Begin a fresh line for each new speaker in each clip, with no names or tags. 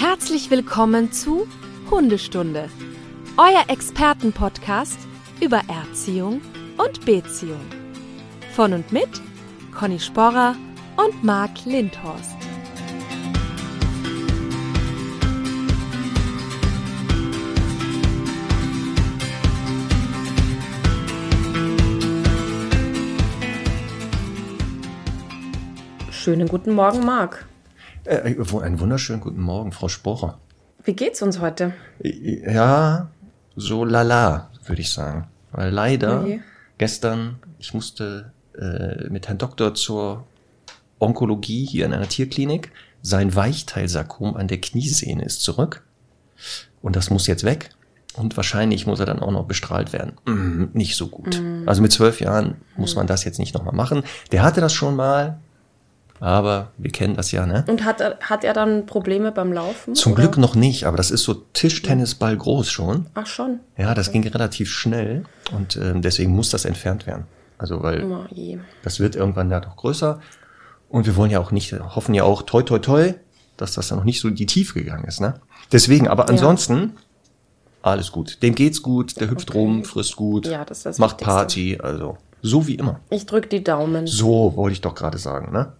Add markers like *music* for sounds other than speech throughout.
Herzlich willkommen zu Hundestunde, euer Expertenpodcast über Erziehung und Beziehung. Von und mit Conny Sporrer und Marc Lindhorst.
Schönen guten Morgen, Marc.
Äh, einen wunderschönen guten Morgen, Frau Sporer.
Wie geht's uns heute?
Ja, so lala, würde ich sagen. Weil leider
Oje.
gestern, ich musste äh, mit Herrn Doktor zur Onkologie hier in einer Tierklinik. Sein Weichteilsarkom an der Kniesehne ist zurück. Und das muss jetzt weg. Und wahrscheinlich muss er dann auch noch bestrahlt werden. Mm, nicht so gut. Also mit zwölf Jahren muss man das jetzt nicht nochmal machen. Der hatte das schon mal, aber wir kennen das ja, ne?
Und hat er, hat er dann Probleme beim Laufen?
Zum
oder?
Glück noch nicht, aber das ist so Tischtennisball groß schon.
Ach schon.
Ja, das ging relativ schnell und ähm, deswegen muss das entfernt werden. Also weil
Oh
das wird irgendwann ja doch größer und wir wollen ja auch nicht, hoffen ja auch toi toi toi, dass das dann noch nicht so in die Tiefe gegangen ist, ne? Deswegen, aber ansonsten alles gut. Dem geht's gut, der hüpft
Okay.
rum, frisst gut,
Ja, das ist das
macht
Wichtigste.
Party, also so wie immer.
Ich drück die Daumen.
So wollte ich doch gerade sagen, ne?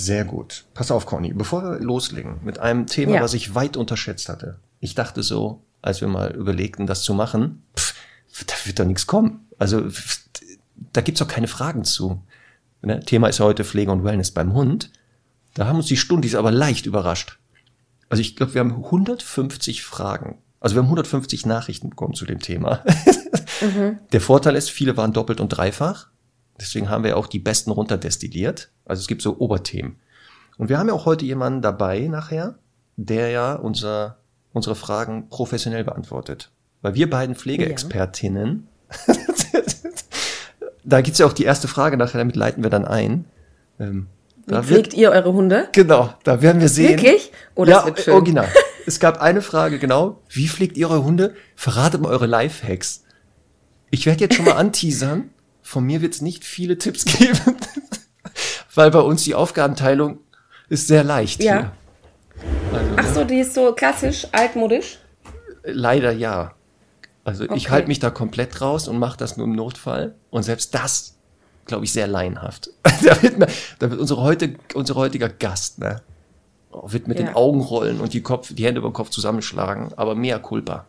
Sehr gut. Pass auf, Conny, bevor wir loslegen mit einem Thema,
Ja.
was ich weit unterschätzt hatte. Ich dachte so, als wir mal überlegten, das zu machen, pff, da wird doch nichts kommen. Also pff, da gibt's doch keine Fragen zu. Ne? Thema ist ja heute Pflege und Wellness beim Hund. Da haben uns die Stundis aber leicht überrascht. Also ich glaube, wir haben 150 Fragen. Also wir haben 150 Nachrichten bekommen zu dem Thema. *laughs* Der Vorteil ist, viele waren doppelt und dreifach. Deswegen haben wir auch die besten runterdestilliert. Also es gibt so Oberthemen. Und wir haben ja auch heute jemanden dabei nachher, der ja unser, unsere Fragen professionell beantwortet. Weil wir beiden Pflegeexpertinnen, *laughs* da gibt's ja auch die erste Frage nachher, damit leiten wir dann ein. Ähm,
Wie
da
pflegt ihr eure Hunde?
Genau, da werden wir sehen.
Wirklich? Oh, das
ja,
wird schön.
original. Es gab eine Frage, genau. Wie pflegt ihr eure Hunde? Verratet mal eure Lifehacks. Ich werde jetzt schon mal *laughs* anteasern. Von mir wird es nicht viele Tipps *laughs* geben, weil bei uns die Aufgabenteilung ist sehr leicht.
Ja.
Also,
Ach so, die ist so klassisch, altmodisch.
Leider ja. Also ich
Okay.
halte mich da komplett raus und mache das nur im Notfall. Und selbst das, glaube ich, sehr laienhaft. *laughs* da, wird, da wird unsere, heute, unsere heutiger Gast, ne? wird mit
Ja.
den Augen rollen und die, Kopf, die Hände über den Kopf zusammenschlagen. Aber mehr Culpa.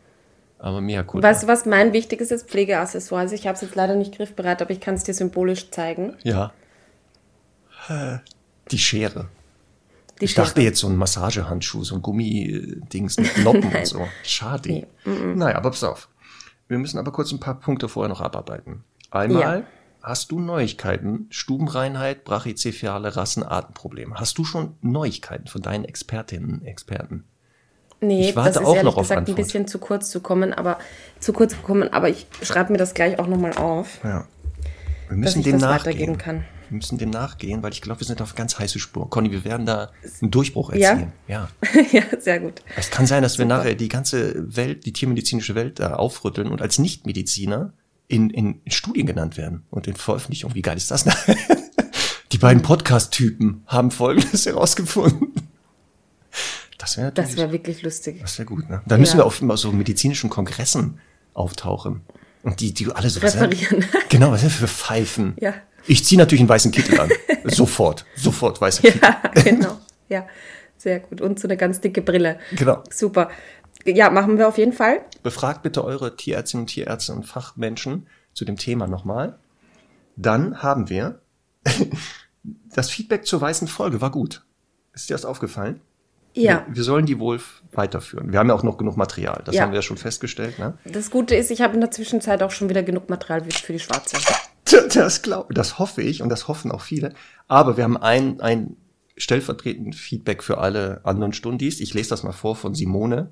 Aber mehr.
Weißt du, was mein wichtiges ist? Pflegeaccessoire. Also ich habe es jetzt leider nicht griffbereit, aber ich kann es dir symbolisch zeigen.
Ja. Die Schere.
Die
ich dachte jetzt so ein Massagehandschuh, so ein Gummidings mit Noppen und *laughs* so. Schade.
Nee.
Naja, aber pass auf. Wir müssen aber kurz ein paar Punkte vorher noch abarbeiten. Einmal,
Ja.
hast du Neuigkeiten? Stubenreinheit, brachycephale Rassen, Atemprobleme. Hast du schon Neuigkeiten von deinen Expertinnen, Experten?
Nee,
Ich warte
das ist
auch
ehrlich
noch auf
gesagt ein
Antwort.
bisschen zu kurz zu kommen, aber zu kurz gekommen, aber ich schreibe mir das gleich auch nochmal auf,
Ja. Wir
dass
müssen
ich
dem
das
nachgehen.
kann.
Wir müssen dem nachgehen, weil ich glaube, wir sind auf ganz heiße Spur. Conny, wir werden da einen Durchbruch
Ja?
erzielen. Ja. *laughs*
ja, sehr gut.
Es kann sein, dass wir nachher die ganze Welt, die tiermedizinische Welt da aufrütteln und als Nichtmediziner in, in Studien genannt werden und in Veröffentlichungen. Wie geil ist das? *laughs* Die beiden Podcast-Typen haben Folgendes herausgefunden. Das wäre
Das wäre wirklich lustig.
das wäre gut, ne? Müssen
Ja.
wir auf immer so medizinischen Kongressen auftauchen. Und die, die alle so
Referieren. *laughs*
Genau, was sind für Pfeifen?
Ja.
Ich ziehe natürlich einen weißen Kittel an. *laughs* sofort, sofort weißer Kittel.
Ja, *laughs* genau. Ja, sehr gut. Und so eine ganz dicke Brille.
Genau.
Super. Ja, machen wir auf jeden Fall.
Befragt bitte eure Tierärztinnen und Tierärzte und Fachmenschen zu dem Thema nochmal. Dann haben wir das Feedback zur weißen Folge war gut. Ist dir das aufgefallen?
Ja.
Wir, wir sollen die wohl weiterführen. Wir haben ja auch noch genug Material. Das
Ja.
haben wir ja schon festgestellt. Ne?
Das Gute ist, ich habe in der Zwischenzeit auch schon wieder genug Material für die Schwarze.
Das glaube, das hoffe ich und das hoffen auch viele. Aber wir haben ein, ein stellvertretend Feedback für alle anderen Stundis. Ich lese das mal vor von Simone.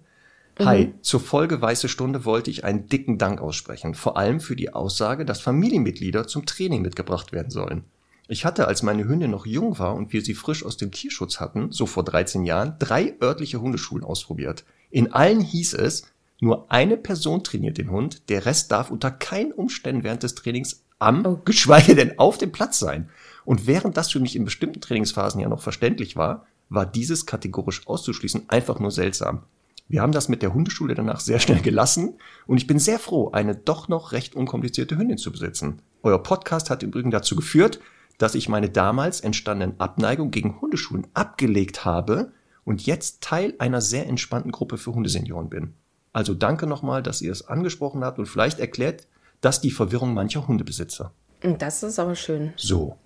Hi, zur Folge Weiße Stunde wollte ich einen dicken Dank aussprechen, vor allem für die Aussage, dass Familienmitglieder zum Training mitgebracht werden sollen. Ich hatte, als meine Hündin noch jung war und wir sie frisch aus dem Tierschutz hatten, so vor 13 Jahren, drei örtliche Hundeschulen ausprobiert. In allen hieß es, nur eine Person trainiert den Hund, der Rest darf unter keinen Umständen während des Trainings am, geschweige denn auf dem Platz sein. Und während das für mich in bestimmten Trainingsphasen ja noch verständlich war, war dieses kategorisch auszuschließen einfach nur seltsam. Wir haben das mit der Hundeschule danach sehr schnell gelassen und ich bin sehr froh, eine doch noch recht unkomplizierte Hündin zu besitzen. Euer Podcast hat übrigens dazu geführt, dass ich meine damals entstandenen Abneigung gegen Hundeschulen abgelegt habe und jetzt Teil einer sehr entspannten Gruppe für Hundesenioren bin. Also danke nochmal, dass ihr es angesprochen habt und vielleicht erklärt das die Verwirrung mancher Hundebesitzer.
Das ist aber schön.
So.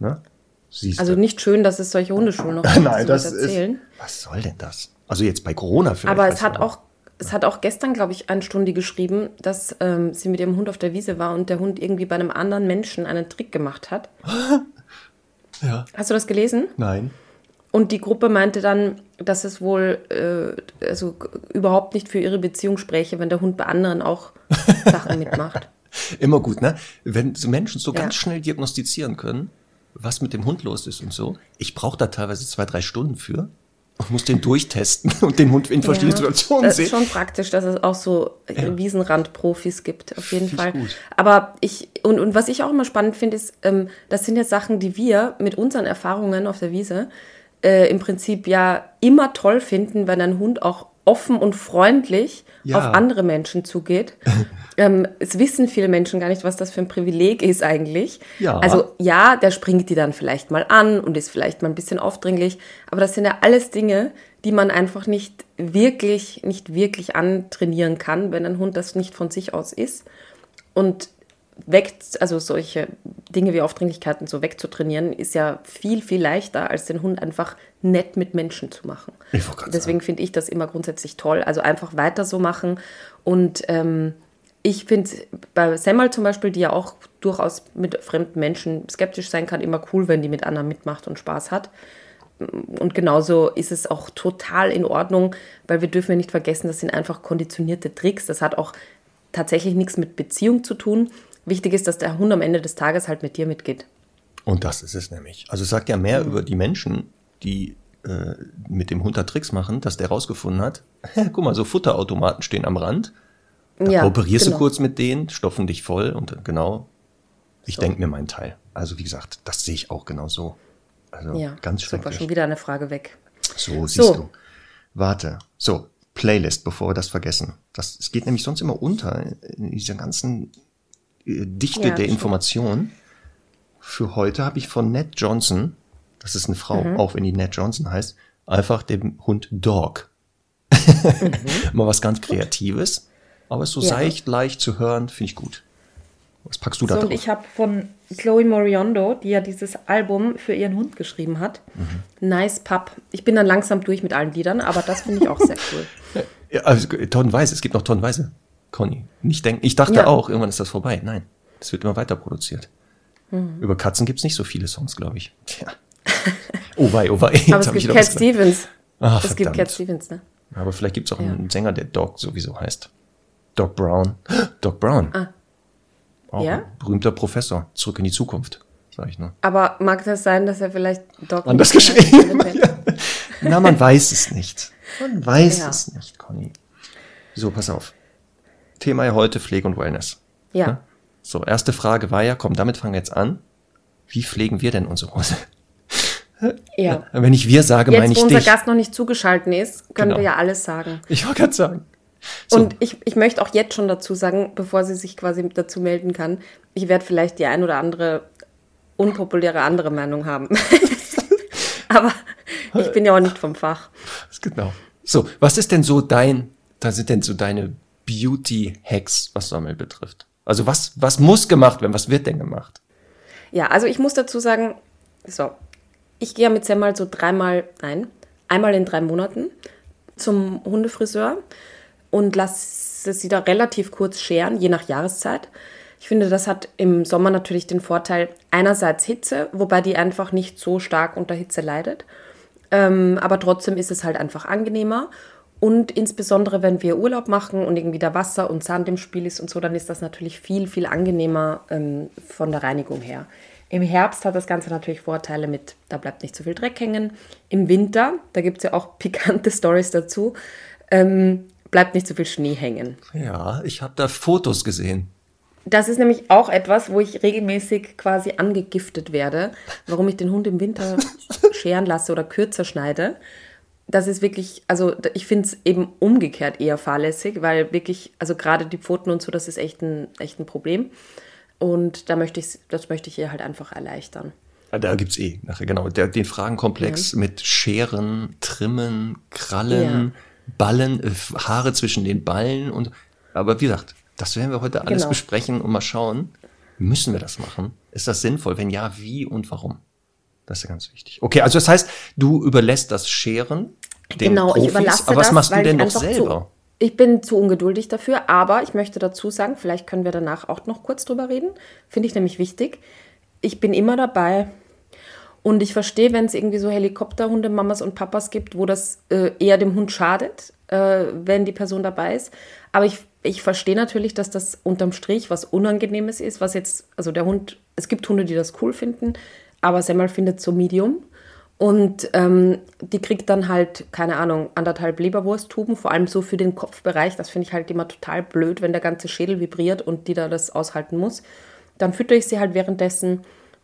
Ne? Siehst
Also
du.
nicht schön, dass es solche Hundeschulen noch *laughs* gibt,
Nein, das
erzählen.
ist. Was soll denn das? Also jetzt bei Corona vielleicht.
Aber es hat auch, es hat auch gestern, glaube ich, eine Stunde geschrieben, dass ähm, sie mit ihrem Hund auf der Wiese war und der Hund irgendwie bei einem anderen Menschen einen Trick gemacht hat. *laughs*
Ja.
Hast du das gelesen?
Nein.
Und die Gruppe meinte dann, dass es wohl äh, also überhaupt nicht für ihre Beziehung spräche, wenn der Hund bei anderen auch *laughs* Sachen mitmacht.
Immer gut, ne? Wenn so Menschen so
Ja.
ganz schnell diagnostizieren können, was mit dem Hund los ist und so. Ich brauche da teilweise zwei, drei Stunden für und muss den durchtesten *laughs* und den Hund in verschiedenen
Ja,
Situationen
das
sehen.
ist schon praktisch, dass es auch so äh, Wiesenrand-Profis gibt, auf jeden
Find ich
Fall.
gut.
Aber ich, und, und was ich auch immer spannend finde, ist, ähm, das sind ja Sachen, die wir mit unseren Erfahrungen auf der Wiese äh, im Prinzip ja immer toll finden, wenn ein Hund auch offen und freundlich
Ja.
auf andere Menschen zugeht. *laughs* ähm, es wissen viele Menschen gar nicht, was das für ein Privileg ist eigentlich.
Ja.
Also ja, der springt die dann vielleicht mal an und ist vielleicht mal ein bisschen aufdringlich, aber das sind ja alles Dinge, die man einfach nicht wirklich, nicht wirklich antrainieren kann, wenn ein Hund das nicht von sich aus ist. Und weg, also solche Dinge wie Aufdringlichkeiten so wegzutrainieren, ist ja viel, viel leichter, als den Hund einfach nett mit Menschen zu machen. Deswegen finde ich das immer grundsätzlich toll. Also einfach weiter so machen. Und ähm, ich finde bei Semmel zum Beispiel, die ja auch durchaus mit fremden Menschen skeptisch sein kann, immer cool, wenn die mit anderen mitmacht und Spaß hat. Und genauso ist es auch total in Ordnung, weil wir dürfen ja nicht vergessen, das sind einfach konditionierte Tricks. Das hat auch tatsächlich nichts mit Beziehung zu tun. Wichtig ist, dass der Hund am Ende des Tages halt mit dir mitgeht.
Und das ist es nämlich. Also es sagt ja mehr über die Menschen, die äh, mit dem Hund da Tricks machen, dass der rausgefunden hat, *laughs* guck mal, so Futterautomaten stehen am Rand. Da
Ja,
kooperierst
genau.
du kurz mit denen, stopfen dich voll und genau, ich denke mir meinen Teil. Also wie gesagt, das sehe ich auch genau so. Also
Ja,
ganz
super,
schrecklich.
schon wieder eine Frage weg.
So, siehst
So.
du. Warte. So, Playlist, bevor wir das vergessen. Das, es geht nämlich sonst immer unter in dieser ganzen Dichte
Ja,
der
stimmt.
Informationen. Für heute habe ich von Ned Johnson, das ist eine Frau,
Mhm.
auch wenn die Ned Johnson heißt, einfach dem Hund Dog. *laughs* Mal was ganz Kreatives, aber ist so
Mhm. Ja.
seicht, leicht zu hören, finde ich gut. Was packst du da
So,
drauf?
und ich habe von Chloe Moriondo, die ja dieses Album für ihren Hund geschrieben hat,
Mhm.
Nice Pup. Ich bin dann langsam durch mit allen Liedern, aber das finde ich auch sehr cool. *laughs*
Ja, also, tonnenweise, es gibt noch tonnenweise. Conny, nicht denken. Ich dachte
Ja.
auch, irgendwann ist das vorbei. Nein, es wird immer weiter produziert.
Mhm.
Über Katzen gibt's nicht so viele Songs, glaube ich. Tja. *laughs* Oh wei, oh wei.
Aber
Jetzt
es gibt Cat. Stevens.
Ach,
es gibt
verdammt.
Cat Stevens, ne?
Aber vielleicht gibt's auch einen Sänger, der Dog sowieso heißt. Doc Brown. *gasps* Doc Brown. Auch
Ah. Ja?
ein berühmter Professor. Zurück in die Zukunft, sage ich nur.
Aber mag das sein, dass er vielleicht Dog
Anders
Nick heißt?
geschrieben. *laughs* Na, man weiß es nicht. Man weiß
Ja.
es nicht, Conny. So, pass auf. Thema ja heute Pflege und Wellness.
Ja.
Ne? So, erste Frage war ja, komm, damit fangen wir jetzt an. Wie pflegen wir denn unsere Hunde? *laughs*
ja. *laughs*
Wenn ich wir sage, meine
Jetzt,
ich
wo unser
dich.
Gast noch nicht zugeschaltet ist, können
Genau.
wir ja alles sagen.
Ich wollte gerade sagen. So,
Und ich, ich möchte auch jetzt schon dazu sagen, bevor sie sich quasi dazu melden kann, ich werde vielleicht die ein oder andere unpopuläre andere Meinung haben. *laughs* Aber ich bin ja auch nicht vom Fach.
genau. So, was ist denn so dein, da sind denn so deine Beauty-Hacks, was Sommel betrifft? Also was, was muss gemacht werden? Was wird denn gemacht?
Ja, also ich muss dazu sagen, so, ich gehe mit Sam mal so dreimal, nein, einmal in drei Monaten zum Hundefriseur und lasse sie da relativ kurz scheren, je nach Jahreszeit. Ich finde, das hat im Sommer natürlich den Vorteil einerseits Hitze, wobei die einfach nicht so stark unter Hitze leidet. Ähm, aber trotzdem ist es halt einfach angenehmer. Und insbesondere, wenn wir Urlaub machen und irgendwie da Wasser und Sand im Spiel ist und so, dann ist das natürlich viel, viel angenehmer ähm, von der Reinigung her. Im Herbst hat das Ganze natürlich Vorteile mit, da bleibt nicht so viel Dreck hängen. Im Winter, da gibt es ja auch *laughs* pikante Stories dazu, ähm, bleibt nicht so viel Schnee hängen.
Ja, ich habe da Fotos gesehen.
Das ist nämlich auch etwas, wo ich regelmäßig quasi angegiftet werde, warum ich den Hund im Winter *laughs* scheren lasse oder kürzer schneide. Das ist wirklich, also ich finde es eben umgekehrt eher fahrlässig, weil wirklich, also gerade die Pfoten und so, das ist echt ein, echt ein Problem. Und da möchte ich, das möchte ich ihr halt einfach erleichtern.
Ah, Da gibt's eh nachher, genau. Der, den Fragenkomplex mit Scheren, Trimmen, Krallen, Ballen, äh, Haare zwischen den Ballen und, aber wie gesagt, das werden wir heute alles
Genau.
besprechen und mal schauen, müssen wir das machen? Ist das sinnvoll? Wenn ja, wie und warum? Das ist ja ganz wichtig. Okay, also das heißt, du überlässt das Scheren den
genau,
Profis,
ich überlasse
aber was
das,
machst du denn noch selber?
Zu, ich bin zu ungeduldig dafür, aber ich möchte dazu sagen, vielleicht können wir danach auch noch kurz drüber reden. Finde ich nämlich wichtig. Ich bin immer dabei und ich verstehe, wenn es irgendwie so Helikopterhunde, Mamas und Papas gibt, wo das äh, eher dem Hund schadet, äh, wenn die Person dabei ist. Aber ich, ich verstehe natürlich, dass das unterm Strich was Unangenehmes ist, was jetzt, also der Hund, es gibt Hunde, die das cool finden, aber Semmel findet so Medium. Und ähm, die kriegt dann halt, keine Ahnung, anderthalb Leberwursttuben, vor allem so für den Kopfbereich. Das finde ich halt immer total blöd, wenn der ganze Schädel vibriert und die da das aushalten muss. Dann fütter ich sie halt währenddessen.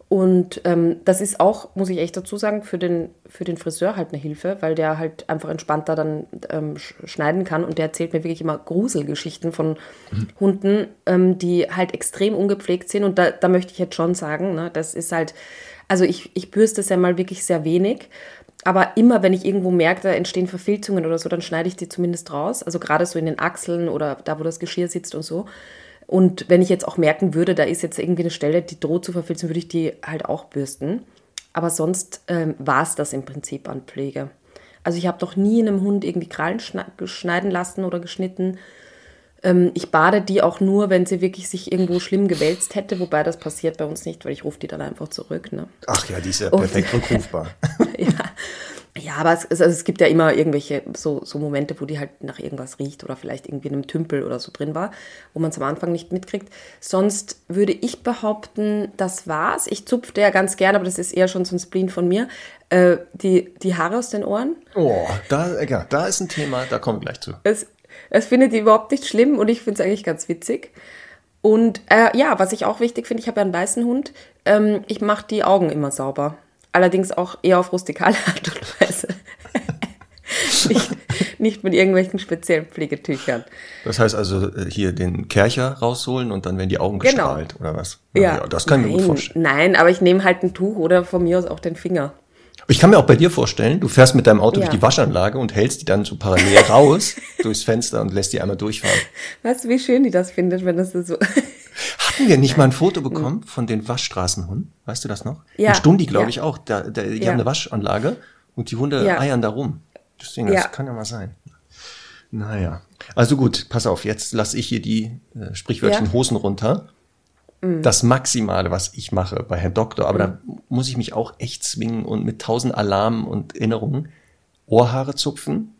Und ähm, das ist auch, muss ich echt dazu sagen, für den, für den Friseur halt eine Hilfe, weil der halt einfach entspannter dann ähm, sch- schneiden kann. Und der erzählt mir wirklich immer Gruselgeschichten von Hunden, ähm, die halt extrem ungepflegt sind. Und da, da möchte ich jetzt schon sagen, ne, das ist halt, also ich, ich bürste es ja mal wirklich sehr wenig. Aber immer, wenn ich irgendwo merke, da entstehen Verfilzungen oder so, dann schneide ich die zumindest raus. Also gerade so in den Achseln oder da, wo das Geschirr sitzt und so. Und wenn ich jetzt auch merken würde, da ist jetzt irgendwie eine Stelle, die droht zu verfilzen, würde ich die halt auch bürsten. Aber sonst ähm, war es das im Prinzip an Pflege. Also ich habe doch nie einem Hund irgendwie Krallen schneiden lassen oder geschnitten. Ähm, ich bade die auch nur, wenn sie wirklich sich irgendwo schlimm gewälzt hätte, wobei das passiert bei uns nicht, weil ich rufe die dann einfach zurück. Ne?
Ach ja, die ist ja
Und-
perfekt *laughs* rückrufbar.
ja. ja, aber es, also es gibt ja immer irgendwelche so, so Momente, wo die halt nach irgendwas riecht oder vielleicht irgendwie in einem Tümpel oder so drin war, wo man es am Anfang nicht mitkriegt. Sonst würde ich behaupten, das war's. Ich zupfte ja ganz gerne, aber das ist eher schon so ein Spleen von mir, äh, die, die Haare aus den Ohren.
Oh, da, ja, da ist ein Thema, da kommen wir gleich zu.
Es, es findet die überhaupt nicht schlimm und ich finde es eigentlich ganz witzig. Und äh, ja, was ich auch wichtig finde, ich habe ja einen weißen Hund, ähm, ich mache die Augen immer sauber. Allerdings auch eher auf rustikale Art und Weise. *laughs* nicht, nicht mit irgendwelchen speziellen Pflegetüchern.
Das heißt also äh, hier den Kercher rausholen und dann werden die Augen
Genau.
gestrahlt oder was?
Ja,
das kann ich mir gut vorstellen.
Nein, aber ich nehme halt ein Tuch oder von mir aus auch den Finger.
Ich kann mir auch bei dir vorstellen, du fährst mit deinem Auto
Ja.
durch die Waschanlage und hältst die dann so parallel *laughs* raus durchs Fenster und lässt die einmal durchfahren.
Weißt du, wie schön die das findet, wenn das so.
Hatten wir nicht mal ein Foto bekommen von den Waschstraßenhunden? Weißt du das noch?
Ja.
In Stundi, glaube
Ja.
ich, auch. Da, da, die
Ja.
haben eine Waschanlage und die Hunde
Ja.
eiern da rum. Deswegen, das
Ja.
kann ja mal sein. Naja. Also gut, pass auf, jetzt lasse ich hier die äh, Sprichwörtchen
Ja.
Hosen runter. Das Maximale, was ich mache bei Herrn Doktor, aber da muss ich mich auch echt zwingen und mit tausend Alarmen und Erinnerungen Ohrhaare zupfen,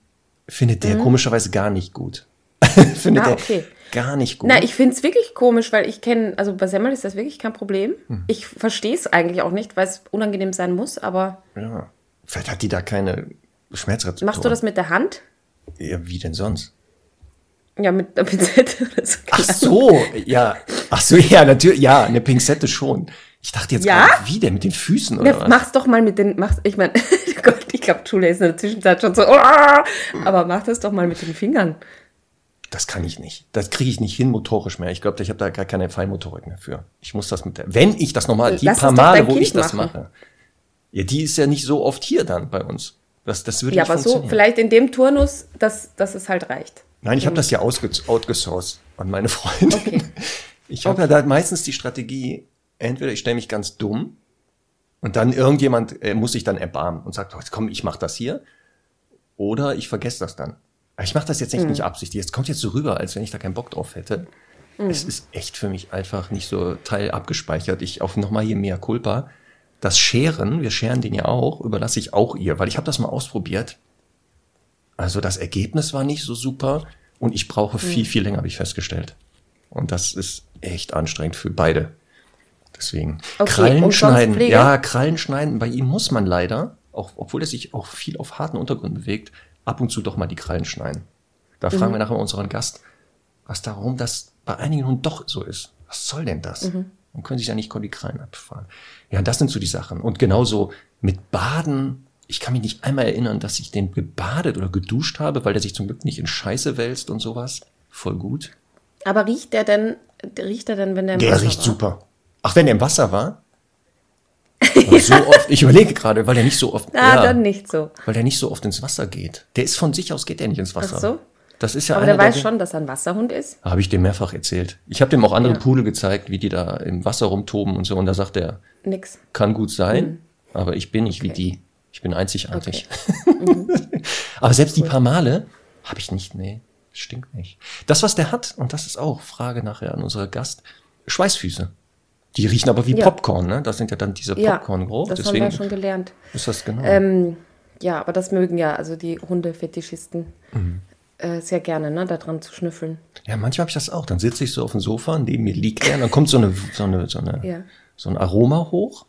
findet der komischerweise gar nicht gut. *laughs* findet
Ah, okay.
gar nicht gut.
Na, ich finde es wirklich komisch, weil ich kenne, also bei Semmel ist das wirklich kein Problem.
Hm.
Ich verstehe es eigentlich auch nicht, weil es unangenehm sein muss, aber
Ja. Vielleicht hat die da keine Schmerzrezeptoren.
machst du das mit der Hand?
Ja, wie denn sonst?
Ja, mit der Pinzette oder so.
Ach so, ja. Ach so, ja, natürlich. Ja, eine Pinzette schon. Ich dachte jetzt
Ja?
gerade, wie denn? Mit den Füßen oder
Ja,
was?
mach's doch mal mit den, mach's, ich meine, *laughs* Gott, ich glaube, Julia ist in der Zwischenzeit schon so, "Ah!" aber mach das doch mal mit den Fingern.
Das kann ich nicht. Das kriege ich nicht hin motorisch mehr. Ich glaube, ich habe da gar keine Feinmotorik mehr für. Ich muss das mit der. Wenn ich das nochmal, die
Lass
paar Male, wo
Kind
ich das
machen.
mache. Ja, die ist ja nicht so oft hier dann bei uns. Das, das würde
Ja,
nicht
aber so, vielleicht in dem Turnus, dass, dass es halt reicht.
Nein, ich habe das ja outgesourced an meine Freunde.
Okay. *laughs*
Ich habe ja da meistens die Strategie, entweder ich stelle mich ganz dumm und dann irgendjemand äh, muss sich dann erbarmen und sagt, oh, komm, ich mache das hier. Oder ich vergesse das dann. Aber ich mache das jetzt echt nicht absichtlich. Jetzt kommt jetzt so rüber, als wenn ich da keinen Bock drauf hätte. Es ist echt für mich einfach nicht so Teil abgespeichert. Ich auf nochmal hier mehr Culpa. Das Scheren, wir scheren den ja auch, überlasse ich auch ihr, weil ich habe das mal ausprobiert. Also das Ergebnis war nicht so super und ich brauche viel, viel länger, habe ich festgestellt. Und das ist echt anstrengend für beide. Deswegen.
Okay,
Krallen
und
schneiden. Ja, Krallen schneiden. Bei ihm muss man leider, auch, obwohl er sich auch viel auf harten Untergründen bewegt, ab und zu doch mal die Krallen schneiden. Da
Mhm.
fragen wir nachher unseren Gast, was darum das bei einigen Hunden doch so ist. Was soll denn das? Mhm. Man können sich ja nicht Conny Krein abfahren. Ja, das sind so die Sachen. Und genauso mit Baden. Ich kann mich nicht einmal erinnern, dass ich den gebadet oder geduscht habe, weil der sich zum Glück nicht in Scheiße wälzt und sowas. Voll gut.
Aber riecht der denn, riecht der denn, wenn der im
Der
Wasser
riecht
war?
super. Ach, wenn der im Wasser war? *laughs* So oft, ich überlege gerade, weil der nicht so oft,
Ah,
ja,
dann nicht so.
weil der nicht so oft ins Wasser geht. Der ist von sich aus, geht der nicht ins Wasser.
Ach so?
Das ist ja
Aber der weiß
der,
schon, dass er ein Wasserhund ist.
Habe ich dem mehrfach erzählt. Ich habe dem auch andere
Ja.
Pudel gezeigt, wie die da im Wasser rumtoben und so. Und da sagt er,
Nix.
kann gut sein, aber ich bin nicht wie die. Ich bin einzigartig. *laughs* aber selbst die paar Male habe ich nicht, nee, stinkt nicht. Das, was der hat, und das ist auch Frage nachher an unseren Gast, Schweißfüße. Die riechen aber wie
Ja.
Popcorn, ne? Das sind ja dann diese
Ja,
Popcorn-Geruch.
das haben
Deswegen
wir schon gelernt.
ist das genau.
Ähm, ja, aber das mögen ja also die Hundefetischisten
Mhm.
äh, sehr gerne, ne, da dran zu schnüffeln.
Ja, manchmal habe ich das auch. Dann sitze ich so auf dem Sofa, neben mir liegt er, und dann kommt so eine, so eine, so eine,
Ja.
so ein Aroma hoch.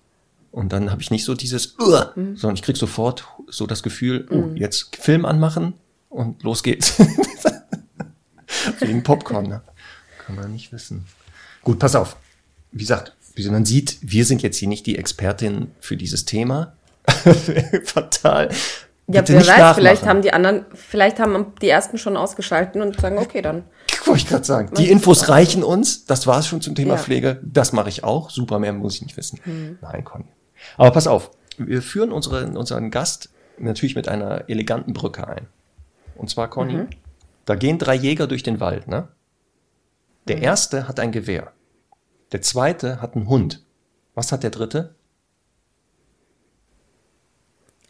Und dann habe ich nicht so dieses,
Mhm.
sondern ich krieg sofort so das Gefühl, oh, jetzt Film anmachen und los geht's. *laughs* Wegen Popcorn, ne? Kann man nicht wissen. Gut, pass auf. Wie gesagt, wie man sieht, wir sind jetzt hier nicht die Expertin für dieses Thema. *laughs* Fatal.
Ja,
Bitte
wer weiß, vielleicht haben die anderen, vielleicht haben die ersten schon ausgeschalten und sagen, okay, dann. *laughs*
Wollte ich gerade sagen. Die Infos reichen uns. Das war es schon zum Thema
Ja.
Pflege. Das mache ich auch. Super, mehr muss ich nicht wissen. Nein, Conny. Aber pass auf. Wir führen unsere, unseren Gast natürlich mit einer eleganten Brücke ein. Und zwar, Conny, da gehen drei Jäger durch den Wald, ne? Der erste hat ein Gewehr. Der zweite hat einen Hund. Was hat der dritte?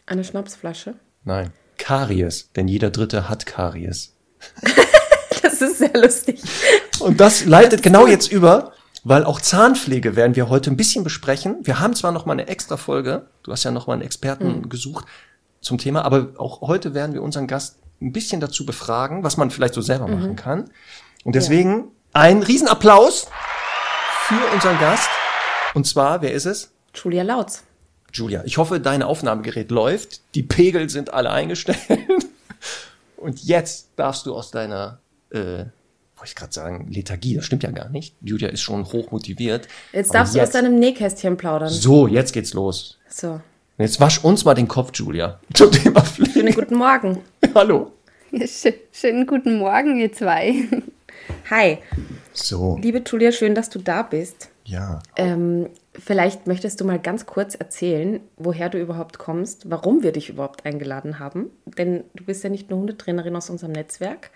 Eine Schnapsflasche.
Nein. Karies. Denn jeder dritte hat Karies. *laughs*
Das ist sehr lustig.
Und das leitet genau jetzt über, weil auch Zahnpflege werden wir heute ein bisschen besprechen. Wir haben zwar noch mal eine extra Folge, du hast ja noch mal einen Experten gesucht zum Thema, aber auch heute werden wir unseren Gast ein bisschen dazu befragen, was man vielleicht so selber machen kann. Und deswegen ein Riesenapplaus für unseren Gast. Und zwar, wer ist es?
Julia Lautz.
Julia, ich hoffe, dein Aufnahmegerät läuft. Die Pegel sind alle eingestellt. *laughs* Und jetzt darfst du aus deiner, äh, wollte ich gerade sagen, Lethargie, das stimmt ja gar nicht. Julia ist schon hoch motiviert.
Jetzt darfst du aus deinem Nähkästchen plaudern.
So, jetzt geht's los.
So.
Jetzt wasch uns mal den Kopf, Julia. *laughs* Zum Thema Pflege.
Schönen guten Morgen. *laughs*
Hallo.
Ja, schö- schönen guten Morgen, ihr zwei.
Hi,
So,
liebe Julia, schön, dass du da bist.
ja.
Ähm, vielleicht möchtest du mal ganz kurz erzählen, woher du überhaupt kommst, warum wir dich überhaupt eingeladen haben. Denn du bist ja nicht nur Hundetrainerin aus unserem Netzwerk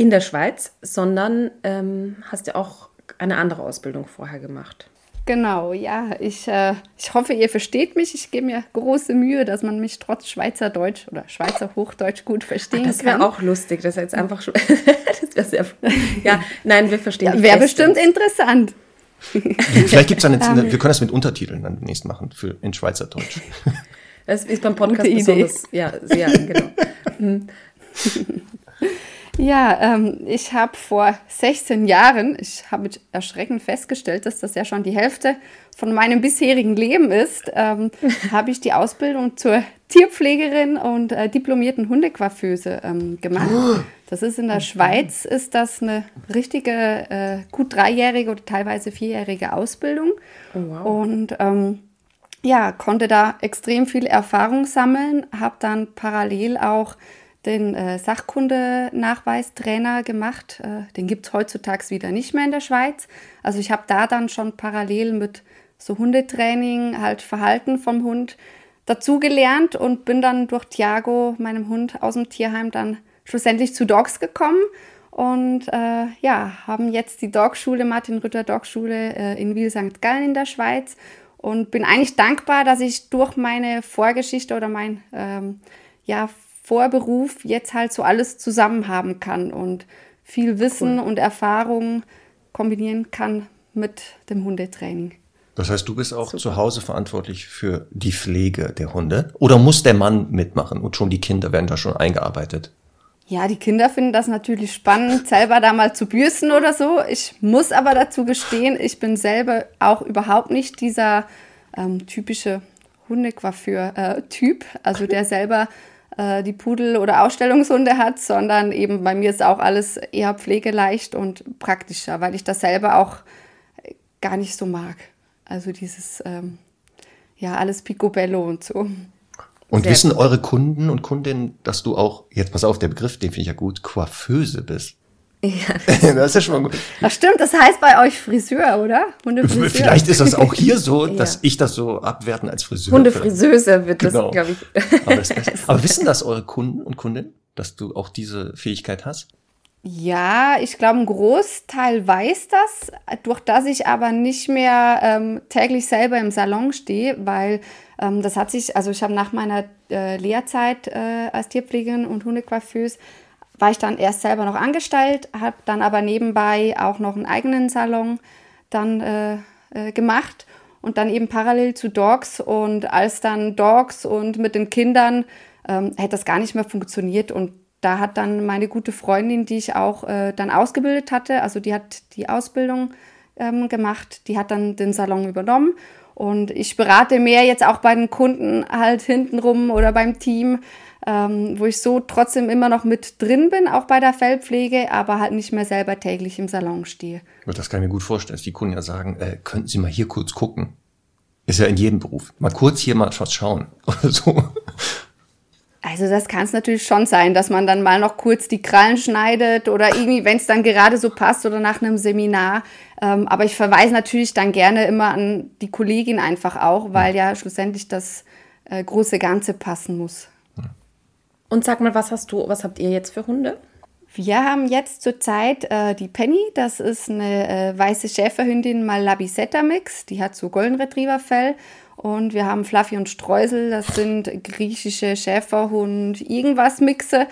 in der Schweiz, sondern ähm, hast ja auch eine andere Ausbildung vorher gemacht.
Genau, ja, ich, äh, ich hoffe, ihr versteht mich. Ich gebe mir große Mühe, dass man mich trotz Schweizerdeutsch oder Schweizer Hochdeutsch gut verstehen
Das
kann.
wäre auch lustig, das ist jetzt einfach schon. *laughs* das wäre sehr. Ja, nein, wir verstehen
ja, Wäre bestimmt interessant.
Vielleicht gibt's dann jetzt, eine, wir können das mit Untertiteln dann demnächst machen für in Schweizerdeutsch.
Das ist beim Podcast
Gute Idee.
besonders. Ja, sehr, *laughs* genau. *laughs*
Ja, ähm, ich habe vor 16 Jahren, ich habe mit Erschrecken festgestellt, dass das ja schon die Hälfte von meinem bisherigen Leben ist, ähm, *laughs* habe ich die Ausbildung zur Tierpflegerin und äh, diplomierten Hundecoiffeuse ähm, gemacht. Das ist in der Schweiz, ist das eine richtige, äh, gut dreijährige oder teilweise vierjährige Ausbildung. Und ähm, ja, konnte da extrem viel Erfahrung sammeln, habe dann parallel auch den äh, Sachkundenachweistrainer gemacht. Äh, den gibt es heutzutage wieder nicht mehr in der Schweiz. Also ich habe da dann schon parallel mit so Hundetraining, halt Verhalten vom Hund dazugelernt und bin dann durch Thiago, meinem Hund aus dem Tierheim, dann schlussendlich zu Dogs gekommen. Und äh, ja, haben jetzt die Dogschule, Martin Rütter Dogschule äh, in Wil St. Gallen in der Schweiz und bin eigentlich dankbar, dass ich durch meine Vorgeschichte oder mein ähm, ja, Vorberuf jetzt halt so alles zusammen haben kann und viel Wissen und Erfahrung kombinieren kann mit dem Hundetraining.
Das heißt, du bist auch zu Hause verantwortlich für die Pflege der Hunde? Oder muss der Mann mitmachen und schon die Kinder werden da schon eingearbeitet?
Ja, die Kinder finden das natürlich spannend, selber da mal zu bürsten oder so. Ich muss aber dazu gestehen, ich bin selber auch überhaupt nicht dieser ähm, typische Hundecoiffeur-Typ, also der selber äh, die Pudel- oder Ausstellungshunde hat, sondern eben bei mir ist auch alles eher pflegeleicht und praktischer, weil ich das selber auch gar nicht so mag. Also dieses, ähm, ja, alles Picobello und so.
Und
Sehr
wissen eure Kunden und Kundinnen, dass du auch, jetzt pass auf, der Begriff, den finde ich ja gut, Coiffeuse bist?
Ja, *laughs*
das ist ja schon mal gut.
Ach stimmt, das heißt bei euch Friseur, oder? Hundefriseur. *laughs*
Vielleicht ist das auch hier so, *laughs*
Ja.
dass ich das so abwerten als Friseur.
Hundefriseuse wird
Genau.
das, glaube ich.
Aber, das. Aber wissen das eure Kunden und Kundinnen, dass du auch diese Fähigkeit hast?
Ja, ich glaube, ein Großteil weiß das, durch das ich aber nicht mehr ähm, täglich selber im Salon stehe, weil ähm, das hat sich, also ich habe nach meiner äh, Lehrzeit äh, als Tierpflegerin und Hundecoiffeuse, war ich dann erst selber noch angestellt, habe dann aber nebenbei auch noch einen eigenen Salon dann äh, äh, gemacht und dann eben parallel zu Dogs und als dann Dogs und mit den Kindern ähm, hätte das gar nicht mehr funktioniert. Und da hat dann meine gute Freundin, die ich auch äh, dann ausgebildet hatte, also die hat die Ausbildung ähm, gemacht, die hat dann den Salon übernommen. Und ich berate mehr jetzt auch bei den Kunden halt hintenrum oder beim Team, ähm, wo ich so trotzdem immer noch mit drin bin, auch bei der Fellpflege, aber halt nicht mehr selber täglich im Salon stehe.
Das kann ich mir gut vorstellen, dass die Kunden ja sagen, äh, könnten Sie mal hier kurz gucken. Ist ja in jedem Beruf. Mal kurz hier mal was schauen *laughs* oder so.
Also das kann es natürlich schon sein, dass man dann mal noch kurz die Krallen schneidet oder irgendwie, wenn es dann gerade so passt oder nach einem Seminar. Ähm, aber ich verweise natürlich dann gerne immer an die Kollegin einfach auch, weil ja schlussendlich das äh, große Ganze passen muss.
Und sag mal, was hast du, was habt ihr jetzt für Hunde?
Wir haben jetzt zurzeit äh, die Penny, das ist eine äh, weiße Schäferhündin Malabisetta Mix, die hat so Golden Retriever Fell. Und wir haben Fluffy und Streusel, das sind griechische Schäferhund, irgendwas Mixe.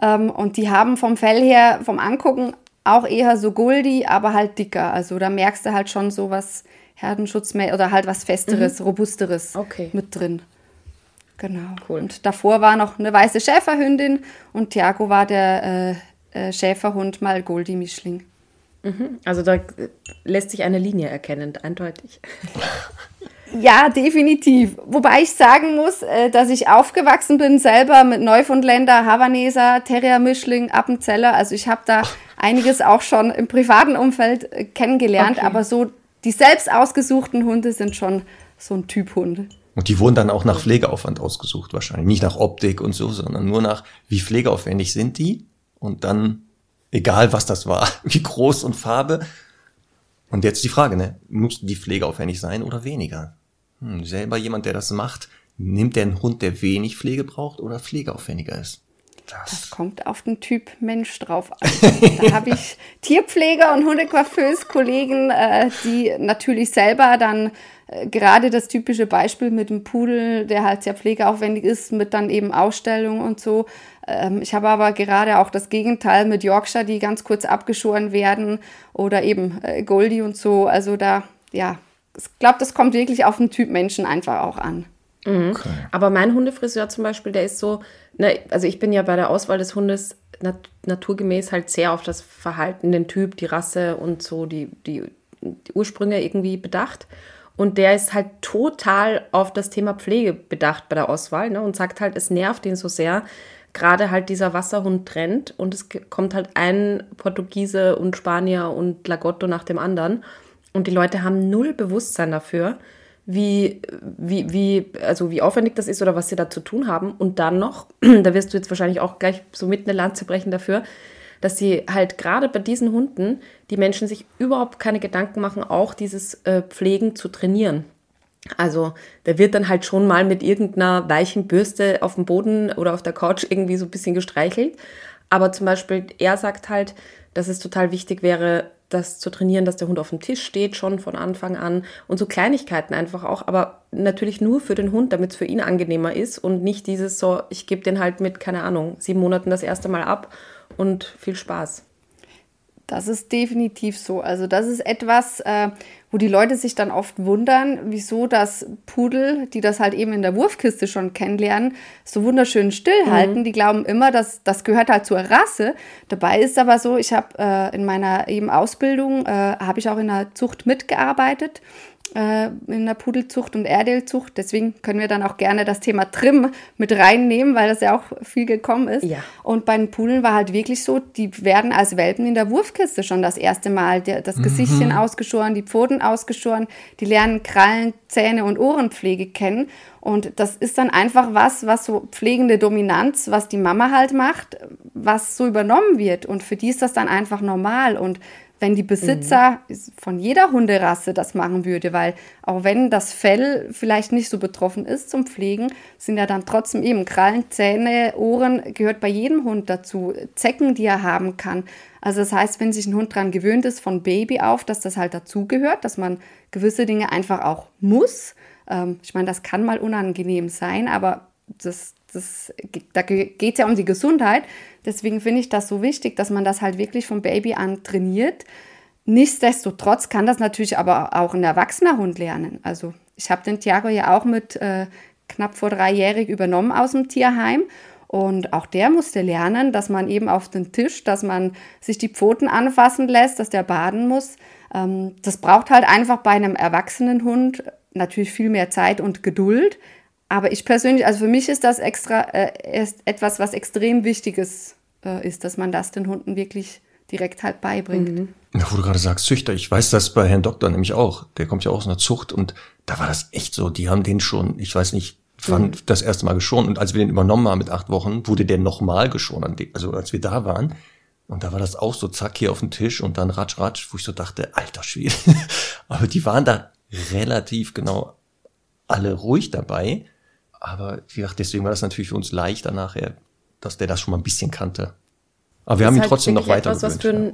Ähm, und die haben vom Fell her, vom Angucken auch eher so Goldi, aber halt dicker. Also da merkst du halt schon so was Herdenschutz mehr oder halt was Festeres, Robusteres
Okay.
mit drin. Genau.
Cool.
Und davor war noch eine weiße Schäferhündin und Thiago war der äh, äh, Schäferhund mal Goldie Mischling.
Also da äh, lässt sich eine Linie erkennen, eindeutig. *laughs*
Ja, definitiv. Wobei ich sagen muss, äh, dass ich aufgewachsen bin selber mit Neufundländer, Havaneser, Terrier-Mischling, Appenzeller. Also ich habe da einiges auch schon im privaten Umfeld kennengelernt.
Okay.
Aber so die selbst ausgesuchten Hunde sind schon so ein Typ Hunde.
Und die wurden dann auch nach Pflegeaufwand ausgesucht wahrscheinlich. Nicht nach Optik und so, sondern nur nach, wie pflegeaufwendig sind die? Und dann, egal was das war, *laughs* wie groß und Farbe. Und jetzt die Frage, ne? Mussten die pflegeaufwendig sein oder weniger? Hm, selber jemand, der das macht, nimmt der einen Hund, der wenig Pflege braucht oder pflegeaufwendiger ist?
Das kommt auf den Typ Mensch drauf an. da *laughs* habe ich Tierpfleger und Hundecoiffeuse-Kollegen, äh, die natürlich selber dann gerade das typische Beispiel mit dem Pudel, der halt sehr pflegeaufwendig ist, mit dann eben Ausstellung und so. Ähm, ich habe aber gerade auch das Gegenteil mit Yorkshire, die ganz kurz abgeschoren werden oder eben äh, Goldie und so. Also da, ja, ich glaube, das kommt wirklich auf den Typ Menschen einfach auch an.
Aber mein Hundefriseur zum Beispiel, der ist so, ne, also ich bin ja bei der Auswahl des Hundes nat naturgemäß halt sehr auf das Verhalten, den Typ, die Rasse und so die, die, die Ursprünge irgendwie bedacht. Und der ist halt total auf das Thema Pflege bedacht bei der Auswahl ne, und sagt halt, es nervt ihn so sehr, gerade halt dieser Wasserhund-Trend und es kommt halt ein Portugiese und Spanier und Lagotto nach dem anderen. Und die Leute haben null Bewusstsein dafür, wie, wie, wie, also wie aufwendig das ist oder was sie da zu tun haben. Und dann noch, *clears throat* da wirst du jetzt wahrscheinlich auch gleich so mit eine Lanze brechen dafür, dass sie halt gerade bei diesen Hunden die Menschen sich überhaupt keine Gedanken machen, auch dieses äh, Pflegen zu trainieren. Also der wird dann halt schon mal mit irgendeiner weichen Bürste auf dem Boden oder auf der Couch irgendwie so ein bisschen gestreichelt. Aber zum Beispiel, er sagt halt, dass es total wichtig wäre, das zu trainieren, dass der Hund auf dem Tisch steht, schon von Anfang an. Und so Kleinigkeiten einfach auch, aber natürlich nur für den Hund, damit es für ihn angenehmer ist und nicht dieses so, ich gebe den halt mit, keine Ahnung, sieben Monaten das erste Mal ab und viel Spaß.
Das ist definitiv so. Also das ist etwas, äh, wo die Leute sich dann oft wundern, wieso das Pudel, die das halt eben in der Wurfkiste schon kennenlernen, so wunderschön stillhalten. Die glauben immer, dass das gehört halt zur Rasse. Dabei ist aber so, ich habe äh, in meiner eben Ausbildung, äh, habe ich auch in der Zucht mitgearbeitet. Äh, in der Pudelzucht und Erdelzucht. Deswegen können wir dann auch gerne das Thema Trim mit reinnehmen, weil das ja auch viel gekommen ist.
Ja.
Und bei den Pudeln war halt wirklich so, die werden als Welpen in der Wurfkiste schon das erste Mal der, das Gesichtchen ausgeschoren, die Pfoten ausgeschoren, die lernen Krallen, Zähne und Ohrenpflege kennen. Und das ist dann einfach was, was so pflegende Dominanz, was die Mama halt macht, was so übernommen wird. Und für die ist das dann einfach normal. Und wenn die Besitzer von jeder Hunderasse das machen würde, weil auch wenn das Fell vielleicht nicht so betroffen ist zum Pflegen, sind ja dann trotzdem eben Krallen, Zähne, Ohren, gehört bei jedem Hund dazu, Zecken, die er haben kann. Also das heißt, wenn sich ein Hund daran gewöhnt ist, von Baby auf, dass das halt dazugehört, dass man gewisse Dinge einfach auch muss. Ähm, ich meine, das kann mal unangenehm sein, aber das, das, da geht es ja um die Gesundheit. Deswegen finde ich das so wichtig, dass man das halt wirklich vom Baby an trainiert. Nichtsdestotrotz kann das natürlich aber auch ein erwachsener Hund lernen. Also ich habe den Thiago ja auch mit äh, knapp vor dreijährig übernommen aus dem Tierheim. Und auch der musste lernen, dass man eben auf den Tisch, dass man sich die Pfoten anfassen lässt, dass der baden muss. Ähm, das braucht halt einfach bei einem erwachsenen Hund natürlich viel mehr Zeit und Geduld. Aber ich persönlich, also für mich ist das extra äh, ist etwas, was extrem wichtiges äh, ist, dass man das den Hunden wirklich direkt halt beibringt. Mhm.
Ja, wo du gerade sagst, Züchter, ich weiß das bei Herrn Doktor nämlich auch. Der kommt ja auch aus einer Zucht und da war das echt so. Die haben den schon, ich weiß nicht, wann mhm. das erste Mal geschont. Und als wir den übernommen haben mit acht Wochen, wurde der nochmal geschont. Also als wir da waren. Und da war das auch so zack hier auf dem Tisch und dann ratsch, ratsch, wo ich so dachte, alter Schwede. *laughs* Aber die waren da relativ genau alle ruhig dabei. Aber wie gesagt, deswegen war das natürlich für uns leichter nachher, dass der das schon mal ein bisschen kannte. Aber wir haben ihn halt trotzdem noch weiter
etwas, was für ein,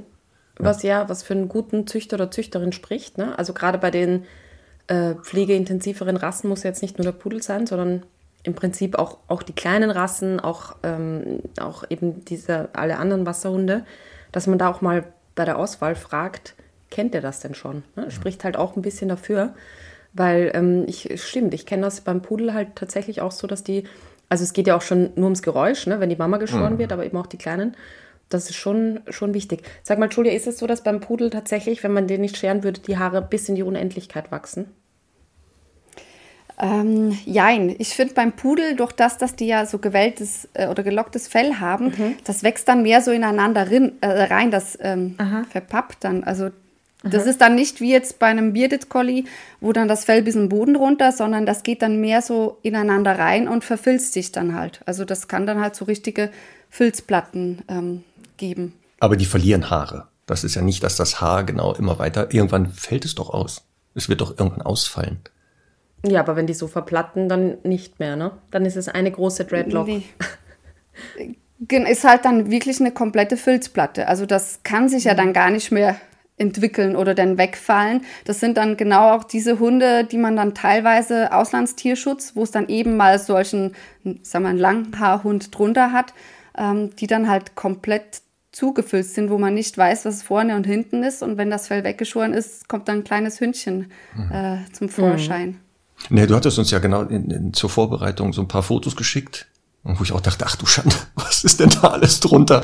was ja, was für einen guten Züchter oder Züchterin spricht. Ne? Also gerade bei den äh, pflegeintensiveren Rassen muss jetzt nicht nur der Pudel sein, sondern im Prinzip auch, auch die kleinen Rassen, auch, ähm, auch eben diese alle anderen Wasserhunde, dass man da auch mal bei der Auswahl fragt, kennt er das denn schon? Ne? Spricht halt auch ein bisschen dafür, weil ähm, ich stimmt, ich kenne das beim Pudel halt tatsächlich auch so, dass die, also es geht ja auch schon nur ums Geräusch, ne, wenn die Mama geschoren mhm. wird, aber eben auch die Kleinen. Das ist schon, schon wichtig. Sag mal, Julia, ist es so, dass beim Pudel tatsächlich, wenn man den nicht scheren würde, die Haare bis in die Unendlichkeit wachsen?
Ähm, jein. Ich finde beim Pudel, durch das, dass die ja so gewelltes äh, oder gelocktes Fell haben, mhm. das wächst dann mehr so ineinander rin, äh, rein, das ähm, verpappt dann. Also das ist dann nicht wie jetzt bei einem Bearded Collie, wo dann das Fell bis zum Boden runter, sondern das geht dann mehr so ineinander rein und verfilzt sich dann halt. Also das kann dann halt so richtige Filzplatten ähm, geben.
Aber die verlieren Haare. Das ist ja nicht, dass das Haar genau immer weiter. Irgendwann fällt es doch aus. Es wird doch irgendwann ausfallen.
Ja, aber wenn die so verplatten, dann nicht mehr, ne? Dann ist es eine große Dreadlock. Nee. *laughs*
ist halt dann wirklich eine komplette Filzplatte. Also das kann sich ja dann gar nicht mehr entwickeln oder dann wegfallen. Das sind dann genau auch diese Hunde, die man dann teilweise Auslandstierschutz, wo es dann eben mal solchen, sagen wir, einen Langhaarhund drunter hat, ähm, die dann halt komplett zugefüllt sind, wo man nicht weiß, was vorne und hinten ist. Und wenn das Fell weggeschoren ist, kommt dann ein kleines Hündchen mhm. äh, zum Vorschein.
Mhm. Nee, du hattest uns ja genau in, in, zur Vorbereitung so ein paar Fotos geschickt, wo ich auch dachte, ach du Schande, *laughs* was ist denn da alles drunter?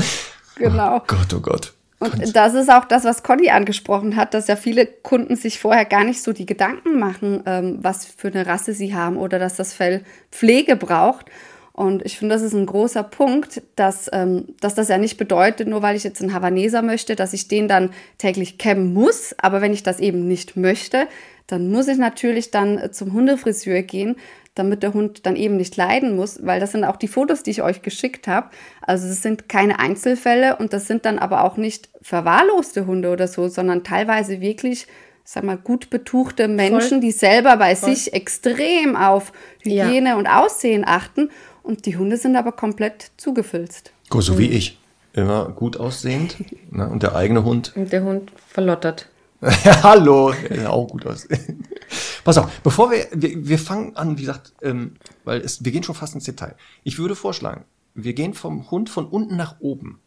Genau.
Oh Gott, oh Gott.
Und das ist auch das, was Conny angesprochen hat, dass ja viele Kunden sich vorher gar nicht so die Gedanken machen, ähm, was für eine Rasse sie haben oder dass das Fell Pflege braucht. Und ich finde, das ist ein großer Punkt, dass, ähm, dass das ja nicht bedeutet, nur weil ich jetzt einen Havaneser möchte, dass ich den dann täglich kämmen muss. Aber wenn ich das eben nicht möchte, dann muss ich natürlich dann zum Hundefriseur gehen, damit der Hund dann eben nicht leiden muss, weil das sind auch die Fotos, die ich euch geschickt habe. Also es sind keine Einzelfälle und das sind dann aber auch nicht verwahrloste Hunde oder so, sondern teilweise wirklich, sag mal, gut betuchte Menschen, Voll. die selber bei Voll. sich extrem auf Hygiene ja. und Aussehen achten und die Hunde sind aber komplett zugefilzt.
So mhm. wie ich. Immer gut aussehend ne? und der eigene Hund.
Und der Hund verlottert. *laughs*
Hallo, ja, auch gut aus. *laughs* Pass auf, bevor wir, wir, wir fangen an, wie gesagt, ähm, weil es, wir gehen schon fast ins Detail. Ich würde vorschlagen, wir gehen vom Hund von unten nach oben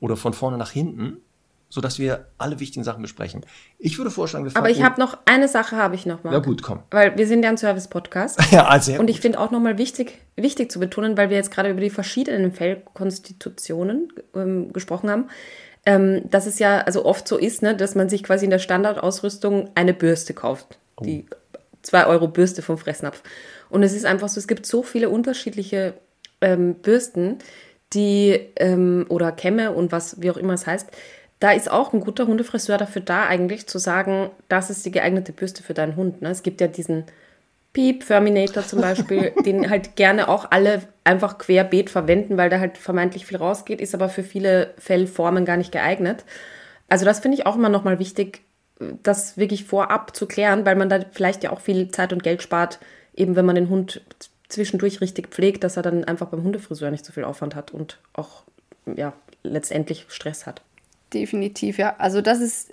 oder von vorne nach hinten, sodass wir alle wichtigen Sachen besprechen. Ich würde vorschlagen, wir
fangen Aber ich habe noch eine Sache habe ich noch mal.
Ja gut, komm.
Weil wir sind ja ein Service Podcast. *laughs*
ja, also
Und ich finde auch noch mal wichtig wichtig zu betonen, weil wir jetzt gerade über die verschiedenen Fellkonstitutionen ähm, gesprochen haben ähm, dass es ja also oft so ist, ne, dass man sich quasi in der Standardausrüstung eine Bürste kauft. Oh. Die 2 Euro Bürste vom Fressnapf. Und es ist einfach so, es gibt so viele unterschiedliche ähm, Bürsten, die ähm, oder Kämme und was, wie auch immer es heißt. Da ist auch ein guter Hundefriseur dafür da, eigentlich zu sagen, das ist die geeignete Bürste für deinen Hund. Ne? Es gibt ja diesen Piep Ferminator zum Beispiel, *laughs* den halt gerne auch alle einfach querbeet verwenden, weil da halt vermeintlich viel rausgeht, ist aber für viele Fellformen gar nicht geeignet. Also das finde ich auch immer nochmal wichtig, das wirklich vorab zu klären, weil man da vielleicht ja auch viel Zeit und Geld spart, eben wenn man den Hund zwischendurch richtig pflegt, dass er dann einfach beim Hundefriseur nicht so viel Aufwand hat und auch ja letztendlich Stress hat.
Definitiv, ja. Also das ist,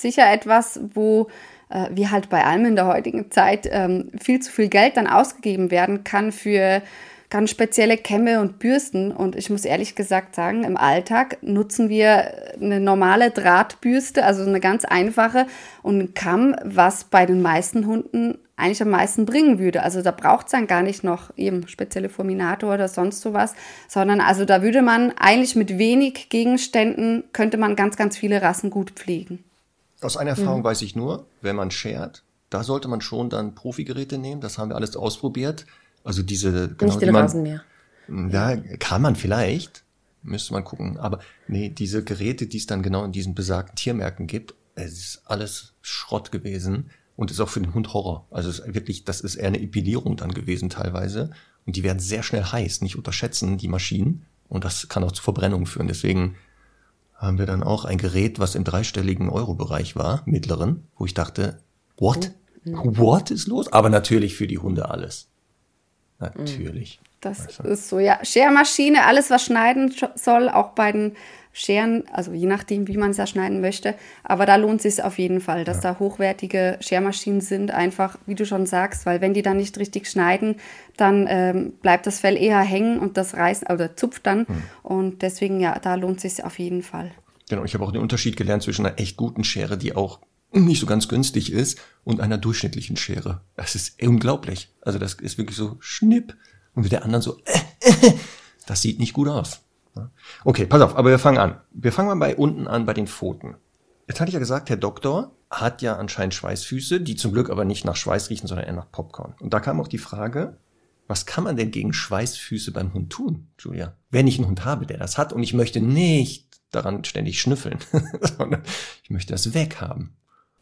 sicher etwas, wo äh, wie halt bei allem in der heutigen Zeit ähm, viel zu viel Geld dann ausgegeben werden kann für ganz spezielle Kämme und Bürsten. Und ich muss ehrlich gesagt sagen, im Alltag nutzen wir eine normale Drahtbürste, also eine ganz einfache und ein Kamm, was bei den meisten Hunden eigentlich am meisten bringen würde. Also da braucht es dann gar nicht noch eben spezielle Fulminator oder sonst sowas, sondern also da würde man eigentlich mit wenig Gegenständen, könnte man ganz, ganz viele Rassen gut pflegen.
Aus einer Erfahrung mhm. weiß ich nur, wenn man schert, da sollte man schon dann Profigeräte nehmen. Das haben wir alles ausprobiert. Also diese
genau, nicht den man, Rasenmäher.
Ja, kann man vielleicht, müsste man gucken. Aber nee, diese Geräte, die es dann genau in diesen besagten Tiermärkten gibt, es ist alles Schrott gewesen und ist auch für den Hund Horror. Also es ist wirklich, das ist eher eine Epilierung dann gewesen teilweise. Und die werden sehr schnell heiß, nicht unterschätzen, die Maschinen. Und das kann auch zu Verbrennung führen. Deswegen haben wir dann auch ein Gerät, was im dreistelligen Euro-Bereich war, mittleren, wo ich dachte, what? Mhm. What ist los? Aber natürlich für die Hunde alles. Natürlich.
Das weißt ist so, ja. Schermaschine, alles, was schneiden soll, auch bei den Scheren, also je nachdem, wie man es ja schneiden möchte. Aber da lohnt es sich auf jeden Fall, dass ja. da hochwertige Schermaschinen sind, einfach, wie du schon sagst, weil wenn die dann nicht richtig schneiden, dann ähm, bleibt das Fell eher hängen und das reißt oder zupft dann. Hm. Und deswegen, ja, da lohnt es sich auf jeden Fall.
Genau, ich habe auch den Unterschied gelernt zwischen einer echt guten Schere, die auch nicht so ganz günstig ist und einer durchschnittlichen Schere. Das ist unglaublich. Also das ist wirklich so schnipp und mit der anderen so, äh, äh, das sieht nicht gut aus. Okay, pass auf, aber wir fangen an. Wir fangen mal bei unten an, bei den Pfoten. Jetzt hatte ich ja gesagt, Herr Doktor hat ja anscheinend Schweißfüße, die zum Glück aber nicht nach Schweiß riechen, sondern eher nach Popcorn. Und da kam auch die Frage, was kann man denn gegen Schweißfüße beim Hund tun, Julia? Wenn ich einen Hund habe, der das hat und ich möchte nicht daran ständig schnüffeln, *laughs* sondern ich möchte das weghaben.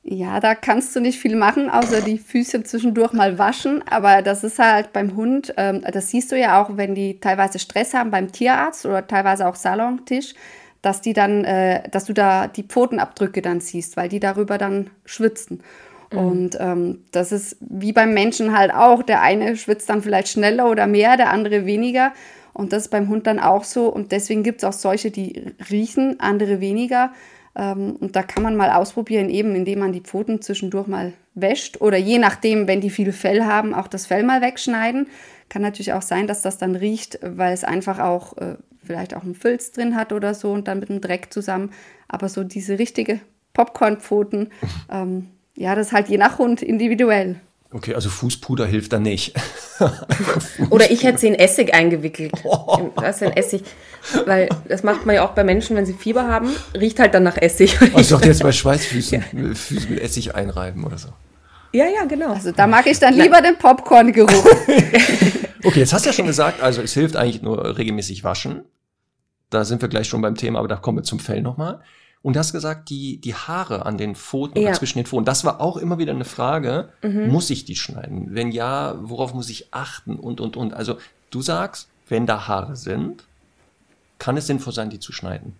Ja, da kannst du nicht viel machen, außer die Füße zwischendurch mal waschen. Aber das ist halt beim Hund, ähm, das siehst du ja auch, wenn die teilweise Stress haben beim Tierarzt oder teilweise auch Salontisch, dass die dann, äh, dass du da die Pfotenabdrücke dann siehst, weil die darüber dann schwitzen. Mhm. Und ähm, das ist wie beim Menschen halt auch. Der eine schwitzt dann vielleicht schneller oder mehr, der andere weniger. Und das ist beim Hund dann auch so. Und deswegen gibt es auch solche, die riechen, andere weniger. Ähm, und da kann man mal ausprobieren, eben indem man die Pfoten zwischendurch mal wäscht oder je nachdem, wenn die viel Fell haben, auch das Fell mal wegschneiden. Kann natürlich auch sein, dass das dann riecht, weil es einfach auch äh, vielleicht auch einen Filz drin hat oder so und dann mit dem Dreck zusammen. Aber so diese richtige Popcornpfoten, *laughs* ähm, ja, das ist halt je nach Hund individuell.
Okay, also Fußpuder hilft da nicht. *laughs*
Oder ich hätte sie in Essig eingewickelt. Oh. Das ist ein Essig. Weil das macht man ja auch bei Menschen, wenn sie Fieber haben, riecht halt dann nach Essig.
Also doch jetzt bei *laughs* Schweißfüßen ja. Füße mit Essig einreiben oder so.
Ja, ja, genau.
Also da mag ich dann lieber den Popcorn-Geruch. *laughs*
okay, jetzt hast du ja schon gesagt, also es hilft eigentlich nur regelmäßig waschen. Da sind wir gleich schon beim Thema, aber da kommen wir zum Fell nochmal. Und du hast gesagt, die, die Haare an den Pfoten ja. oder zwischen den Pfoten, das war auch immer wieder eine Frage, mhm. muss ich die schneiden? Wenn ja, worauf muss ich achten und, und, und. Also du sagst, wenn da Haare sind, kann es sinnvoll sein, die zu schneiden.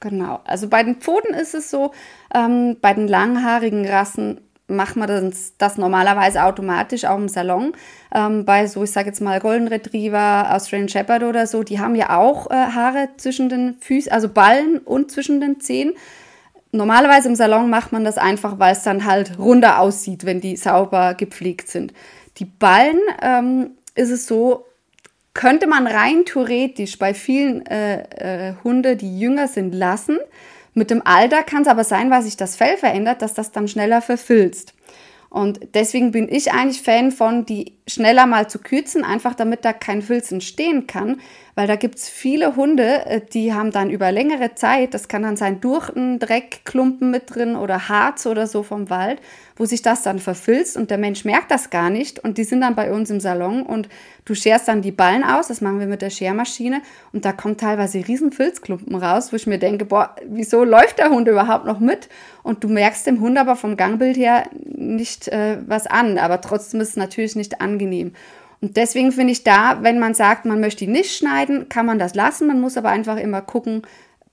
Genau, also bei den Pfoten ist es so, ähm, bei den langhaarigen Rassen macht man das, das normalerweise automatisch auch im Salon. Ähm, bei so, ich sage jetzt mal Golden Retriever, Australian Shepherd oder so, die haben ja auch äh, Haare zwischen den Füßen, also Ballen und zwischen den Zehen. Normalerweise im Salon macht man das einfach, weil es dann halt runder aussieht, wenn die sauber gepflegt sind. Die Ballen ähm, ist es so, könnte man rein theoretisch bei vielen äh, äh, Hunde, die jünger sind, lassen. Mit dem Alter kann es aber sein, weil sich das Fell verändert, dass das dann schneller verfilzt. Und deswegen bin ich eigentlich Fan von, die schneller mal zu kürzen, einfach damit da kein Filz entstehen kann, weil da gibt es viele Hunde, äh, die haben dann über längere Zeit, das kann dann sein durch einen Dreckklumpen mit drin oder Harz oder so vom Wald, wo sich das dann verfilzt und der Mensch merkt das gar nicht und die sind dann bei uns im Salon und du scherst dann die Ballen aus, das machen wir mit der Schermaschine und da kommen teilweise riesen Filzklumpen raus, wo ich mir denke, boah, wieso läuft der Hund überhaupt noch mit? Und du merkst dem Hund aber vom Gangbild her nicht äh, was an, aber trotzdem ist es natürlich nicht angenehm. Und deswegen finde ich da, wenn man sagt, man möchte ihn nicht schneiden, kann man das lassen. Man muss aber einfach immer gucken,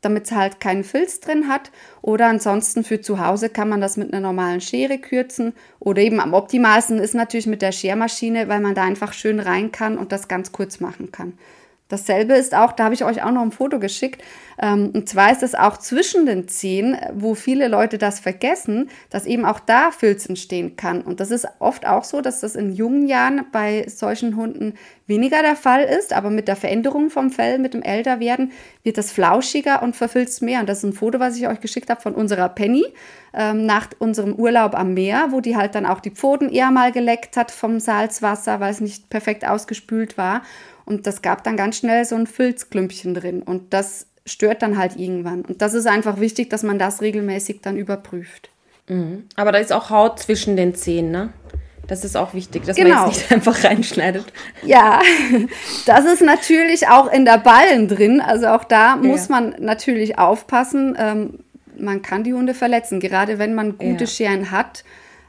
damit es halt keinen Filz drin hat. Oder ansonsten für zu Hause kann man das mit einer normalen Schere kürzen. Oder eben am optimalsten ist natürlich mit der Schermaschine, weil man da einfach schön rein kann und das ganz kurz machen kann. Dasselbe ist auch, da habe ich euch auch noch ein Foto geschickt, ähm, und zwar ist es auch zwischen den Zehen, wo viele Leute das vergessen, dass eben auch da Filz entstehen kann. Und das ist oft auch so, dass das in jungen Jahren bei solchen Hunden weniger der Fall ist, aber mit der Veränderung vom Fell, mit dem Älterwerden, wird das flauschiger und verfilzt mehr. Und das ist ein Foto, was ich euch geschickt habe von unserer Penny ähm, nach unserem Urlaub am Meer, wo die halt dann auch die Pfoten eher mal geleckt hat vom Salzwasser, weil es nicht perfekt ausgespült war. Und das gab dann ganz schnell so ein Filzklümpchen drin. Und das stört dann halt irgendwann. Und das ist einfach wichtig, dass man das regelmäßig dann überprüft.
Mhm. Aber da ist auch Haut zwischen den Zähnen, ne? Das ist auch wichtig, dass genau. man jetzt nicht *laughs* einfach reinschneidet.
Ja, *laughs* das ist natürlich auch in der Ballen drin. Also auch da muss ja. man natürlich aufpassen. Ähm, man kann die Hunde verletzen, gerade wenn man gute ja. Scheren hat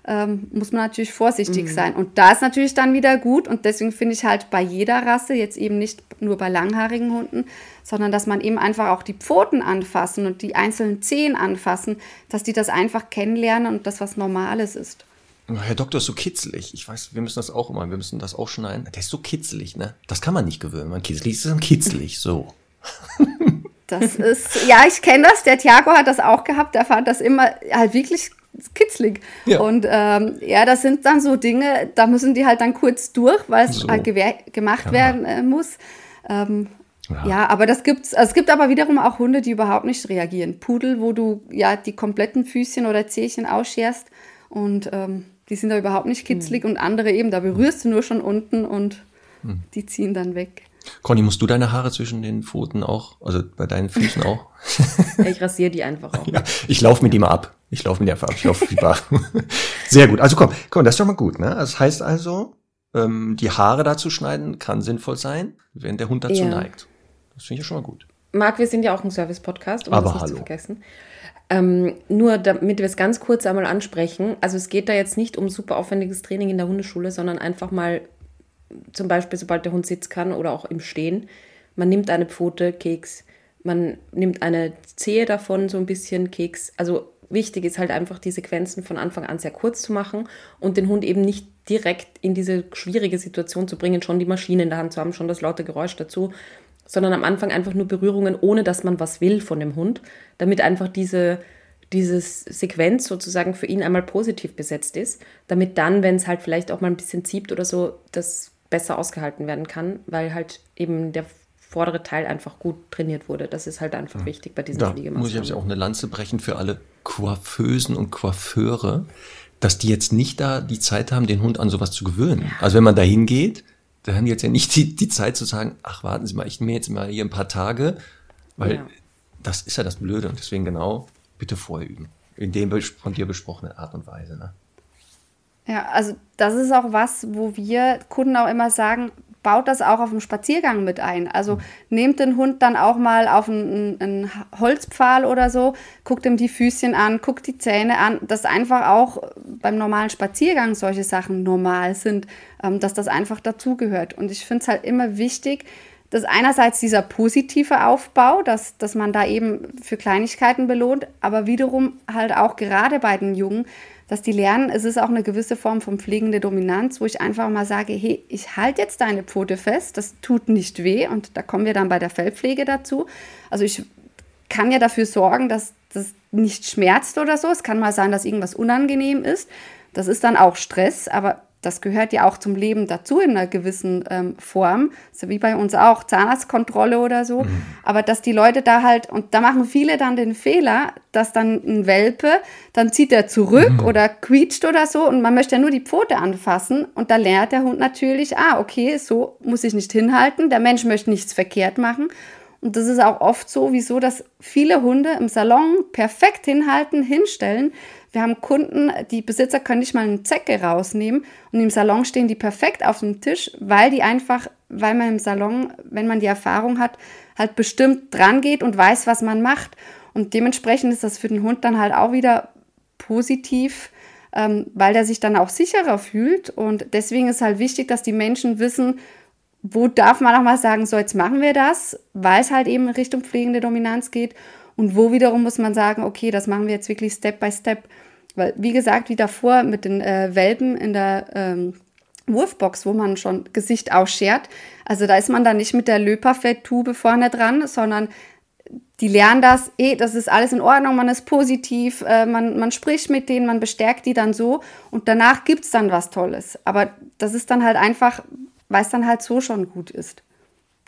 ähm, muss man natürlich vorsichtig mhm. sein. Und da ist natürlich dann wieder gut und deswegen finde ich halt bei jeder Rasse, jetzt eben nicht nur bei langhaarigen Hunden, sondern dass man eben einfach auch die Pfoten anfassen und die einzelnen Zehen anfassen, dass die das einfach kennenlernen und das was Normales ist.
Herr Doktor ist so kitzelig. Ich weiß, wir müssen das auch immer, wir müssen das auch schneiden. Der ist so kitzelig, ne? Das kann man nicht gewöhnen. Man kitzelig ist dann kitzelig, so.
Das ist, ja, ich kenne das. Der Thiago hat das auch gehabt. Der fand das immer halt wirklich kitzlig. Ja. Und ähm, ja, das sind dann so Dinge, da müssen die halt dann kurz durch, weil es so. halt gemacht ja. werden äh, muss. Ähm, ja. ja. aber das gibt's. Also es gibt aber wiederum auch Hunde, die überhaupt nicht reagieren. Pudel, wo du ja die kompletten Füßchen oder Zehchen ausscherst und ähm, die sind da überhaupt nicht kitzlig mhm. und andere eben, da berührst du nur schon unten und mhm. die ziehen dann weg.
Conny, musst du deine Haare zwischen den Pfoten auch, also bei deinen Füßen auch? *laughs*
ich rasiere die einfach auch. *laughs*
Ja, ich laufe mit mal ab. Ich laufe mit der einfach ab. Ich laufe wie bar. *laughs* Sehr gut. Also komm, komm, das ist doch mal gut. Ne? Das heißt also, ähm, die Haare dazu schneiden kann sinnvoll sein, wenn der Hund dazu ja. neigt. Das finde ich ja schon mal gut.
Marc, wir sind ja auch ein Service-Podcast, um
Aber
das nicht
hallo.
zu vergessen. Ähm, nur damit wir es ganz kurz einmal ansprechen. Also es geht da jetzt nicht um super aufwendiges Training in der Hundeschule, sondern einfach mal zum Beispiel, sobald der Hund sitzen kann oder auch im Stehen, man nimmt eine Pfote, Keks, man nimmt eine Zehe davon, so ein bisschen Keks. Also wichtig ist halt einfach, die Sequenzen von Anfang an sehr kurz zu machen und den Hund eben nicht direkt in diese schwierige Situation zu bringen, schon die Maschine in der Hand zu haben, schon das laute Geräusch dazu, sondern am Anfang einfach nur Berührungen, ohne dass man was will von dem Hund, damit einfach diese, dieses Sequenz sozusagen für ihn einmal positiv besetzt ist, damit dann, wenn es halt vielleicht auch mal ein bisschen zieht oder so, das besser ausgehalten werden kann, weil halt eben der vordere Teil einfach gut trainiert wurde. Das ist halt einfach mhm. wichtig bei diesen
da Muss ich jetzt auch eine Lanze brechen für alle Coiffeusen und Coiffeure, dass die jetzt nicht da die Zeit haben, den Hund an sowas zu gewöhnen. Ja. Also wenn man da hingeht, da haben die jetzt ja nicht die, die Zeit zu sagen, ach, warten Sie mal, ich nehme jetzt mal hier ein paar Tage, weil ja. das ist ja das Blöde und deswegen genau, bitte vorher üben. In dem von dir besprochenen Art und Weise. Ne?
Ja, also das ist auch was, wo wir Kunden auch immer sagen, baut das auch auf dem Spaziergang mit ein. Also nehmt den Hund dann auch mal auf einen, einen, Holzpfahl oder so, guckt ihm die Füßchen an, guckt die Zähne an, dass einfach auch beim normalen Spaziergang solche Sachen normal sind, ähm, dass das einfach dazugehört. Und ich finde es halt immer wichtig, dass einerseits dieser positive Aufbau, dass, dass man da eben für Kleinigkeiten belohnt, aber wiederum halt auch gerade bei den Jungen, dass die lernen, es ist auch eine gewisse Form von pflegende Dominanz, wo ich einfach mal sage, hey, ich halte jetzt deine Pfote fest, das tut nicht weh und da kommen wir dann bei der Fellpflege dazu. Also ich kann ja dafür sorgen, dass das nicht schmerzt oder so. Es kann mal sein, dass irgendwas unangenehm ist. Das ist dann auch Stress, aber das gehört ja auch zum Leben dazu in einer gewissen ähm, Form. So wie bei uns auch Zahnarztkontrolle oder so. Mhm. Aber dass die Leute da halt, und da machen viele dann den Fehler, dass dann ein Welpe, dann zieht er zurück mhm. oder quietscht oder so und man möchte ja nur die Pfote anfassen und da lernt der Hund natürlich, ah, okay, so muss ich nicht hinhalten. Der Mensch möchte nichts verkehrt machen. Und das ist auch oft so, wieso, dass viele Hunde im Salon perfekt hinhalten, hinstellen, wir haben Kunden, die Besitzer können nicht mal eine Zecke rausnehmen und im Salon stehen die perfekt auf dem Tisch, weil die einfach, weil man im Salon, wenn man die Erfahrung hat, halt bestimmt dran geht und weiß, was man macht. Und dementsprechend ist das für den Hund dann halt auch wieder positiv, ähm, weil der sich dann auch sicherer fühlt. Und deswegen ist halt wichtig, dass die Menschen wissen, wo darf man auch mal sagen, so jetzt machen wir das, weil es halt eben Richtung pflegende Dominanz geht. Und wo wiederum muss man sagen, okay, das machen wir jetzt wirklich Step by Step. Weil, wie gesagt, wie davor mit den äh, Welpen in der ähm, Wurfbox, wo man schon Gesicht ausschert. Also da ist man dann nicht mit der Löperfetttube vorne dran, sondern die lernen das, eh, das ist alles in Ordnung, man ist positiv, äh, man, man spricht mit denen, man bestärkt die dann so und danach gibt es dann was Tolles. Aber das ist dann halt einfach, weil es dann halt so schon gut ist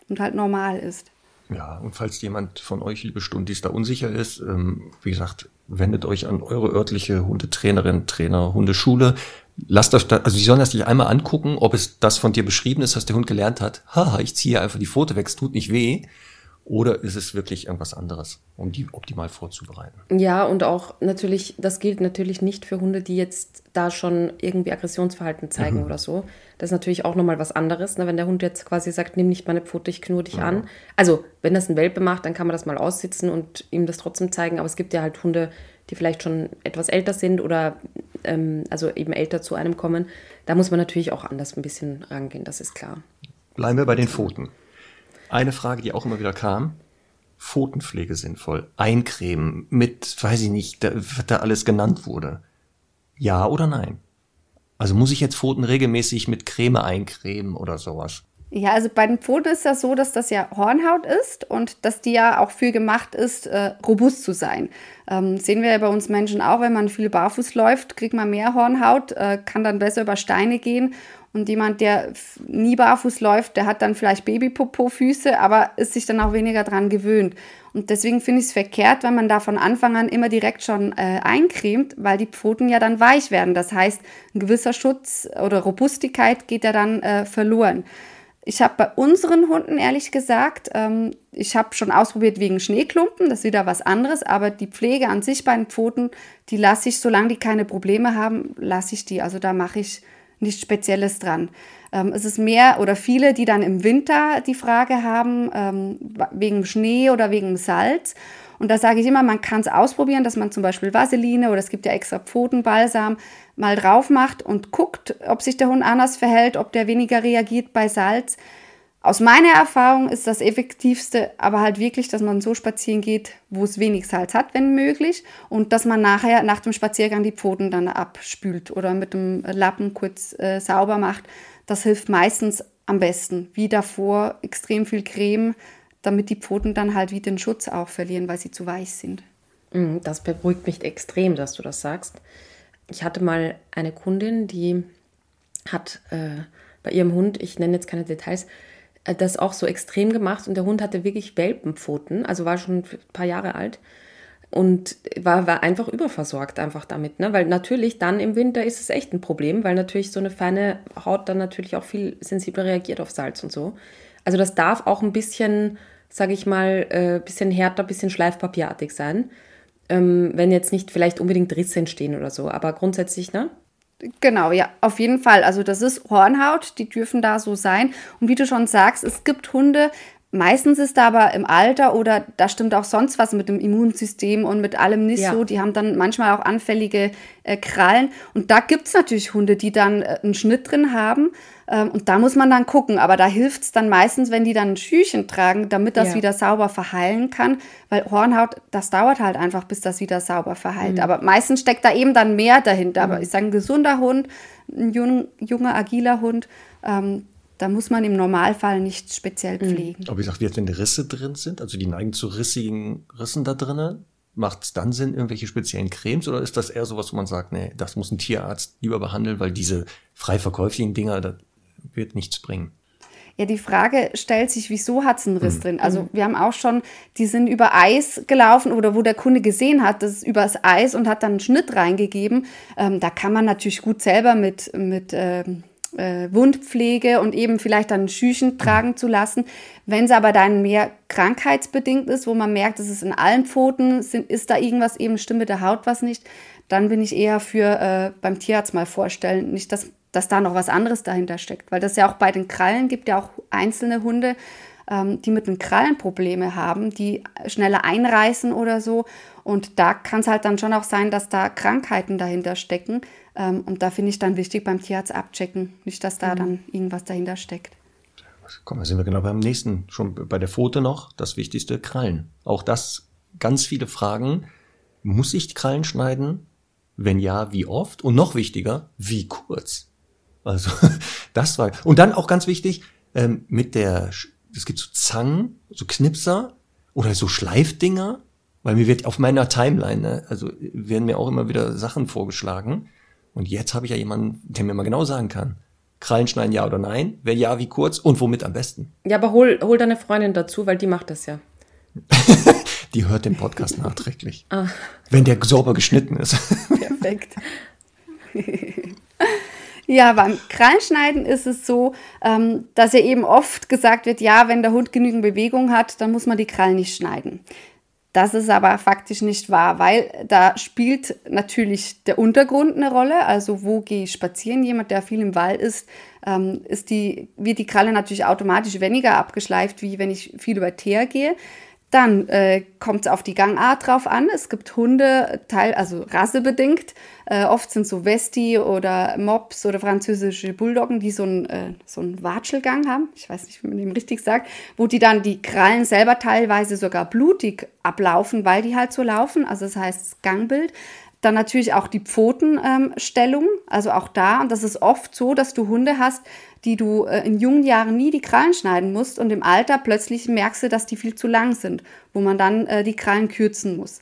und halt normal ist.
Ja, und falls jemand von euch, liebe Stundis, da unsicher ist, ähm, wie gesagt, wendet euch an eure örtliche Hundetrainerin, Trainer, Hundeschule. Lasst das, also sie sollen das nicht einmal angucken, ob es das von dir beschrieben ist, was der Hund gelernt hat. Haha, ich ziehe einfach die Pfote weg, es tut nicht weh. Oder ist es wirklich irgendwas anderes, um die optimal vorzubereiten?
Ja, und auch natürlich, das gilt natürlich nicht für Hunde, die jetzt da schon irgendwie Aggressionsverhalten zeigen mhm. oder so. Das ist natürlich auch nochmal was anderes. Ne? Wenn der Hund jetzt quasi sagt, nimm nicht meine Pfote, ich knurr dich ja. an. Also, wenn das ein Welpe macht, dann kann man das mal aussitzen und ihm das trotzdem zeigen. Aber es gibt ja halt Hunde, die vielleicht schon etwas älter sind oder ähm, also eben älter zu einem kommen. Da muss man natürlich auch anders ein bisschen rangehen, das ist klar.
Bleiben wir bei den Pfoten. Eine Frage, die auch immer wieder kam. Pfotenpflege sinnvoll. Eincremen mit, weiß ich nicht, da, was da alles genannt wurde. Ja oder nein? Also muss ich jetzt Pfoten regelmäßig mit Creme eincremen oder sowas?
Ja, also bei den Pfoten ist das so, dass das ja Hornhaut ist und dass die ja auch viel gemacht ist, äh, robust zu sein. Ähm, sehen wir ja bei uns Menschen auch, wenn man viel barfuß läuft, kriegt man mehr Hornhaut, äh, kann dann besser über Steine gehen und jemand, der nie barfuß läuft, der hat dann vielleicht Babypopo-Füße, aber ist sich dann auch weniger dran gewöhnt. Und deswegen finde ich es verkehrt, wenn man da von Anfang an immer direkt schon äh, eincremt, weil die Pfoten ja dann weich werden. Das heißt, ein gewisser Schutz oder Robustigkeit geht ja dann äh, verloren. Ich habe bei unseren Hunden ehrlich gesagt, ähm, ich habe schon ausprobiert wegen Schneeklumpen, das ist wieder was anderes, aber die Pflege an sich bei den Pfoten, die lasse ich, solange die keine Probleme haben, lasse ich die. Also da mache ich nichts Spezielles dran. Ähm, es ist mehr oder viele, die dann im Winter die Frage haben, ähm, wegen Schnee oder wegen Salz. Und da sage ich immer, man kann es ausprobieren, dass man zum Beispiel Vaseline oder es gibt ja extra Pfotenbalsam mal drauf macht und guckt, ob sich der Hund anders verhält, ob der weniger reagiert bei Salz. Aus meiner Erfahrung ist das effektivste aber halt wirklich, dass man so spazieren geht, wo es wenig Salz hat, wenn möglich, und dass man nachher nach dem Spaziergang die Pfoten dann abspült oder mit dem Lappen kurz äh, sauber macht. Das hilft meistens am besten. Wie davor extrem viel Creme, damit die Pfoten dann halt wie den Schutz auch verlieren, weil sie zu weich sind.
Mm, das beruhigt mich extrem, dass du das sagst. Ich hatte mal eine Kundin, die hat äh, bei ihrem Hund, ich nenne jetzt keine Details, das auch so extrem gemacht und der Hund hatte wirklich Welpenpfoten, also war schon ein paar Jahre alt und war, war einfach überversorgt einfach damit, ne? weil natürlich dann im Winter ist es echt ein Problem, weil natürlich so eine feine Haut dann natürlich auch viel sensibler reagiert auf Salz und so. Also das darf auch ein bisschen, sage ich mal, äh, bisschen härter, bisschen schleifpapierartig sein, ähm, wenn jetzt nicht vielleicht unbedingt Risse entstehen oder so, aber grundsätzlich, ne?
Genau, ja, auf jeden Fall. Also das ist Hornhaut, die dürfen da so sein. Und wie du schon sagst, es gibt Hunde, Meistens ist da aber im Alter oder da stimmt auch sonst was mit dem Immunsystem und mit allem nicht ja. so. Die haben dann manchmal auch anfällige äh, Krallen. Und da gibt es natürlich Hunde, die dann äh, einen Schnitt drin haben. Ähm, und da muss man dann gucken. Aber da hilft es dann meistens, wenn die dann ein Schüchen tragen, damit das ja. wieder sauber verheilen kann. Weil Hornhaut, das dauert halt einfach, bis das wieder sauber verheilt. Mhm. Aber meistens steckt da eben dann mehr dahinter. Mhm. Aber ich sage, ein gesunder Hund, ein jung, junger, agiler Hund, ähm, da muss man im Normalfall nicht speziell mhm. pflegen.
Aber wie gesagt, wenn Risse drin sind, also die neigen zu rissigen Rissen da drinnen, macht es dann Sinn, irgendwelche speziellen Cremes oder ist das eher sowas, wo man sagt, nee, das muss ein Tierarzt lieber behandeln, weil diese frei verkäuflichen Dinger, das wird nichts bringen?
Ja, die Frage stellt sich, wieso hat es einen Riss mhm. drin? Also wir haben auch schon, die sind über Eis gelaufen oder wo der Kunde gesehen hat, das ist übers Eis und hat dann einen Schnitt reingegeben. Ähm, da kann man natürlich gut selber mit, mit ähm, äh, Wundpflege und eben vielleicht dann Schüchen tragen zu lassen. Wenn es aber dann mehr krankheitsbedingt ist, wo man merkt, es ist in allen Pfoten, sind, ist da irgendwas eben, stimmt mit der Haut was nicht, dann bin ich eher für äh, beim Tierarzt mal vorstellen. Nicht, dass dass da noch was anderes dahinter steckt. Weil das ja auch bei den Krallen gibt ja auch einzelne Hunde, ähm, die mit den Krallen Probleme haben, die schneller einreißen oder so. Und da kann es halt dann schon auch sein, dass da Krankheiten dahinter stecken. Ähm, und da finde ich dann wichtig beim Tierarzt abchecken, nicht, dass da mhm. dann irgendwas dahinter steckt.
Komm, da sind wir genau beim nächsten, schon bei der Pfote noch, das wichtigste, Krallen. Auch das ganz viele Fragen. Muss ich Krallen schneiden? Wenn ja, wie oft? Und noch wichtiger, wie kurz? Also *laughs* das war. Und dann auch ganz wichtig, ähm, mit der, es gibt so Zangen, so Knipser oder so Schleifdinger, weil mir wird auf meiner Timeline, ne, also werden mir auch immer wieder Sachen vorgeschlagen. Und jetzt habe ich ja jemanden, der mir mal genau sagen kann, Krallen schneiden ja oder nein, wenn ja, wie kurz und womit am besten.
Ja, aber hol, hol deine Freundin dazu, weil die macht das ja. *laughs*
die hört den Podcast nachträglich. Ah. Wenn der sauber geschnitten ist. *laughs* Perfekt. *laughs*
Ja, beim Krallenschneiden ist es so, ähm, dass ja eben oft gesagt wird, ja, wenn der Hund genügend Bewegung hat, dann muss man die Krallen nicht schneiden. Das ist aber faktisch nicht wahr, weil da spielt natürlich der Untergrund eine Rolle. Also wo gehe ich spazieren? Jemand, der viel im Wald ist, ähm, ist die, wird die Kralle natürlich automatisch weniger abgeschleift, wie wenn ich viel über Teer gehe. Dann äh, kommt es auf die Gangart drauf an. Es gibt Hunde, teil, also rassebedingt. Äh, oft sind so Westi oder Mops oder französische Bulldoggen, die so einen äh, so einen Watschelgang haben. Ich weiß nicht, wie man dem richtig sagt, wo die dann die Krallen selber teilweise sogar blutig ablaufen, weil die halt so laufen. Also das heißt Gangbild. Dann natürlich auch die Pfotenstellung, ähm, also auch da. Und das ist oft so, dass du Hunde hast, die du äh, in jungen Jahren nie die Krallen schneiden musst und im Alter plötzlich merkst du, dass die viel zu lang sind, wo man dann äh, die Krallen kürzen muss.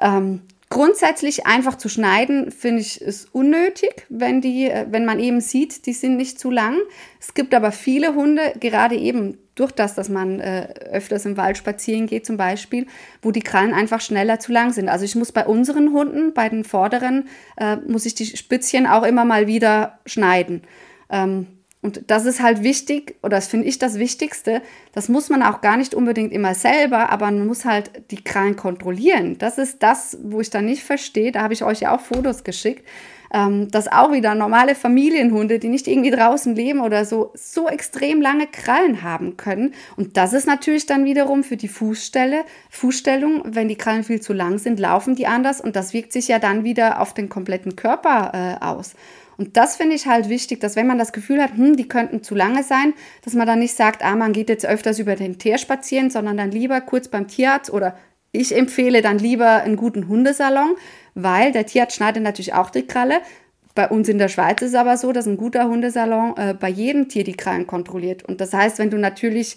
Ähm, grundsätzlich einfach zu schneiden, finde ich, ist unnötig, wenn die, äh, wenn man eben sieht, die sind nicht zu lang. Es gibt aber viele Hunde, gerade eben durch das, dass man äh, öfters im Wald spazieren geht zum Beispiel, wo die Krallen einfach schneller zu lang sind. Also ich muss bei unseren Hunden, bei den vorderen, äh, muss ich die Spitzchen auch immer mal wieder schneiden. Ähm, und das ist halt wichtig, oder das finde ich das Wichtigste. Das muss man auch gar nicht unbedingt immer selber, aber man muss halt die Krallen kontrollieren. Das ist das, wo ich dann nicht verstehe. Da habe ich euch ja auch Fotos geschickt, ähm, dass auch wieder normale Familienhunde, die nicht irgendwie draußen leben oder so, so extrem lange Krallen haben können. Und das ist natürlich dann wiederum für die Fußstelle, Fußstellung, wenn die Krallen viel zu lang sind, laufen die anders und das wirkt sich ja dann wieder auf den kompletten Körper äh, aus. Und das finde ich halt wichtig, dass wenn man das Gefühl hat, hm, die könnten zu lange sein, dass man dann nicht sagt, ah, man geht jetzt öfters über den Teer spazieren, sondern dann lieber kurz beim Tierarzt oder ich empfehle dann lieber einen guten Hundesalon, weil der Tierarzt schneidet natürlich auch die Kralle. Bei uns in der Schweiz ist es aber so, dass ein guter Hundesalon äh, bei jedem Tier die Krallen kontrolliert. Und das heißt, wenn du natürlich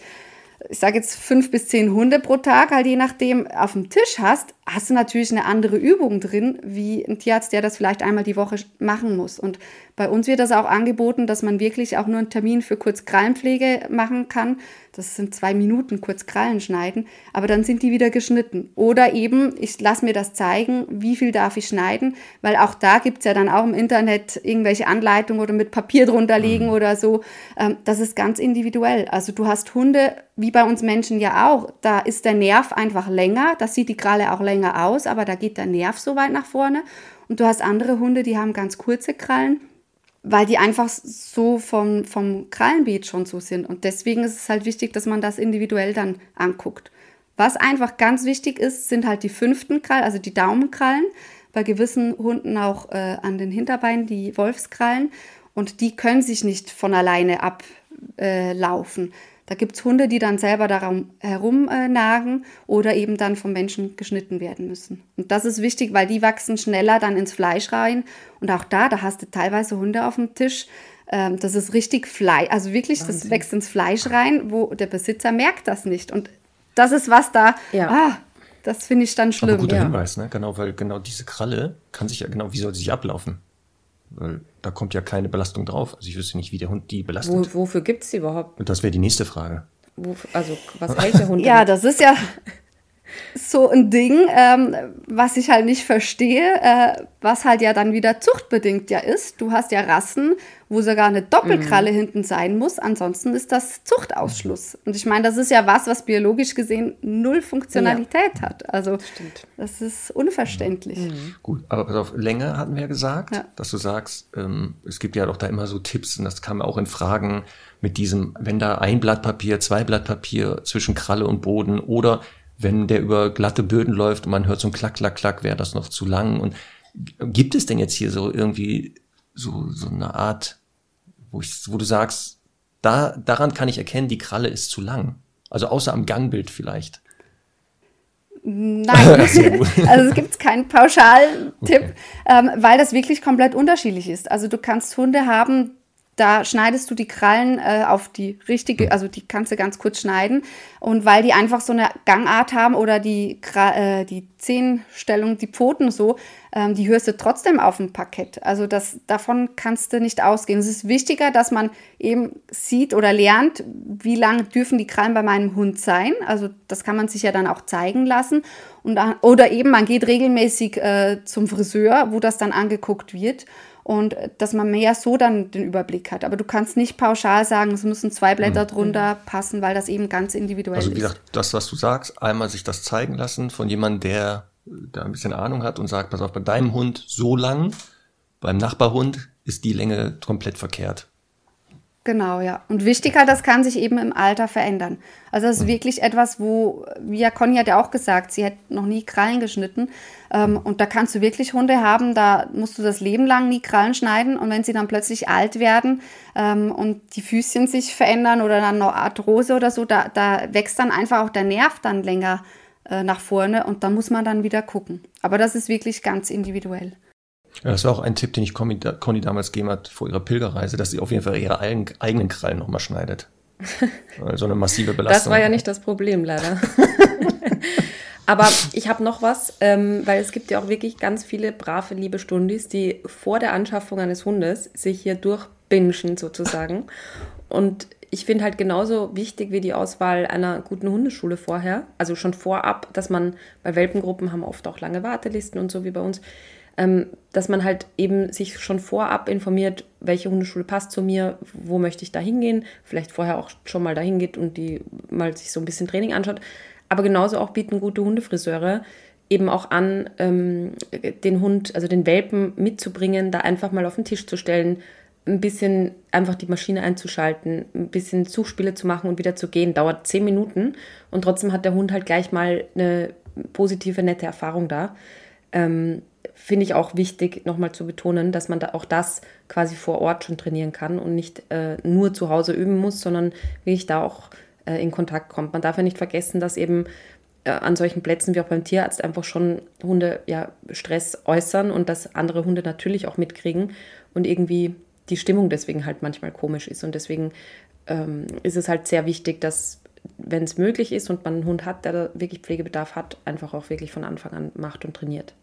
ich sage jetzt fünf bis zehn Hunde pro Tag, halt je nachdem, auf dem Tisch hast, hast du natürlich eine andere Übung drin, wie ein Tierarzt, der das vielleicht einmal die Woche machen muss. Und bei uns wird das auch angeboten, dass man wirklich auch nur einen Termin für kurz Krallenpflege machen kann. Das sind zwei Minuten kurz Krallen schneiden, aber dann sind die wieder geschnitten. Oder eben, ich lasse mir das zeigen, wie viel darf ich schneiden, weil auch da gibt es ja dann auch im Internet irgendwelche Anleitungen oder mit Papier drunter liegen mhm. oder so. Ähm, das ist ganz individuell. Also du hast Hunde, wie bei uns Menschen ja auch, da ist der Nerv einfach länger, das sieht die Kralle auch länger aus, aber da geht der Nerv so weit nach vorne. Und du hast andere Hunde, die haben ganz kurze Krallen weil die einfach so vom, vom Krallenbeet schon so sind. Und deswegen ist es halt wichtig, dass man das individuell dann anguckt. Was einfach ganz wichtig ist, sind halt die fünften Krallen, also die Daumenkrallen. Bei gewissen Hunden auch äh, an den Hinterbeinen die Wolfskrallen. Und die können sich nicht von alleine ablaufen. Äh, da gibt es Hunde, die dann selber darum herumnagen äh, oder eben dann vom Menschen geschnitten werden müssen. Und das ist wichtig, weil die wachsen schneller dann ins Fleisch rein. Und auch da, da hast du teilweise Hunde auf dem Tisch. Ähm, das ist richtig Fleisch, also wirklich, Wahnsinn. das wächst ins Fleisch rein, wo der Besitzer merkt das nicht. Und das ist was da. Ja. Ah, das finde ich dann schlimm.
Aber guter
ja.
Hinweis, ne? Genau, weil genau diese Kralle kann sich ja genau, wie soll sie sich ablaufen? Weil da kommt ja keine Belastung drauf. Also ich wüsste nicht, wie der Hund die belastet.
Wo, wofür gibt es die überhaupt?
Und das wäre die nächste Frage.
Wo, also, was hält der Hund?
Ja, das ist ja *laughs* so ein Ding, ähm, was ich halt nicht verstehe, äh, was halt ja dann wieder zuchtbedingt ja ist. Du hast ja Rassen, wo sogar eine Doppelkralle
Mhm.
hinten sein muss, ansonsten ist das Zuchtausschluss. Und ich meine, das ist ja was, was biologisch gesehen null Funktionalität hat. Also
Stimmt.
das ist unverständlich.
Gut, aber pass auf, Länge hatten wir ja gesagt,
Ja.
dass du sagst, ähm, es gibt ja doch da immer so Tipps und das kam auch in Fragen mit diesem, wenn da ein Blatt Papier, zwei Blatt Papier zwischen Kralle und Boden oder wenn der über glatte Böden läuft und man hört so ein Klack, Klack, Klack, wäre das noch zu lang. Und gibt es denn jetzt hier so irgendwie so, so eine Art, wo, ich, wo du sagst, da, daran kann ich erkennen, die Kralle ist zu lang? Also außer am Gangbild vielleicht.
Nein, *laughs* *laughs* also es gibt keinen pauschalen Tipp,
Okay.
ähm, weil das wirklich komplett unterschiedlich ist. Also du kannst Hunde haben, da schneidest du die Krallen äh, auf die richtige, also die kannst du ganz kurz schneiden. Und weil die einfach so eine Gangart haben oder die, äh, die Zehenstellung, die Pfoten so, ähm, die hörst du trotzdem auf dem Parkett. Also das, davon kannst du nicht ausgehen. Es ist wichtiger, dass man eben sieht oder lernt, wie lang dürfen die Krallen bei meinem Hund sein. Also das kann man sich ja dann auch zeigen lassen. Und, dann- oder eben man geht regelmäßig äh, zum Friseur, wo das dann angeguckt wird. Und dass man mehr so dann den Überblick hat. Aber du kannst nicht pauschal sagen, es müssen zwei Blätter drunter passen, weil das eben ganz individuell
Also wie
ist.
gesagt, das, was du sagst, einmal sich das zeigen lassen von jemandem, der da ein bisschen Ahnung hat und sagt, pass auf, bei deinem Hund so lang, beim Nachbarhund ist die Länge komplett verkehrt.
Genau, ja. Und wichtiger, das kann sich eben im Alter verändern. Also das ist wirklich etwas, wo, wie ja Conny hat ja auch gesagt, sie hat noch nie Krallen geschnitten. Ähm, und da kannst du wirklich Hunde haben, da musst du das Leben lang nie Krallen schneiden. Und wenn sie dann plötzlich alt werden ähm, und die Füßchen sich verändern oder dann noch Arthrose oder so, da, da wächst dann einfach auch der Nerv dann länger äh, nach vorne und da muss man dann wieder gucken. Aber das ist wirklich ganz individuell.
Ja, das war auch ein Tipp, den ich Conny, Conny damals gegeben hat vor ihrer Pilgerreise, dass sie auf jeden Fall ihre eigen, eigenen Krallen nochmal schneidet. *laughs* So eine massive Belastung.
Das war ja nicht das Problem, leider. *laughs* Aber ich habe noch was, ähm, weil es gibt ja auch wirklich ganz viele brave, liebe Stundis, die vor der Anschaffung eines Hundes sich hier durchbingen sozusagen. Und ich finde halt genauso wichtig wie die Auswahl einer guten Hundeschule vorher, also schon vorab, dass man bei Welpengruppen haben oft auch lange Wartelisten und so wie bei uns, ähm, dass man halt eben sich schon vorab informiert, welche Hundeschule passt zu mir, wo möchte ich da hingehen, vielleicht vorher auch schon mal dahin geht und die mal sich so ein bisschen Training anschaut. Aber genauso auch bieten gute Hundefriseure eben auch an, ähm, den Hund, also den Welpen mitzubringen, da einfach mal auf den Tisch zu stellen, ein bisschen einfach die Maschine einzuschalten, ein bisschen Suchspiele zu machen und wieder zu gehen. Dauert zehn Minuten und trotzdem hat der Hund halt gleich mal eine positive, nette Erfahrung da. Ähm, Finde ich auch wichtig, nochmal zu betonen, dass man da auch das quasi vor Ort schon trainieren kann und nicht äh, nur zu Hause üben muss, sondern wirklich da auch äh, in Kontakt kommt. Man darf ja nicht vergessen, dass eben äh, an solchen Plätzen wie auch beim Tierarzt einfach schon Hunde ja Stress äußern und dass andere Hunde natürlich auch mitkriegen und irgendwie die Stimmung deswegen halt manchmal komisch ist. Und deswegen ähm, ist es halt sehr wichtig, dass, wenn es möglich ist und man einen Hund hat, der da wirklich Pflegebedarf hat, einfach auch wirklich von Anfang an macht und trainiert.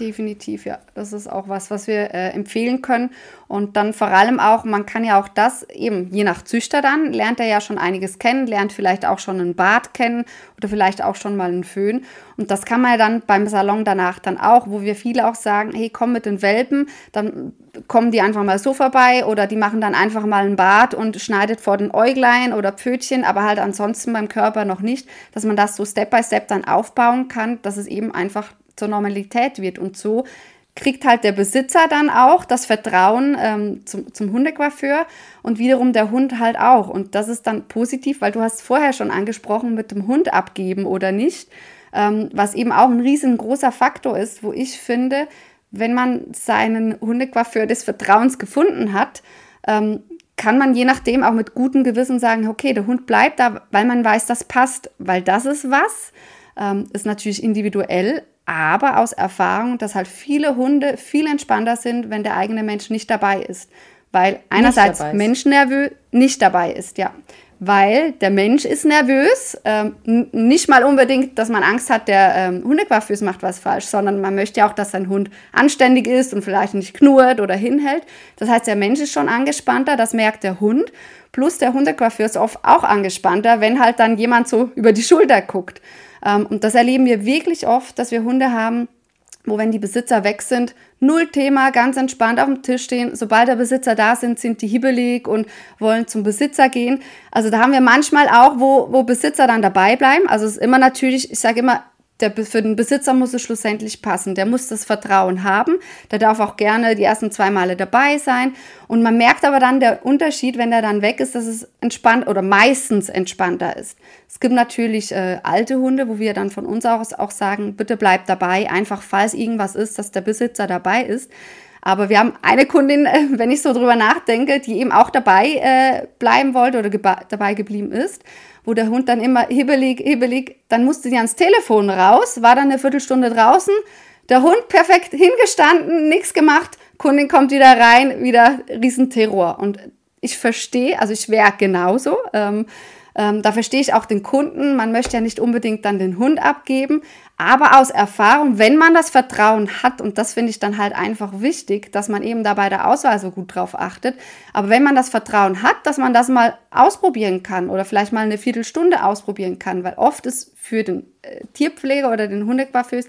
Definitiv, ja. Das ist auch was, was wir äh, empfehlen können. Und dann vor allem auch, man kann ja auch das eben, je nach Züchter dann, lernt er ja schon einiges kennen, lernt vielleicht auch schon einen Bart kennen oder vielleicht auch schon mal einen Föhn. Und das kann man ja dann beim Salon danach dann auch, wo wir viele auch sagen, hey, komm mit den Welpen, dann kommen die einfach mal so vorbei oder die machen dann einfach mal einen Bart und schneidet vor den Äuglein oder Pfötchen, aber halt ansonsten beim Körper noch nicht, dass man das so Step by Step dann aufbauen kann, dass es eben einfach zur Normalität wird. Und so kriegt halt der Besitzer dann auch das Vertrauen ähm, zum, zum Hundecoiffeur und wiederum der Hund halt auch. Und das ist dann positiv, weil du hast vorher schon angesprochen mit dem Hund abgeben oder nicht, ähm, was eben auch ein riesengroßer Faktor ist, wo ich finde, wenn man seinen Hundecoiffeur des Vertrauens gefunden hat, ähm, kann man je nachdem auch mit gutem Gewissen sagen, okay, der Hund bleibt da, weil man weiß, das passt, weil das ist was, ähm, ist natürlich individuell, aber aus Erfahrung, dass halt viele Hunde viel entspannter sind, wenn der eigene Mensch nicht dabei ist. Weil einerseits
dabei ist.
menschennervös nicht dabei ist, ja. weil der Mensch ist nervös. Ähm, nicht mal unbedingt, dass man Angst hat, der ähm, Hundequaffeuse macht was falsch, sondern man möchte ja auch, dass sein Hund anständig ist und vielleicht nicht knurrt oder hinhält. Das heißt, der Mensch ist schon angespannter, das merkt der Hund. Plus der ist oft auch angespannter, wenn halt dann jemand so über die Schulter guckt. Ähm, und das erleben wir wirklich oft, dass wir Hunde haben, wo wenn die Besitzer weg sind, null Thema, ganz entspannt auf dem Tisch stehen. Sobald der Besitzer da sind, sind die hibbelig und wollen zum Besitzer gehen. Also da haben wir manchmal auch, wo, wo Besitzer dann dabei bleiben. Also es ist immer natürlich, ich sage immer, der, für den Besitzer muss es schlussendlich passen. Der muss das Vertrauen haben. Der darf auch gerne die ersten zwei Male dabei sein. Und man merkt aber dann der Unterschied, wenn er dann weg ist, dass es entspannt oder meistens entspannter ist. Es gibt natürlich äh, alte Hunde, wo wir dann von uns aus auch sagen, bitte bleib dabei, einfach falls irgendwas ist, dass der Besitzer dabei ist. Aber wir haben eine Kundin, äh, wenn ich so drüber nachdenke, die eben auch dabei äh, bleiben wollte oder dabei geblieben ist wo der Hund dann immer hibbelig, hibbelig, dann musste sie ans Telefon raus, war dann eine Viertelstunde draußen, der Hund perfekt hingestanden, nichts gemacht, Kundin kommt wieder rein, wieder Riesenterror. Und ich verstehe, also ich wäre genauso. Ähm, ähm, da verstehe ich auch den Kunden. Man möchte ja nicht unbedingt dann den Hund abgeben. Aber aus Erfahrung, wenn man das Vertrauen hat, und das finde ich dann halt einfach wichtig, dass man eben da bei der Auswahl so gut drauf achtet. Aber wenn man das Vertrauen hat, dass man das mal ausprobieren kann oder vielleicht mal eine Viertelstunde ausprobieren kann, weil oft ist für den äh, Tierpfleger oder den Hundequaffeus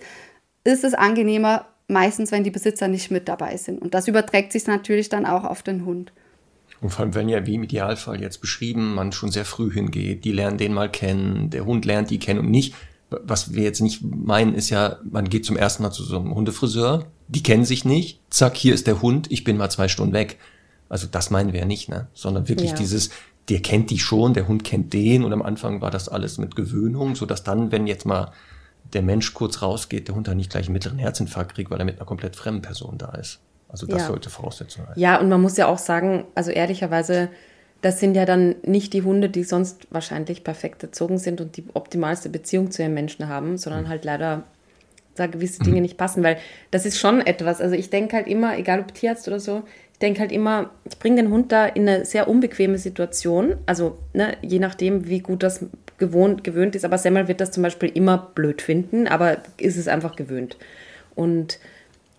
ist es angenehmer, meistens, wenn die Besitzer nicht mit dabei sind. Und das überträgt sich natürlich dann auch auf den Hund.
Und vor allem, wenn ja wie im Idealfall jetzt beschrieben, man schon sehr früh hingeht, die lernen den mal kennen, der Hund lernt die kennen und nicht, was wir jetzt nicht meinen, ist ja, man geht zum ersten Mal zu so einem Hundefriseur, die kennen sich nicht, zack, hier ist der Hund, ich bin mal zwei Stunden weg. Also das meinen wir ja nicht, ne? Sondern wirklich ja. dieses, der kennt die schon, der Hund kennt den und am Anfang war das alles mit Gewöhnung, so dass dann, wenn jetzt mal der Mensch kurz rausgeht, der Hund dann nicht gleich einen mittleren Herzinfarkt kriegt, weil er mit einer komplett fremden Person da ist. Also das ja. sollte Voraussetzung sein.
Ja, und man muss ja auch sagen, also ehrlicherweise, das sind ja dann nicht die Hunde, die sonst wahrscheinlich perfekt erzogen sind und die optimalste Beziehung zu ihren Menschen haben, sondern mhm. halt leider da gewisse Dinge mhm. nicht passen, weil das ist schon etwas. Also ich denke halt immer, egal ob Tierarzt oder so, ich denke halt immer, ich bringe den Hund da in eine sehr unbequeme Situation. Also ne, je nachdem, wie gut das gewohnt, gewöhnt ist. Aber Semmel wird das zum Beispiel immer blöd finden, aber ist es einfach gewöhnt. Und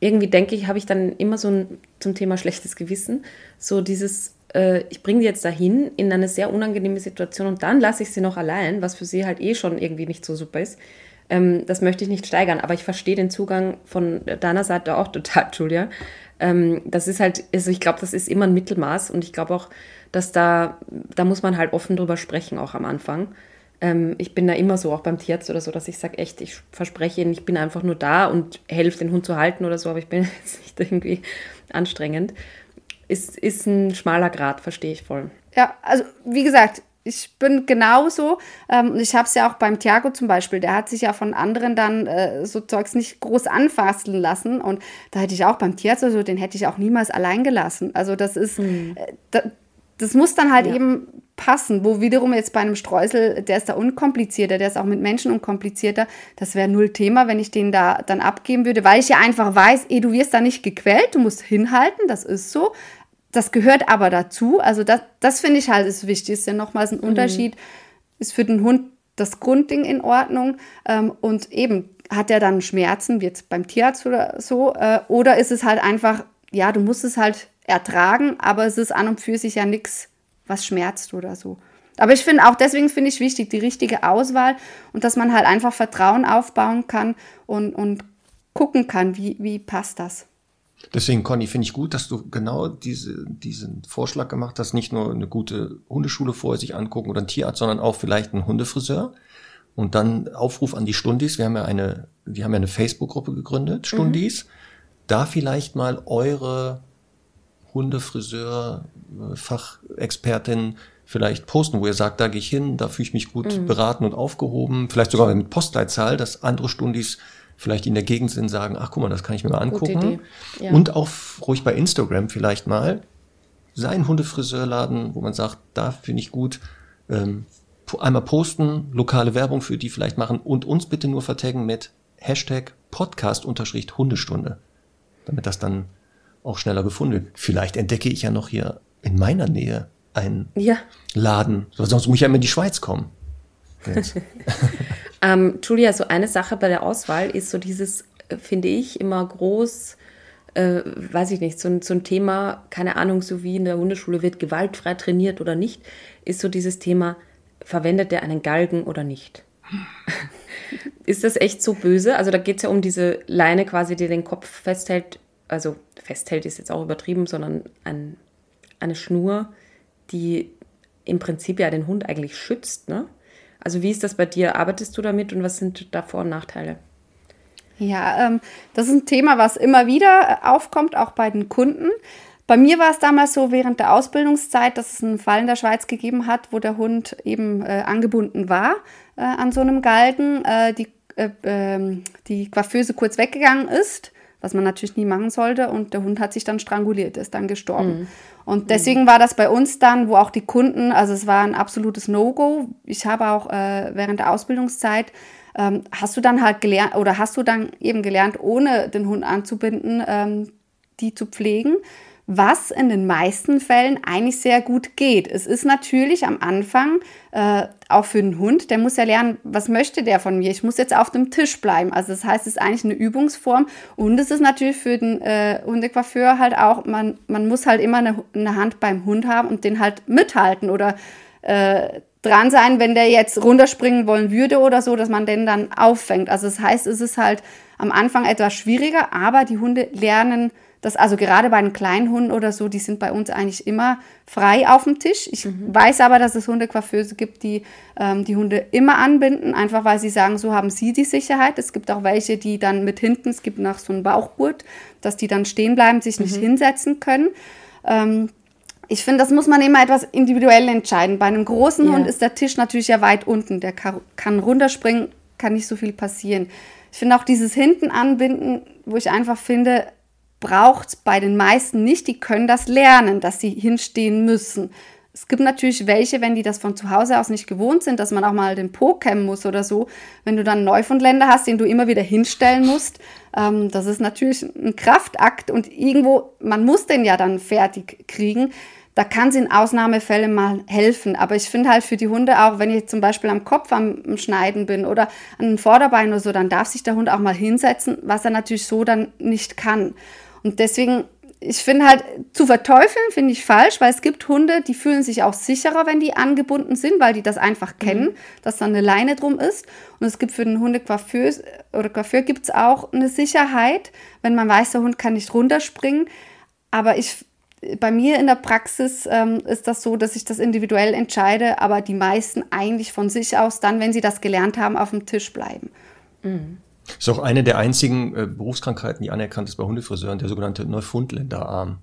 irgendwie denke ich, habe ich dann immer so ein zum Thema schlechtes Gewissen, so dieses, äh, ich bringe die jetzt dahin in eine sehr unangenehme Situation und dann lasse ich sie noch allein, was für sie halt eh schon irgendwie nicht so super ist. Ähm, das möchte ich nicht steigern, aber ich verstehe den Zugang von deiner Seite auch *laughs* total, Julia. Ähm, das ist halt, also ich glaube, das ist immer ein Mittelmaß und ich glaube auch, dass da, da muss man halt offen drüber sprechen, auch am Anfang. Ähm, ich bin da immer so, auch beim Tierarzt oder so, dass ich sage, echt, ich verspreche Ihnen, ich bin einfach nur da und helfe den Hund zu halten oder so, aber ich bin *laughs* jetzt nicht irgendwie anstrengend. Ist, ist ein schmaler Grad, verstehe ich voll.
Ja, also wie gesagt, ich bin genauso. Ähm, ich habe es ja auch beim Thiago zum Beispiel, der hat sich ja von anderen dann äh, so Zeugs nicht groß anfassen lassen. Und da hätte ich auch beim Tierarzt, also den hätte ich auch niemals allein gelassen. Also das ist, hm. äh, da, das muss dann halt ja. eben passen, wo wiederum jetzt bei einem Streusel, der ist da unkomplizierter, der ist auch mit Menschen unkomplizierter, das wäre null Thema, wenn ich den da dann abgeben würde, weil ich ja einfach weiß, eh, du wirst da nicht gequält, du musst hinhalten, das ist so. Das gehört aber dazu, also das, das finde ich halt ist wichtig, ist ja nochmals ein mhm. Unterschied, ist für den Hund das Grundding in Ordnung ähm, und eben hat er dann Schmerzen, wie jetzt beim Tierarzt oder so, äh, oder ist es halt einfach, ja, du musst es halt ertragen, aber es ist an und für sich ja nichts was schmerzt oder so. Aber ich finde auch deswegen finde ich wichtig die richtige Auswahl und dass man halt einfach Vertrauen aufbauen kann und, und gucken kann, wie, wie passt das.
Deswegen, Conny, finde ich gut, dass du genau diese, diesen Vorschlag gemacht hast, nicht nur eine gute Hundeschule vorher sich angucken oder ein Tierarzt, sondern auch vielleicht einen Hundefriseur. Und dann Aufruf an die Stundis. Wir haben ja eine, wir haben ja eine Facebook-Gruppe gegründet, Stundis. Mhm. Da vielleicht mal eure Hundefriseur, äh, Fachexpertin vielleicht posten, wo ihr sagt, da gehe ich hin, da fühle ich mich gut mhm. beraten und aufgehoben, vielleicht sogar mit Postleitzahl, dass andere Stundis vielleicht in der Gegend sind, sagen, ach guck mal, das kann ich mir mal angucken. Ja. Und auch ruhig bei Instagram vielleicht mal sein Hundefriseurladen, wo man sagt, da finde ich gut, ähm, einmal posten, lokale Werbung für die vielleicht machen und uns bitte nur vertaggen mit Hashtag Podcast-Hundestunde, damit das dann auch schneller gefunden. Vielleicht entdecke ich ja noch hier in meiner Nähe einladen. Ja. Sonst muss ich ja immer in die Schweiz kommen. *laughs* *laughs*
ähm, Julia, so eine Sache bei der Auswahl ist so dieses, äh, finde ich, immer groß, äh, weiß ich nicht, so ein, so ein Thema, keine Ahnung, so wie in der Hundeschule wird gewaltfrei trainiert oder nicht, ist so dieses Thema, verwendet er einen Galgen oder nicht? *laughs* ist das echt so böse? Also da geht es ja um diese Leine quasi, die den Kopf festhält, also festhält ist jetzt auch übertrieben, sondern ein, eine Schnur, die im Prinzip ja den Hund eigentlich schützt, ne? Also wie ist das bei dir? Arbeitest du damit und was sind da Vor- und Nachteile?
Ja, ähm, das ist ein Thema, was immer wieder äh, aufkommt, auch bei den Kunden. Bei mir war es damals so während der Ausbildungszeit, dass es einen Fall in der Schweiz gegeben hat, wo der Hund eben äh, angebunden war äh, an so einem Galgen, äh, die, äh, ähm, die Coiffeuse kurz weggegangen ist, was man natürlich nie machen sollte, und der Hund hat sich dann stranguliert, ist dann gestorben. Mhm. Und deswegen war das bei uns dann, wo auch die Kunden, also es war ein absolutes No-Go. Ich habe auch äh, während der Ausbildungszeit ähm, hast du dann halt gelernt oder hast du dann eben gelernt, ohne den Hund anzubinden, ähm, die zu pflegen, was in den meisten Fällen eigentlich sehr gut geht. Es ist natürlich am Anfang äh, auch für den Hund, der muss ja lernen, was möchte der von mir? Ich muss jetzt auf dem Tisch bleiben. Also das heißt, es ist eigentlich eine Übungsform und es ist natürlich für den äh, Hundecoiffeur halt auch, man, man muss halt immer eine, eine Hand beim Hund haben und den halt mithalten oder äh, dran sein, wenn der jetzt runterspringen wollen würde oder so, dass man den dann auffängt. Also das heißt, es ist halt am Anfang etwas schwieriger, aber die Hunde lernen das, also gerade bei den kleinen Hunden oder so, die sind bei uns eigentlich immer frei auf dem Tisch. Ich mhm. weiß aber, dass es Hundecoiffeuse gibt, die ähm, die Hunde immer anbinden, einfach weil sie sagen, so haben sie die Sicherheit. Es gibt auch welche, die dann mit hinten, es gibt nach so einem Bauchgurt, dass die dann stehen bleiben, sich nicht mhm. hinsetzen können. Ähm, ich finde, das muss man immer etwas individuell entscheiden. Bei einem großen ja. Hund ist der Tisch natürlich ja weit unten. Der kann runterspringen, kann nicht so viel passieren. Ich finde auch dieses Hinten anbinden, wo ich einfach finde, braucht es bei den meisten nicht. Die können das lernen, dass sie hinstehen müssen. Es gibt natürlich welche, wenn die das von zu Hause aus nicht gewohnt sind, dass man auch mal den Po kämmen muss oder so. Wenn du dann einen Neufundländer hast, den du immer wieder hinstellen musst, ähm, das ist natürlich ein Kraftakt und irgendwo, man muss den ja dann fertig kriegen. Da kann es in Ausnahmefällen mal helfen. Aber ich finde halt für die Hunde auch, wenn ich zum Beispiel am Kopf am, am Schneiden bin oder an den Vorderbein oder so, dann darf sich der Hund auch mal hinsetzen, was er natürlich so dann nicht kann. Und deswegen, ich finde halt, zu verteufeln finde ich falsch, weil es gibt Hunde, die fühlen sich auch sicherer, wenn die angebunden sind, weil die das einfach kennen, mhm. dass da eine Leine drum ist. Und es gibt für den Hundecoiffeur oder Coiffeur gibt es auch eine Sicherheit, wenn man weiß, der Hund kann nicht runterspringen. Aber ich bei mir in der Praxis ähm, ist das so, dass ich das individuell entscheide, aber die meisten eigentlich von sich aus dann, wenn sie das gelernt haben, auf dem Tisch bleiben.
Mhm. Ist auch eine der einzigen äh, Berufskrankheiten, die anerkannt ist bei Hundefriseuren, der sogenannte Neufundländerarm.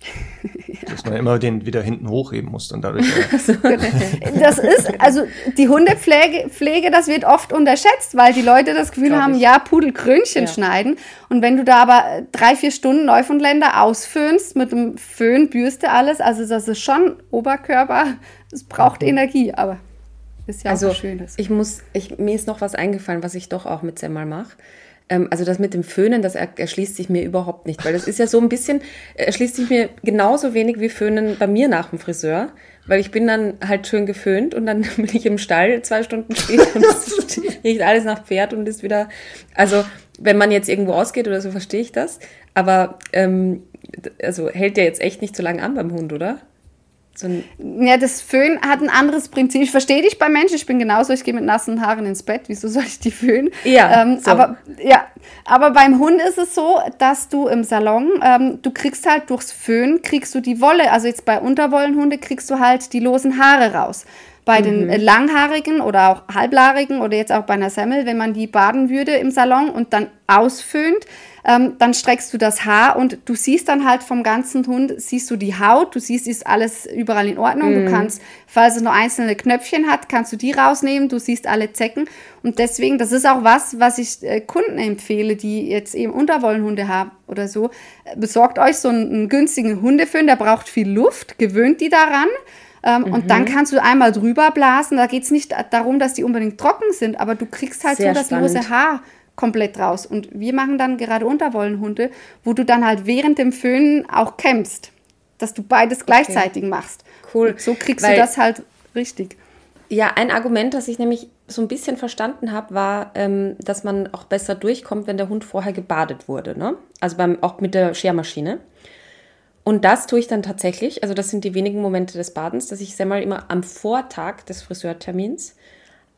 *laughs* Dass man immer den wieder hinten hochheben muss und dadurch. *laughs*
das ist, also die Hundepflege, Pflege, das wird oft unterschätzt, weil die Leute das Gefühl Glaub haben, ich. ja, Pudelkrönchen ja. schneiden. Und wenn du da aber drei, vier Stunden Neufundländer ausföhnst, mit dem Föhn Bürste alles, also das ist schon Oberkörper, es braucht okay. Energie, aber ist ja
also,
auch Schönes.
Ich muss, ich, mir ist noch was eingefallen, was ich doch auch mit Sam mal mache. Ähm, also das mit dem Föhnen, das erschließt sich mir überhaupt nicht, weil das ist ja so ein bisschen, erschließt sich mir genauso wenig wie Föhnen bei mir nach dem Friseur, weil ich bin dann halt schön geföhnt und dann *laughs* bin ich im Stall zwei Stunden später und es *laughs* riecht alles nach Pferd und ist wieder, also wenn man jetzt irgendwo ausgeht oder so, verstehe ich das, aber ähm, also hält der jetzt echt nicht so lange an beim Hund, oder?
So ja, das Föhn hat ein anderes Prinzip. Ich verstehe dich bei Menschen, ich bin genauso, ich gehe mit nassen Haaren ins Bett. Wieso soll ich die föhnen?
Ja,
ähm, so. aber, ja, aber beim Hund ist es so, dass du im Salon, ähm, du kriegst halt durchs Föhn, kriegst du die Wolle. Also jetzt bei Unterwollenhunde kriegst du halt die losen Haare raus. Bei mhm. den langhaarigen oder auch halblaarigen oder jetzt auch bei einer Semmel, wenn man die baden würde im Salon und dann ausföhnt, ähm, dann streckst du das Haar und du siehst dann halt vom ganzen Hund, siehst du die Haut, du siehst, ist alles überall in Ordnung. Mm. Du mhm. kannst, falls es nur einzelne Knöpfchen hat, kannst du die rausnehmen, du siehst alle Zecken. Und deswegen, das ist auch was, was ich äh, Kunden empfehle, die jetzt eben Unterwollenhunde haben oder so. Besorgt euch so einen, einen günstigen Hundeföhn, der braucht viel Luft, gewöhnt die daran. Ähm, mhm. Und dann mhm. kannst du einmal drüber blasen. Da geht es nicht darum, dass die unbedingt trocken sind, aber du kriegst halt Sehr so das spannend. lose Haar komplett raus. Und wir machen dann gerade Unterwollenhunde, wo du dann halt während dem Föhnen auch kämpfst, dass du beides gleichzeitig okay. machst.
cool.
So kriegst
Weil-
du das halt richtig.
Ja, ein Argument, das ich nämlich so ein bisschen verstanden habe, war, ähm, dass man auch besser durchkommt, wenn der Hund vorher gebadet wurde. Ne? Also beim, auch mit der Schermaschine. Und das tue ich dann tatsächlich. Also das sind die wenigen Momente des Badens, dass ich Semmel immer am Vortag des Friseurtermins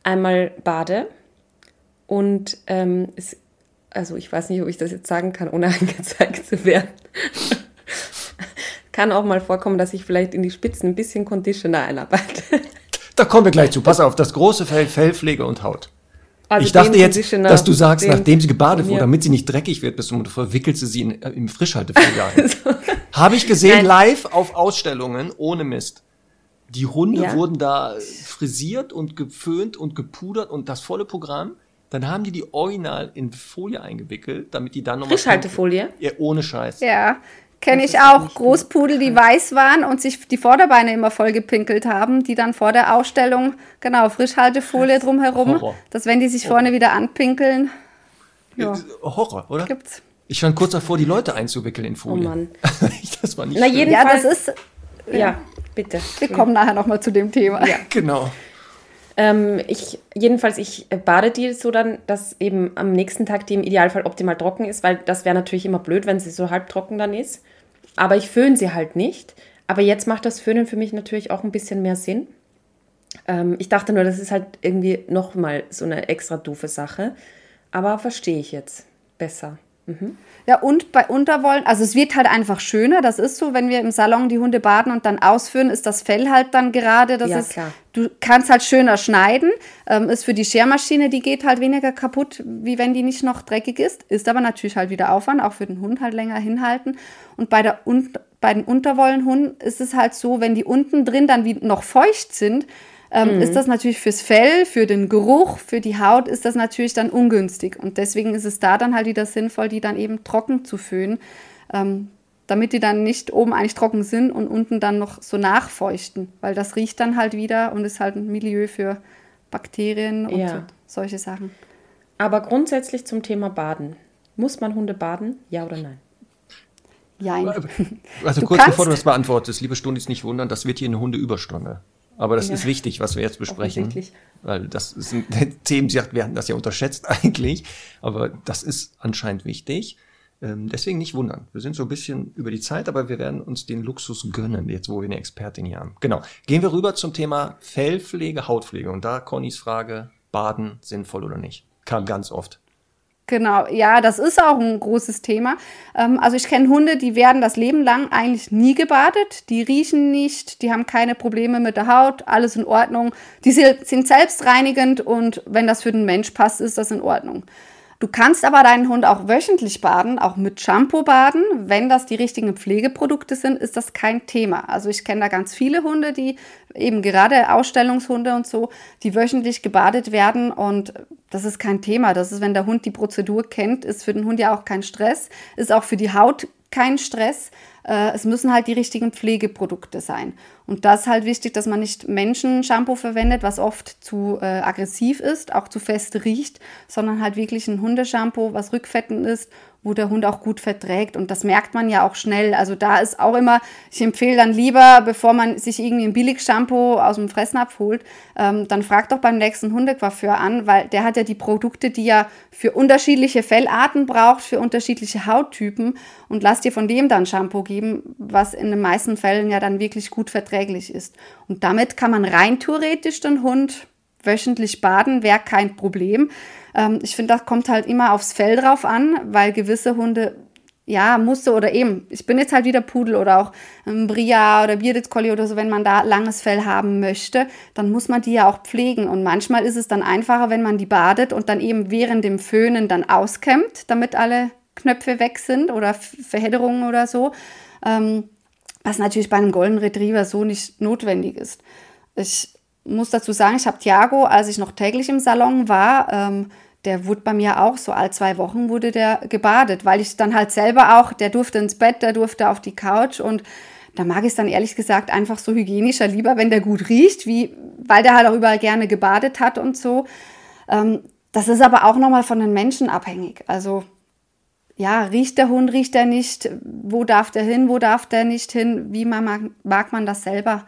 einmal bade. Und ähm, es, also ich weiß nicht, ob ich das jetzt sagen kann, ohne *laughs* angezeigt zu werden. Kann auch mal vorkommen, dass ich vielleicht in die Spitzen ein bisschen Conditioner einarbeite.
Da kommen wir gleich zu. Pass auf, das große Fell, Fellpflege und Haut.
Also
ich dachte jetzt, dass du sagst,
den-
nachdem sie gebadet wurde, damit sie nicht dreckig wird bis zum Mund voll, wickelst du sie in, äh, im Frischhaltefilter *laughs* ein. Habe ich gesehen,
Nein.
live auf Ausstellungen, ohne Mist. Die Hunde
Ja.
wurden da frisiert und geföhnt und gepudert und das volle Programm. Dann haben die die original in Folie eingewickelt, damit die dann nochmal...
Frischhaltefolie?
Ja, ohne Scheiß.
Ja, kenne ich auch. Großpudel, die weiß waren und sich die Vorderbeine immer voll gepinkelt haben, die dann vor der Ausstellung, genau, Frischhaltefolie drumherum,
Horror.
dass wenn die sich vorne wieder anpinkeln, ja,
Horror, oder?
gibt's.
Ich stand kurz davor, die Leute einzuwickeln in Folie.
Oh Mann. *laughs*
das war nicht
Na,
schön.
jeden-
Ja, das
Jedenfalls-
ist,
Ja, bitte.
wir kommen nachher nochmal zu dem Thema.
Ja. *laughs*
Genau.
Ähm, ich, jedenfalls, ich äh, bade die so dann, dass eben am nächsten Tag die im Idealfall optimal trocken ist, weil das wäre natürlich immer blöd, wenn sie so halbtrocken dann ist. Aber ich föhne sie halt nicht. Aber jetzt macht das Föhnen für mich natürlich auch ein bisschen mehr Sinn. Ähm, ich dachte nur, das ist halt irgendwie nochmal so eine extra doofe Sache. Aber verstehe ich jetzt besser.
Ja, und bei Unterwollen, also es wird halt einfach schöner. Das ist so, wenn wir im Salon die Hunde baden und dann ausführen, ist das Fell halt dann gerade. Das
Ja,
ist,
klar.
Du kannst halt schöner schneiden. Ähm, ist für die Schermaschine, die geht halt weniger kaputt, wie wenn die nicht noch dreckig ist. Ist aber natürlich halt wieder Aufwand, auch für den Hund halt länger hinhalten. Und bei, der, Un bei den Unterwollenhunden ist es halt so, wenn die unten drin dann wie noch feucht sind, ähm, ist das natürlich fürs Fell, für den Geruch, für die Haut ist das natürlich dann ungünstig. Und deswegen ist es da dann halt wieder sinnvoll, die dann eben trocken zu föhnen, ähm, damit die dann nicht oben eigentlich trocken sind und unten dann noch so nachfeuchten, weil das riecht dann halt wieder und ist halt ein Milieu für Bakterien und
Ja.
so, solche Sachen.
Aber grundsätzlich zum Thema Baden. Muss man Hunde baden? Ja oder nein?
Jein.
Also
Du
kurz
kannst-
bevor du das beantwortest, liebe Stundis, nicht wundern, das wird hier eine Hundeüberstunde. Aber das
Ja.
ist wichtig, was wir jetzt besprechen. Weil das sind *laughs* Themen, sie sagt, wir hatten das ja unterschätzt *laughs* eigentlich. Aber das ist anscheinend wichtig. Ähm, deswegen nicht wundern. Wir sind so ein bisschen über die Zeit, aber wir werden uns den Luxus gönnen, jetzt wo wir eine Expertin hier haben. Genau. Gehen wir rüber zum Thema Fellpflege, Hautpflege. Und da Connys Frage, Baden sinnvoll oder nicht? Kam ganz oft.
Genau, ja, das ist auch ein großes Thema. Ähm, also ich kenne Hunde, die werden das Leben lang eigentlich nie gebadet, die riechen nicht, die haben keine Probleme mit der Haut, alles in Ordnung. Die si- sind selbstreinigend und wenn das für den Mensch passt, ist das in Ordnung. Du kannst aber deinen Hund auch wöchentlich baden, auch mit Shampoo baden. Wenn das die richtigen Pflegeprodukte sind, ist das kein Thema. Also ich kenne da ganz viele Hunde, die eben gerade Ausstellungshunde und so, die wöchentlich gebadet werden und das ist kein Thema. Das ist, wenn der Hund die Prozedur kennt, ist für den Hund ja auch kein Stress, ist auch für die Haut kein Stress. Äh, Es müssen halt die richtigen Pflegeprodukte sein. Und das ist halt wichtig, dass man nicht Menschen-Shampoo verwendet, was oft zu äh, aggressiv ist, auch zu fest riecht, sondern halt wirklich ein Hundeshampoo, was rückfettend ist, wo der Hund auch gut verträgt. Und das merkt man ja auch schnell. Also da ist auch immer, ich empfehle dann lieber, bevor man sich irgendwie ein Billig-Shampoo aus dem Fressnapf holt, ähm, dann fragt doch beim nächsten Hundecoiffeur an, weil der hat ja die Produkte, die er für unterschiedliche Fellarten braucht, für unterschiedliche Hauttypen und lass dir von dem dann Shampoo geben, was in den meisten Fällen ja dann wirklich gut verträglich ist. Und damit kann man rein theoretisch den Hund wöchentlich baden, wäre kein Problem. Ähm, ich finde, das kommt halt immer aufs Fell drauf an, weil gewisse Hunde ja, musste oder eben, ich bin jetzt halt wieder Pudel oder auch ähm, Bria oder Bearded Collie oder so, wenn man da langes Fell haben möchte, dann muss man die ja auch pflegen. Und manchmal ist es dann einfacher, wenn man die badet und dann eben während dem Föhnen dann auskämmt, damit alle Knöpfe weg sind oder Verhedderungen oder so. Ähm, was natürlich bei einem Golden Retriever so nicht notwendig ist. Ich muss dazu sagen, ich habe Thiago, als ich noch täglich im Salon war, ähm, der wurde bei mir auch so all zwei Wochen wurde der gebadet, weil ich dann halt selber auch, der durfte ins Bett, der durfte auf die Couch und da mag ich es dann ehrlich gesagt einfach so hygienischer lieber, wenn der gut riecht, wie, weil der halt auch überall gerne gebadet hat und so. Ähm, das ist aber auch nochmal von den Menschen abhängig. Also ja, riecht der Hund, riecht er nicht, wo darf der hin, wo darf der nicht hin, wie man mag, mag man das selber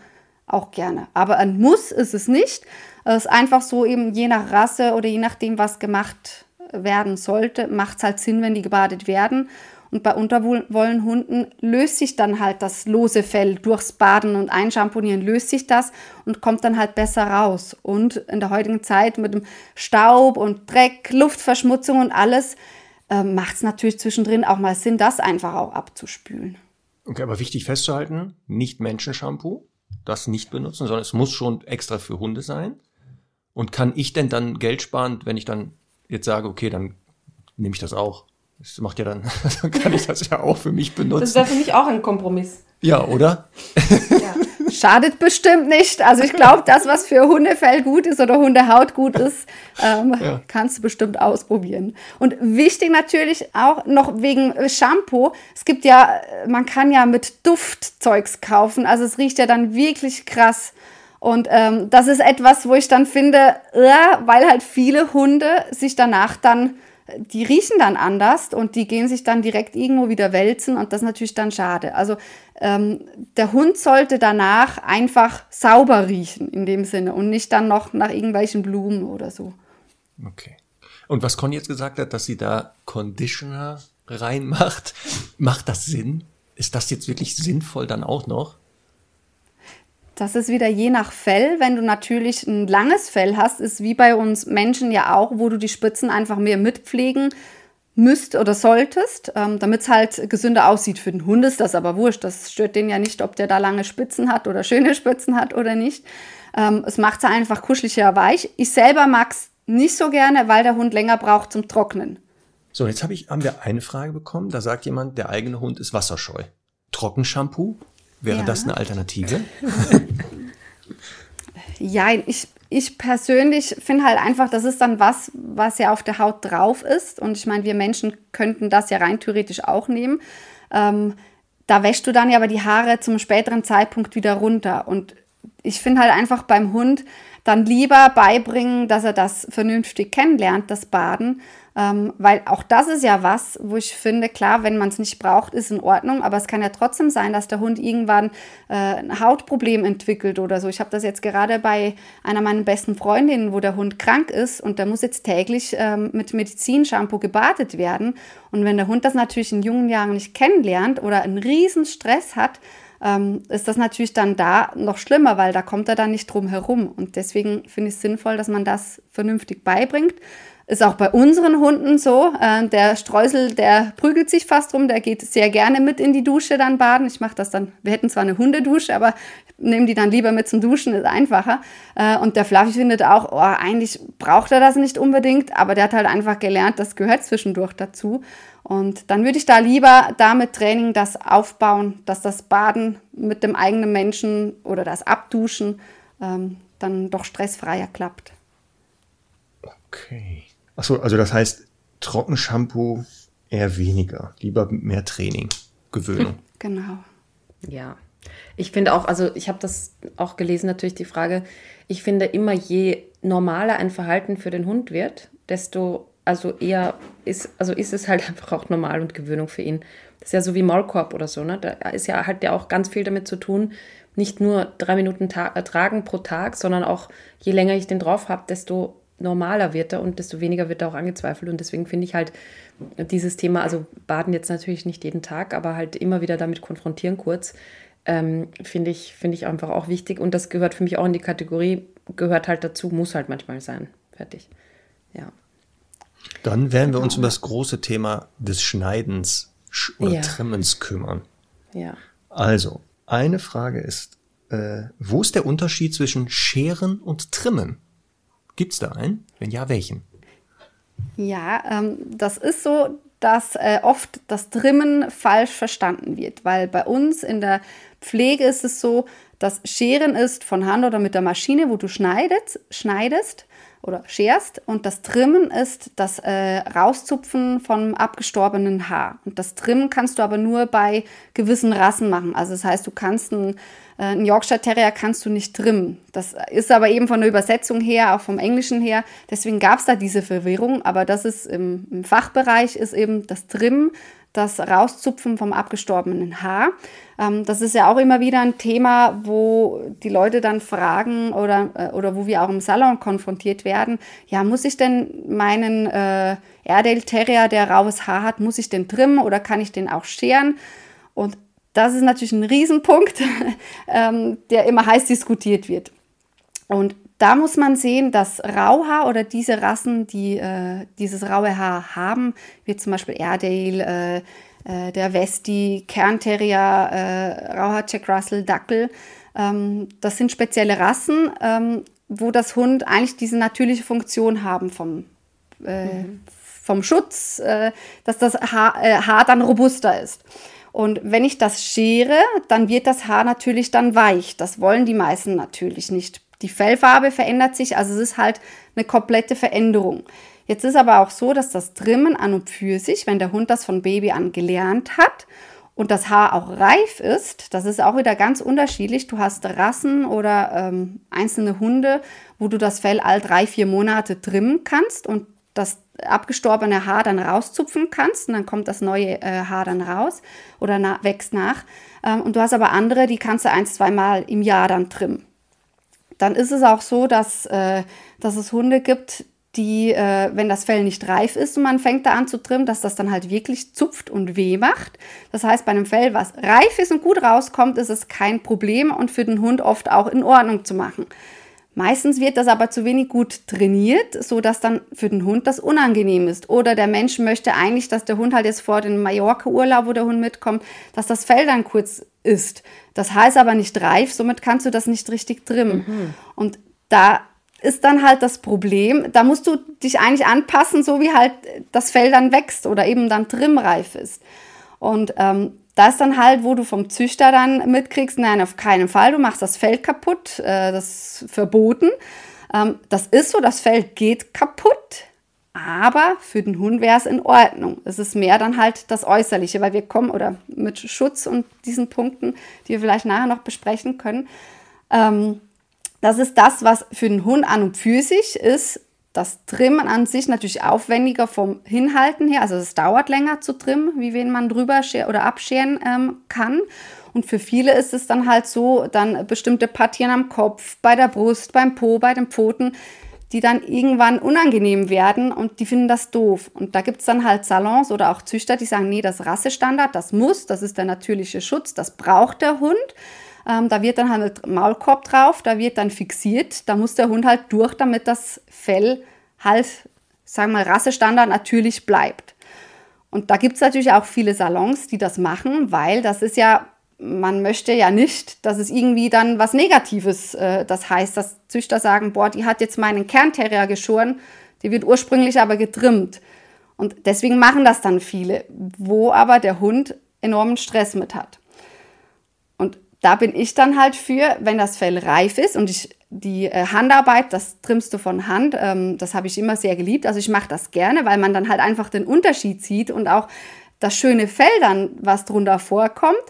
auch gerne. Aber ein Muss ist es nicht. Es ist einfach so eben je nach Rasse oder je nachdem, was gemacht werden sollte, macht es halt Sinn, wenn die gebadet werden. Und bei Unterwollenhunden löst sich dann halt das lose Fell durchs Baden und Einschamponieren löst sich das und kommt dann halt besser raus. Und in der heutigen Zeit mit dem Staub und Dreck, Luftverschmutzung und alles äh, macht es natürlich zwischendrin auch mal Sinn, das einfach auch abzuspülen.
Okay, aber wichtig festzuhalten, nicht Menschenshampoo, das nicht benutzen, sondern es muss schon extra für Hunde sein. Und kann ich denn dann Geld sparen, wenn ich dann jetzt sage, okay, dann nehme ich das auch? Das macht ja dann, *laughs* dann kann ich das ja auch für mich benutzen. Das
wäre für mich auch ein Kompromiss.
Ja, oder?
Ja. *laughs* Schadet bestimmt nicht. Also ich glaube, das, was für Hundefell gut ist oder Hundehaut gut ist, ähm, ja. kannst du bestimmt ausprobieren. Und wichtig natürlich auch noch wegen Shampoo. Es gibt ja, man kann ja mit Duftzeugs kaufen. Also es riecht ja dann wirklich krass. Und ähm, das ist etwas, wo ich dann finde, äh, weil halt viele Hunde sich danach dann die riechen dann anders und die gehen sich dann direkt irgendwo wieder wälzen und das ist natürlich dann schade. Also ähm, der Hund sollte danach einfach sauber riechen in dem Sinne und nicht dann noch nach irgendwelchen Blumen oder so.
Okay. Und was Conny jetzt gesagt hat, dass sie da Conditioner reinmacht, *laughs* macht das Sinn? Ist das jetzt wirklich sinnvoll dann auch noch?
Das ist wieder je nach Fell. Wenn du natürlich ein langes Fell hast, ist wie bei uns Menschen ja auch, wo du die Spitzen einfach mehr mitpflegen müsst oder solltest, ähm, damit es halt gesünder aussieht. Für den Hund ist das aber wurscht. Das stört den ja nicht, ob der da lange Spitzen hat oder schöne Spitzen hat oder nicht. Ähm, es macht es einfach kuscheliger weich. Ich selber mag es nicht so gerne, weil der Hund länger braucht zum Trocknen.
So, jetzt hab ich, haben wir eine Frage bekommen. Da sagt jemand, der eigene Hund ist wasserscheu. Trockenshampoo Wäre ja. das eine Alternative? *laughs*
ja, ich, ich persönlich finde halt einfach, das ist dann was, was ja auf der Haut drauf ist. Und ich meine, wir Menschen könnten das ja rein theoretisch auch nehmen. Ähm, da wäschst du dann ja aber die Haare zum späteren Zeitpunkt wieder runter. Und ich finde halt einfach beim Hund dann lieber beibringen, dass er das vernünftig kennenlernt, das Baden, ähm, weil auch das ist ja was, wo ich finde, klar, wenn man es nicht braucht, ist in Ordnung, aber es kann ja trotzdem sein, dass der Hund irgendwann äh, ein Hautproblem entwickelt oder so. Ich habe das jetzt gerade bei einer meiner besten Freundinnen, wo der Hund krank ist und der muss jetzt täglich ähm, mit Medizinshampoo gebadet werden. Und wenn der Hund das natürlich in jungen Jahren nicht kennenlernt oder einen riesen Stress hat, ähm, ist das natürlich dann da noch schlimmer, weil da kommt er dann nicht drum herum. Und deswegen finde ich es sinnvoll, dass man das vernünftig beibringt. Ist auch bei unseren Hunden so. Äh, der Streusel, der prügelt sich fast rum, der geht sehr gerne mit in die Dusche dann baden. Ich mache das dann, wir hätten zwar eine Hundedusche, aber nehme die dann lieber mit zum Duschen, ist einfacher. Äh, und der Fluffy findet auch, oh, eigentlich braucht er das nicht unbedingt, aber der hat halt einfach gelernt, das gehört zwischendurch dazu. Und dann würde ich da lieber damit Training das aufbauen, dass das Baden mit dem eigenen Menschen oder das Abduschen ähm, dann doch stressfreier klappt.
Okay. Achso, also das heißt, Trockenshampoo eher weniger. Lieber mehr Training, Gewöhnung. *laughs*
Genau.
Ja. Ich finde auch, also ich habe das auch gelesen, natürlich die Frage, ich finde immer, je normaler ein Verhalten für den Hund wird, desto, also eher ist, also ist es halt *laughs* einfach auch normal und Gewöhnung für ihn. Das ist ja so wie Maulkorb oder so, ne? Da ist ja halt ja auch ganz viel damit zu tun, nicht nur drei Minuten tragen pro Tag, sondern auch je länger ich den drauf habe, desto normaler wird er und desto weniger wird er auch angezweifelt. Und deswegen finde ich halt dieses Thema, also baden jetzt natürlich nicht jeden Tag, aber halt immer wieder damit konfrontieren kurz, ähm, finde ich, find ich einfach auch wichtig. Und das gehört für mich auch in die Kategorie, gehört halt dazu, muss halt manchmal sein. Fertig. Ja.
Dann werden wir uns um das große Thema des Schneidens oder ja. Trimmens kümmern.
Ja.
Also, eine Frage ist, äh, wo ist der Unterschied zwischen Scheren und Trimmen? Gibt es da einen? Wenn ja, welchen?
Ja, ähm, das ist so, dass äh, oft das Trimmen falsch verstanden wird, weil bei uns in der Pflege ist es so, dass Scheren ist von Hand oder mit der Maschine, wo du schneidest, schneidest oder scherst und das Trimmen ist das äh, Rauszupfen vom abgestorbenen Haar. Und das Trimmen kannst du aber nur bei gewissen Rassen machen. Also das heißt, du kannst ein äh, ein Yorkshire Terrier kannst du nicht trimmen. Das ist aber eben von der Übersetzung her, auch vom Englischen her. Deswegen gab es da diese Verwirrung. Aber das ist im, im, Fachbereich ist eben das Trimmen. Das Rauszupfen vom abgestorbenen Haar. Ähm, das ist ja auch immer wieder ein Thema, wo die Leute dann fragen oder, äh, oder wo wir auch im Salon konfrontiert werden. Ja, muss ich denn meinen äh, Airedale Terrier, der raues Haar hat, muss ich den trimmen oder kann ich den auch scheren? Und das ist natürlich ein Riesenpunkt, *laughs* ähm, der immer heiß diskutiert wird. Und da muss man sehen, dass Rauhaar oder diese Rassen, die äh, dieses raue Haar haben, wie zum Beispiel Airedale, äh, äh, der Westi, Kernterrier, äh, Rauhaar Jack Russell, Dackel, ähm, das sind spezielle Rassen, ähm, wo das Hund eigentlich diese natürliche Funktion haben vom, äh, mhm. vom Schutz, äh, dass das Haar, Haar dann robuster ist. Und wenn ich das schere, dann wird das Haar natürlich dann weich. Das wollen die meisten natürlich nicht die Fellfarbe verändert sich, also es ist halt eine komplette Veränderung. Jetzt ist aber auch so, dass das Trimmen an und für sich, wenn der Hund das von Baby an gelernt hat und das Haar auch reif ist, das ist auch wieder ganz unterschiedlich. Du hast Rassen oder ähm, einzelne Hunde, wo du das Fell all drei, vier Monate trimmen kannst und das abgestorbene Haar dann rauszupfen kannst und dann kommt das neue äh, Haar dann raus oder na wächst nach. Ähm, und du hast aber andere, die kannst du ein, zwei Mal im Jahr dann trimmen dann ist es auch so, dass, äh, dass es Hunde gibt, die, äh, wenn das Fell nicht reif ist und man fängt da an zu trimmen, dass das dann halt wirklich zupft und weh macht. Das heißt, bei einem Fell, was reif ist und gut rauskommt, ist es kein Problem und für den Hund oft auch in Ordnung zu machen. Meistens wird das aber zu wenig gut trainiert, so dass dann für den Hund das unangenehm ist. Oder der Mensch möchte eigentlich, dass der Hund halt jetzt vor dem Mallorca-Urlaub, wo der Hund mitkommt, dass das Fell dann kurz ist. Das heißt aber nicht reif, somit kannst du das nicht richtig trimmen. Mhm. Und da ist dann halt das Problem, da musst du dich eigentlich anpassen, so wie halt das Fell dann wächst oder eben dann trimmreif ist. Und ähm, da ist dann halt, wo du vom Züchter dann mitkriegst, nein, auf keinen Fall, du machst das Fell kaputt, äh, das ist verboten. Ähm, das ist so, das Fell geht kaputt, aber für den Hund wäre es in Ordnung. Es ist mehr dann halt das Äußerliche, weil wir kommen, oder mit Schutz und diesen Punkten, die wir vielleicht nachher noch besprechen können. Ähm, das ist das, was für den Hund an und für sich ist, das Trimmen an sich natürlich aufwendiger vom Hinhalten her. Also es dauert länger zu trimmen, wie wenn man drüber oder abscheren ähm, kann. Und für viele ist es dann halt so, dann bestimmte Partien am Kopf, bei der Brust, beim Po, bei den Pfoten, die dann irgendwann unangenehm werden und die finden das doof. Und da gibt es dann halt Salons oder auch Züchter, die sagen, nee, das Rassestandard, das muss, das ist der natürliche Schutz, das braucht der Hund. Ähm, da wird dann halt Maulkorb drauf, da wird dann fixiert, da muss der Hund halt durch, damit das Fell halt, sagen wir mal, Rassestandard natürlich bleibt. Und da gibt es natürlich auch viele Salons, die das machen, weil das ist ja, man möchte ja nicht, dass es irgendwie dann was Negatives, äh, das heißt, dass Züchter sagen, boah, die hat jetzt meinen Kernterrier geschoren, die wird ursprünglich aber getrimmt. Und deswegen machen das dann viele, wo aber der Hund enormen Stress mit hat da bin ich dann halt für, wenn das Fell reif ist und ich die äh, Handarbeit, das trimmst du von Hand, ähm, das habe ich immer sehr geliebt. Also ich mache das gerne, weil man dann halt einfach den Unterschied sieht und auch das schöne Fell dann, was drunter vorkommt,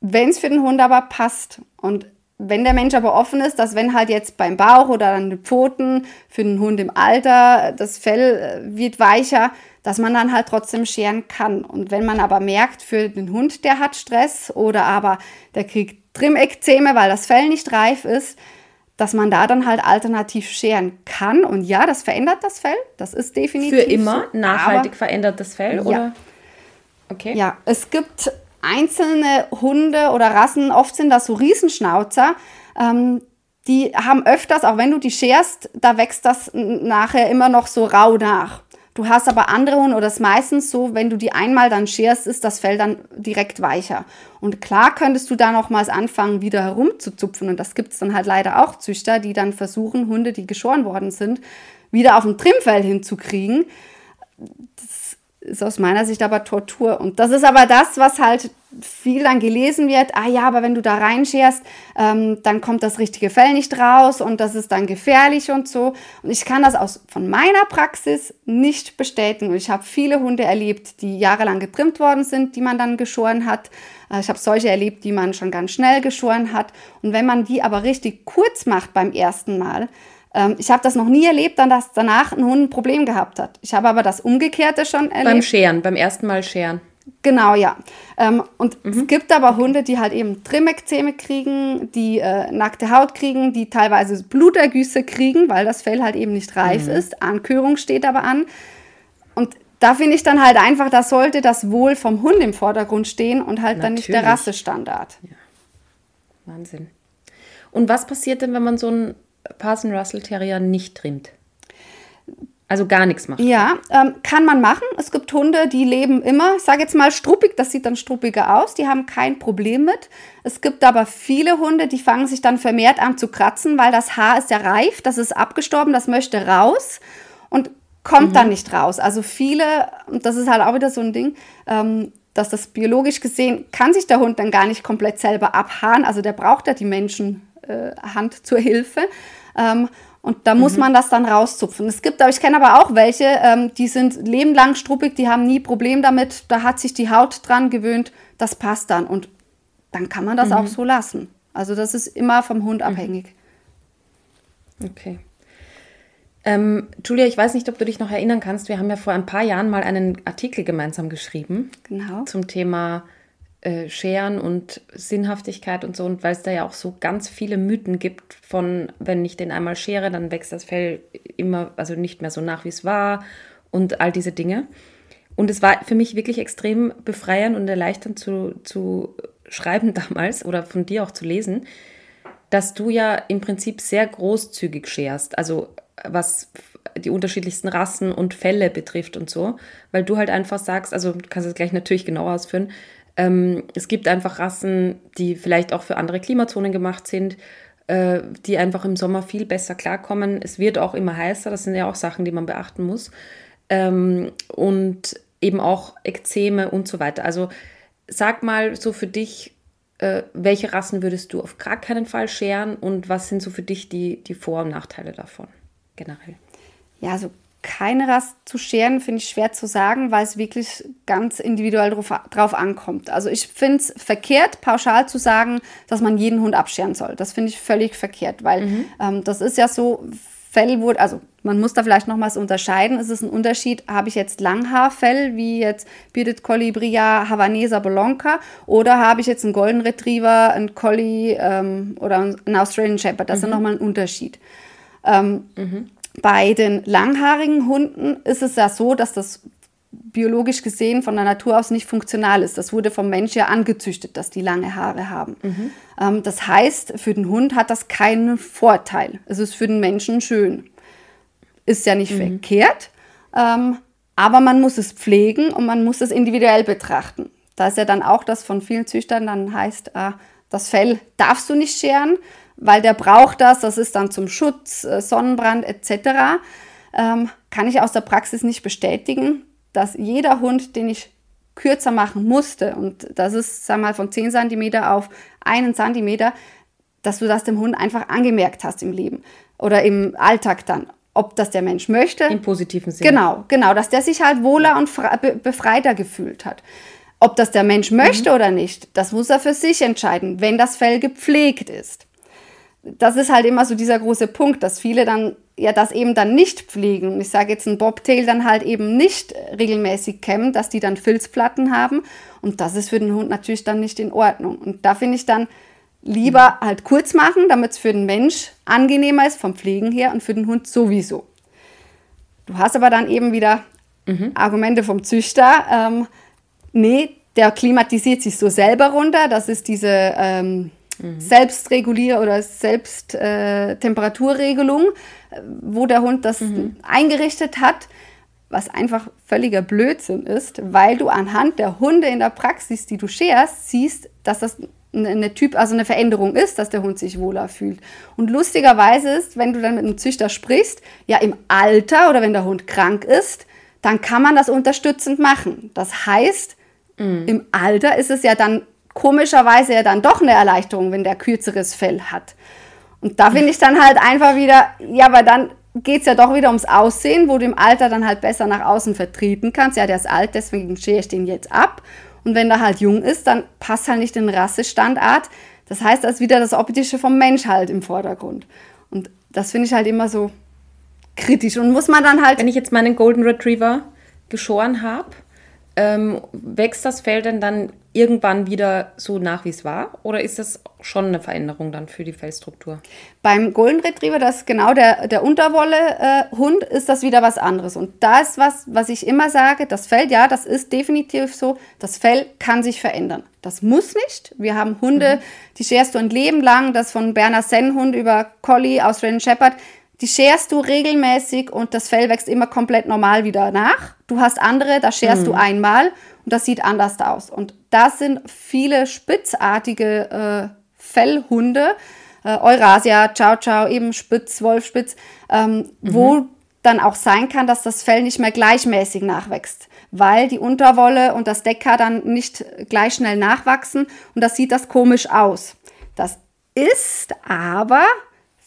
wenn es für den Hund aber passt. Und wenn der Mensch aber offen ist, dass wenn halt jetzt beim Bauch oder an den Pfoten für den Hund im Alter das Fell äh, wird weicher, dass man dann halt trotzdem scheren kann. Und wenn man aber merkt, für den Hund, der hat Stress oder aber der kriegt Trimmekzeme, weil das Fell nicht reif ist, dass man da dann halt alternativ scheren kann. Und ja, das verändert das Fell. Das ist definitiv.
Für immer so, nachhaltig verändert das Fell, ja. oder?
Okay. Ja, es gibt einzelne Hunde oder Rassen, oft sind das so Riesenschnauzer, ähm, die haben öfters, auch wenn du die scherst, da wächst das nachher immer noch so rau nach. Du hast aber andere Hunde oder es ist meistens so, wenn du die einmal dann scherst, ist das Fell dann direkt weicher. Und klar könntest du da nochmals anfangen, wieder herumzuzupfen. Und das gibt es dann halt leider auch Züchter, die dann versuchen, Hunde, die geschoren worden sind, wieder auf ein Trimmfell hinzukriegen. Das ist aus meiner Sicht aber Tortur. Und das ist aber das, was halt viel dann gelesen wird, ah ja, aber wenn du da reinscherst, ähm, dann kommt das richtige Fell nicht raus und das ist dann gefährlich und so. Und ich kann das aus von meiner Praxis nicht bestätigen. ich habe viele Hunde erlebt, die jahrelang getrimmt worden sind, die man dann geschoren hat. Äh, ich habe solche erlebt, die man schon ganz schnell geschoren hat. Und wenn man die aber richtig kurz macht beim ersten Mal, ähm, ich habe das noch nie erlebt, dann dass danach ein Hund ein Problem gehabt hat. Ich habe aber das Umgekehrte schon erlebt.
Beim Scheren, beim ersten Mal Scheren.
Genau, ja. Ähm, und mhm. es gibt aber Hunde, die halt eben Trimmekzeme kriegen, die äh, nackte Haut kriegen, die teilweise Blutergüsse kriegen, weil das Fell halt eben nicht reif mhm. ist. Ankörung steht aber an. Und da finde ich dann halt einfach, da sollte das Wohl vom Hund im Vordergrund stehen und halt Natürlich. dann nicht der Rassestandard. Ja.
Wahnsinn. Und was passiert denn, wenn man so einen Parson Russell Terrier nicht trimmt? Also gar nichts macht.
Ja, ähm, kann man machen. Es gibt Hunde, die leben immer, ich sage jetzt mal struppig, das sieht dann struppiger aus, die haben kein Problem mit. Es gibt aber viele Hunde, die fangen sich dann vermehrt an zu kratzen, weil das Haar ist ja reif, das ist abgestorben, das möchte raus und kommt mhm. dann nicht raus. Also viele, und das ist halt auch wieder so ein Ding, ähm, dass das biologisch gesehen kann sich der Hund dann gar nicht komplett selber abhaaren. Also der braucht ja die Menschenhand äh, zur Hilfe. Ähm, und da muss mhm. man das dann rauszupfen. Es gibt, aber ich kenne aber auch welche, ähm, die sind lebenlang struppig, die haben nie Problem damit. Da hat sich die Haut dran gewöhnt, das passt dann. Und dann kann man das mhm. auch so lassen. Also das ist immer vom Hund mhm. abhängig.
Okay. Ähm, Julia, ich weiß nicht, ob du dich noch erinnern kannst. Wir haben ja vor ein paar Jahren mal einen Artikel gemeinsam geschrieben.
Genau.
Zum Thema äh, Scheren und Sinnhaftigkeit und so. Und weil es da ja auch so ganz viele Mythen gibt von, wenn ich den einmal schere, dann wächst das Fell immer, also nicht mehr so nach, wie es war und all diese Dinge. Und es war für mich wirklich extrem befreiend und erleichternd zu, zu schreiben *laughs* damals oder von dir auch zu lesen, dass du ja im Prinzip sehr großzügig scherst. Also was die unterschiedlichsten Rassen und Fälle betrifft und so, weil du halt einfach sagst, also du kannst es gleich natürlich genauer ausführen, ähm, es gibt einfach Rassen, die vielleicht auch für andere Klimazonen gemacht sind, äh, die einfach im Sommer viel besser klarkommen. Es wird auch immer heißer, das sind ja auch Sachen, die man beachten muss. Ähm, und eben auch Ekzeme und so weiter. Also sag mal so für dich, äh, welche Rassen würdest du auf gar keinen Fall scheren und was sind so für dich die, die Vor- und Nachteile davon generell?
Ja, also keine Rast zu scheren, finde ich schwer zu sagen, weil es wirklich ganz individuell drauf, drauf ankommt. Also ich finde es verkehrt, pauschal zu sagen, dass man jeden Hund abscheren soll. Das finde ich völlig verkehrt, weil mhm. ähm, das ist ja so, Fell wurde, also man muss da vielleicht nochmals unterscheiden. Es ist ein Unterschied, habe ich jetzt Langhaarfell, wie jetzt Bearded Collie Bria Havaneser Bolonka, oder habe ich jetzt einen Golden Retriever, einen Collie ähm, oder einen Australian Shepherd. Das mhm. ist ja nochmal ein Unterschied. Ähm, mhm. Bei den langhaarigen Hunden ist es ja so, dass das biologisch gesehen von der Natur aus nicht funktional ist. Das wurde vom Mensch ja angezüchtet, dass die lange Haare haben. Mhm. Ähm, das heißt, für den Hund hat das keinen Vorteil. Es ist für den Menschen schön. Ist ja nicht mhm. verkehrt, ähm, aber man muss es pflegen und man muss es individuell betrachten. Da ist ja dann auch das von vielen Züchtern dann heißt, äh, das Fell darfst du nicht scheren, weil der braucht das, das ist dann zum Schutz, äh, Sonnenbrand etc., ähm, kann ich aus der Praxis nicht bestätigen, dass jeder Hund, den ich kürzer machen musste, und das ist, sag mal, von 10 cm auf 1 cm, dass du das dem Hund einfach angemerkt hast im Leben oder im Alltag dann. Ob das der Mensch möchte.
Im positiven Sinne.
Genau, genau, dass der sich halt wohler und befreiter gefühlt hat. Ob das der Mensch möchte mhm. oder nicht, das muss er für sich entscheiden, wenn das Fell gepflegt ist das ist halt immer so dieser große Punkt, dass viele dann ja das eben dann nicht pflegen. Ich sage jetzt ein Bobtail dann halt eben nicht regelmäßig kämmen, dass die dann Filzplatten haben. Und das ist für den Hund natürlich dann nicht in Ordnung. Und da finde ich dann lieber halt kurz machen, damit es für den Mensch angenehmer ist vom Pflegen her und für den Hund sowieso. Du hast aber dann eben wieder mhm. Argumente vom Züchter. Ähm, nee, der klimatisiert sich so selber runter. Das ist diese ähm, mhm. Selbstregulier- oder Selbsttemperaturregelung, äh, wo der Hund das mhm. eingerichtet hat, was einfach völliger Blödsinn ist, weil du anhand der Hunde in der Praxis, die du scherst, siehst, dass das eine Typ, also eine Veränderung ist, dass der Hund sich wohler fühlt. Und lustigerweise ist, wenn du dann mit einem Züchter sprichst, ja im Alter oder wenn der Hund krank ist, dann kann man das unterstützend machen. Das heißt, mhm. im Alter ist es ja dann komischerweise ja dann doch eine Erleichterung, wenn der kürzeres Fell hat. Und da finde ich dann halt einfach wieder, ja, aber dann geht es ja doch wieder ums Aussehen, wo du im Alter dann halt besser nach außen vertreten kannst. Ja, der ist alt, deswegen schere ich den jetzt ab. Und wenn der halt jung ist, dann passt halt nicht den Rassestandard. Das heißt, da ist wieder das Optische vom Mensch halt im Vordergrund. Und das finde ich halt immer so kritisch. Und muss man dann halt.
Wenn ich jetzt meinen Golden Retriever geschoren habe, ähm, wächst das Fell denn dann irgendwann wieder so nach, wie es war? Oder ist das schon eine Veränderung dann für die Fellstruktur?
Beim Golden Retriever, das ist genau der, der Unterwolle-Hund, äh, ist das wieder was anderes. Und da ist was, was ich immer sage, das Fell, ja, das ist definitiv so, das Fell kann sich verändern. Das muss nicht. Wir haben Hunde, mhm. die scherst du ein Leben lang, das von Berner Sennhund über Collie, Australian Shepherd, die scherst du regelmäßig und das Fell wächst immer komplett normal wieder nach. Du hast andere, da scherst mhm. du einmal und das sieht anders aus. Und das sind viele spitzartige äh, Fellhunde, äh, Eurasia, Ciao Ciao, eben Spitz, Wolfspitz, ähm, mhm. wo dann auch sein kann, dass das Fell nicht mehr gleichmäßig nachwächst, weil die Unterwolle und das Deckhaar dann nicht gleich schnell nachwachsen und das sieht das komisch aus. Das ist aber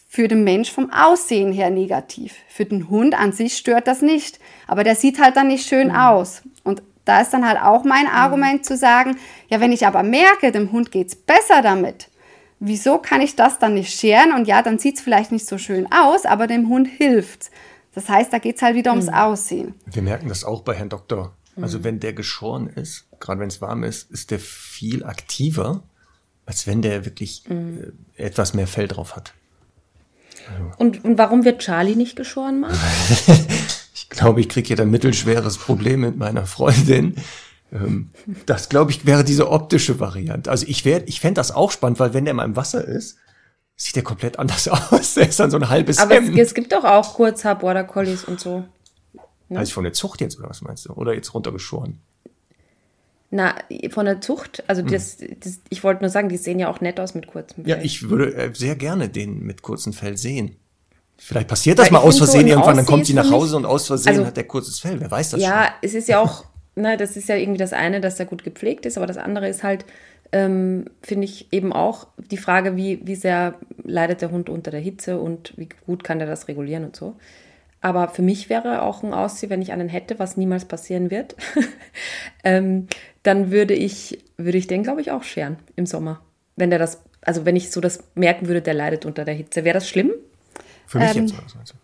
für den Mensch vom Aussehen her negativ. Für den Hund an sich stört das nicht, aber der sieht halt dann nicht schön mhm. aus. Da ist dann halt auch mein mhm. Argument mhm. zu sagen, ja, wenn ich aber merke, dem Hund geht es besser damit, wieso kann ich das dann nicht scheren? Und ja, dann sieht es vielleicht nicht so schön aus, aber dem Hund hilft Das heißt, da geht es halt wieder ums mhm. Aussehen.
Wir merken das auch bei Herrn Doktor. Also mhm. wenn der geschoren ist, gerade wenn es warm ist, ist der viel aktiver, als wenn der wirklich mhm. äh, etwas mehr Fell drauf hat.
Und, und warum wird Charlie nicht geschoren, Marc? *laughs*
ich glaube, ich kriege hier ein mittelschweres Problem mit meiner Freundin. Ähm, das, glaube ich, wäre diese optische Variante. Also ich, wär, ich fände das auch spannend, weil wenn der mal im Wasser ist, sieht der komplett anders *laughs* aus. Der ist dann so ein halbes
Aber Hemd. Es, es gibt doch auch Kurzhaar Border Collies und so.
Ne? Also von der Zucht jetzt, oder was meinst du? Oder jetzt runtergeschoren?
Na, von der Zucht, also hm. das, das, ich wollte nur sagen, die sehen ja auch nett aus mit kurzem
Fell. Ja, ich würde äh, sehr gerne den mit kurzem Fell sehen. Vielleicht passiert das Weil mal aus Versehen so irgendwann, dann kommt sie nach Hause und aus Versehen also, hat der kurzes Fell. Wer weiß das
ja,
schon?
Ja, es ist ja auch, *laughs* na, das ist ja irgendwie das eine, dass er gut gepflegt ist, aber das andere ist halt, ähm, finde ich eben auch die Frage, wie, wie sehr leidet der Hund unter der Hitze und wie gut kann der das regulieren und so. Aber für mich wäre auch ein Aussehen, wenn ich einen hätte, was niemals passieren wird, *laughs* ähm, dann würde ich, würde ich den, glaube ich, auch scheren im Sommer. Wenn der das, also wenn ich so das merken würde, der leidet unter der Hitze. Wäre das schlimm?
Für mich ähm, jetzt, meinst du?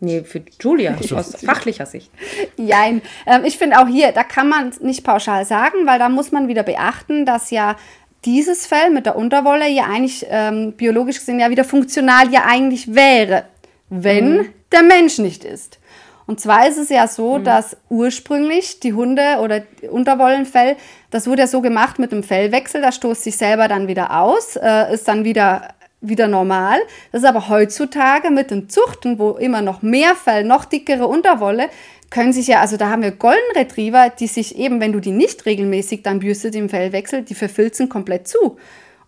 Nee, für Julia, so. aus fachlicher Sicht.
Nein, ähm, ich finde auch hier, da kann man nicht pauschal sagen, weil da muss man wieder beachten, dass ja dieses Fell mit der Unterwolle ja eigentlich ähm, biologisch gesehen ja wieder funktional ja eigentlich wäre, wenn mhm der Mensch nicht ist. Und zwar ist es ja so, mhm. dass ursprünglich die Hunde oder Unterwollenfell, das wurde ja so gemacht mit dem Fellwechsel, das stoßt sich selber dann wieder aus, äh, ist dann wieder wieder normal. Das ist aber heutzutage mit den Zuchten, wo immer noch mehr Fell, noch dickere Unterwolle, können sich ja, also da haben wir Golden Retriever, die sich eben, wenn du die nicht regelmäßig dann bürstet im Fellwechsel, die verfilzen komplett zu.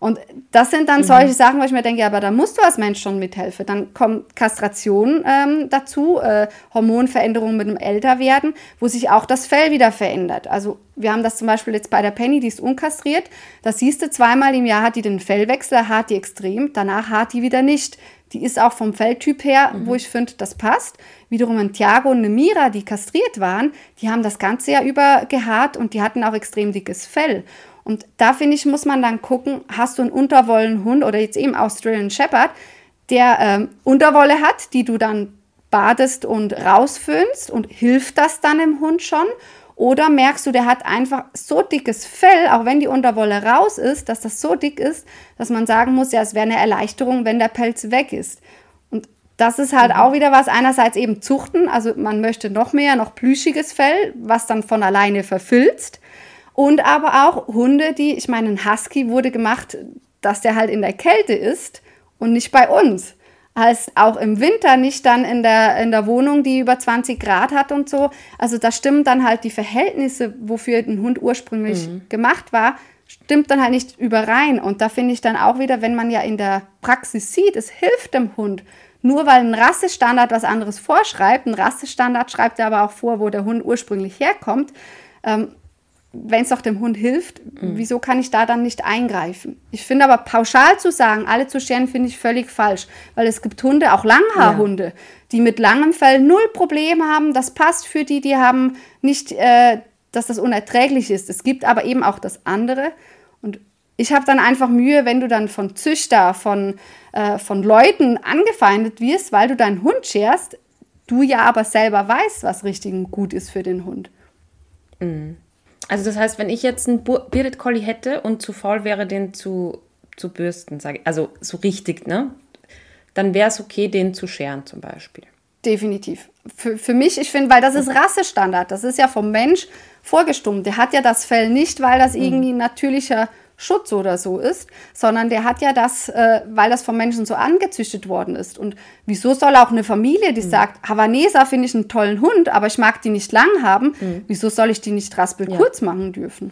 Und das sind dann mhm. solche Sachen, wo ich mir denke, ja, aber da musst du als Mensch schon mithelfen. Dann kommt Kastration ähm, dazu, äh, Hormonveränderungen mit dem Älterwerden, wo sich auch das Fell wieder verändert. Also wir haben das zum Beispiel jetzt bei der Penny, die ist unkastriert. Da siehst du, zweimal im Jahr hat die den Fellwechsel, hat die extrem, danach hat die wieder nicht. Die ist auch vom Felltyp her, mhm. wo ich finde, das passt. Wiederum ein Thiago und eine Mira, die kastriert waren, die haben das ganze Jahr über gehaart und die hatten auch extrem dickes Fell. Und da finde ich, muss man dann gucken, hast du einen Unterwollenhund oder jetzt eben Australian Shepherd, der ähm, Unterwolle hat, die du dann badest und rausföhnst und hilft das dann dem Hund schon? Oder merkst du, der hat einfach so dickes Fell, auch wenn die Unterwolle raus ist, dass das so dick ist, dass man sagen muss, ja, es wäre eine Erleichterung, wenn der Pelz weg ist. Und das ist halt mhm. auch wieder was, einerseits eben zuchten, also man möchte noch mehr, noch plüschiges Fell, was dann von alleine verfilzt. Und aber auch Hunde, die, ich meine, ein Husky wurde gemacht, dass der halt in der Kälte ist und nicht bei uns. Heißt auch im Winter nicht dann in der, in der Wohnung, die über 20 Grad hat und so. Also da stimmen dann halt die Verhältnisse, wofür ein Hund ursprünglich mhm. gemacht war, stimmt dann halt nicht überein. Und da finde ich dann auch wieder, wenn man ja in der Praxis sieht, es hilft dem Hund. Nur weil ein Rassestandard was anderes vorschreibt, ein Rassestandard schreibt er aber auch vor, wo der Hund ursprünglich herkommt, ähm, wenn es doch dem Hund hilft, mhm. wieso kann ich da dann nicht eingreifen? Ich finde aber pauschal zu sagen, alle zu scheren, finde ich völlig falsch, weil es gibt Hunde, auch Langhaarhunde, ja. die mit langem Fell null Probleme haben. Das passt für die, die haben nicht, äh, dass das unerträglich ist. Es gibt aber eben auch das andere. Und ich habe dann einfach Mühe, wenn du dann von Züchter, von, äh, von Leuten angefeindet wirst, weil du deinen Hund scherst, du ja aber selber weißt, was richtig und gut ist für den Hund.
Mhm. Also das heißt, wenn ich jetzt einen Bearded Collie hätte und zu faul wäre, den zu, zu bürsten, sage ich, also so richtig, ne? Dann wäre es okay, den zu scheren zum Beispiel.
Definitiv. Für, für mich, ich finde, weil das ist Rassestandard. Das ist ja vom Mensch vorgestummt. Der hat ja das Fell nicht, weil das irgendwie ein natürlicher Schutz oder so ist, sondern der hat ja das, äh, weil das vom Menschen so angezüchtet worden ist. Und wieso soll auch eine Familie, die sagt, Havaneser finde ich einen tollen Hund, aber ich mag die nicht lang haben, wieso soll ich die nicht raspelkurz machen dürfen?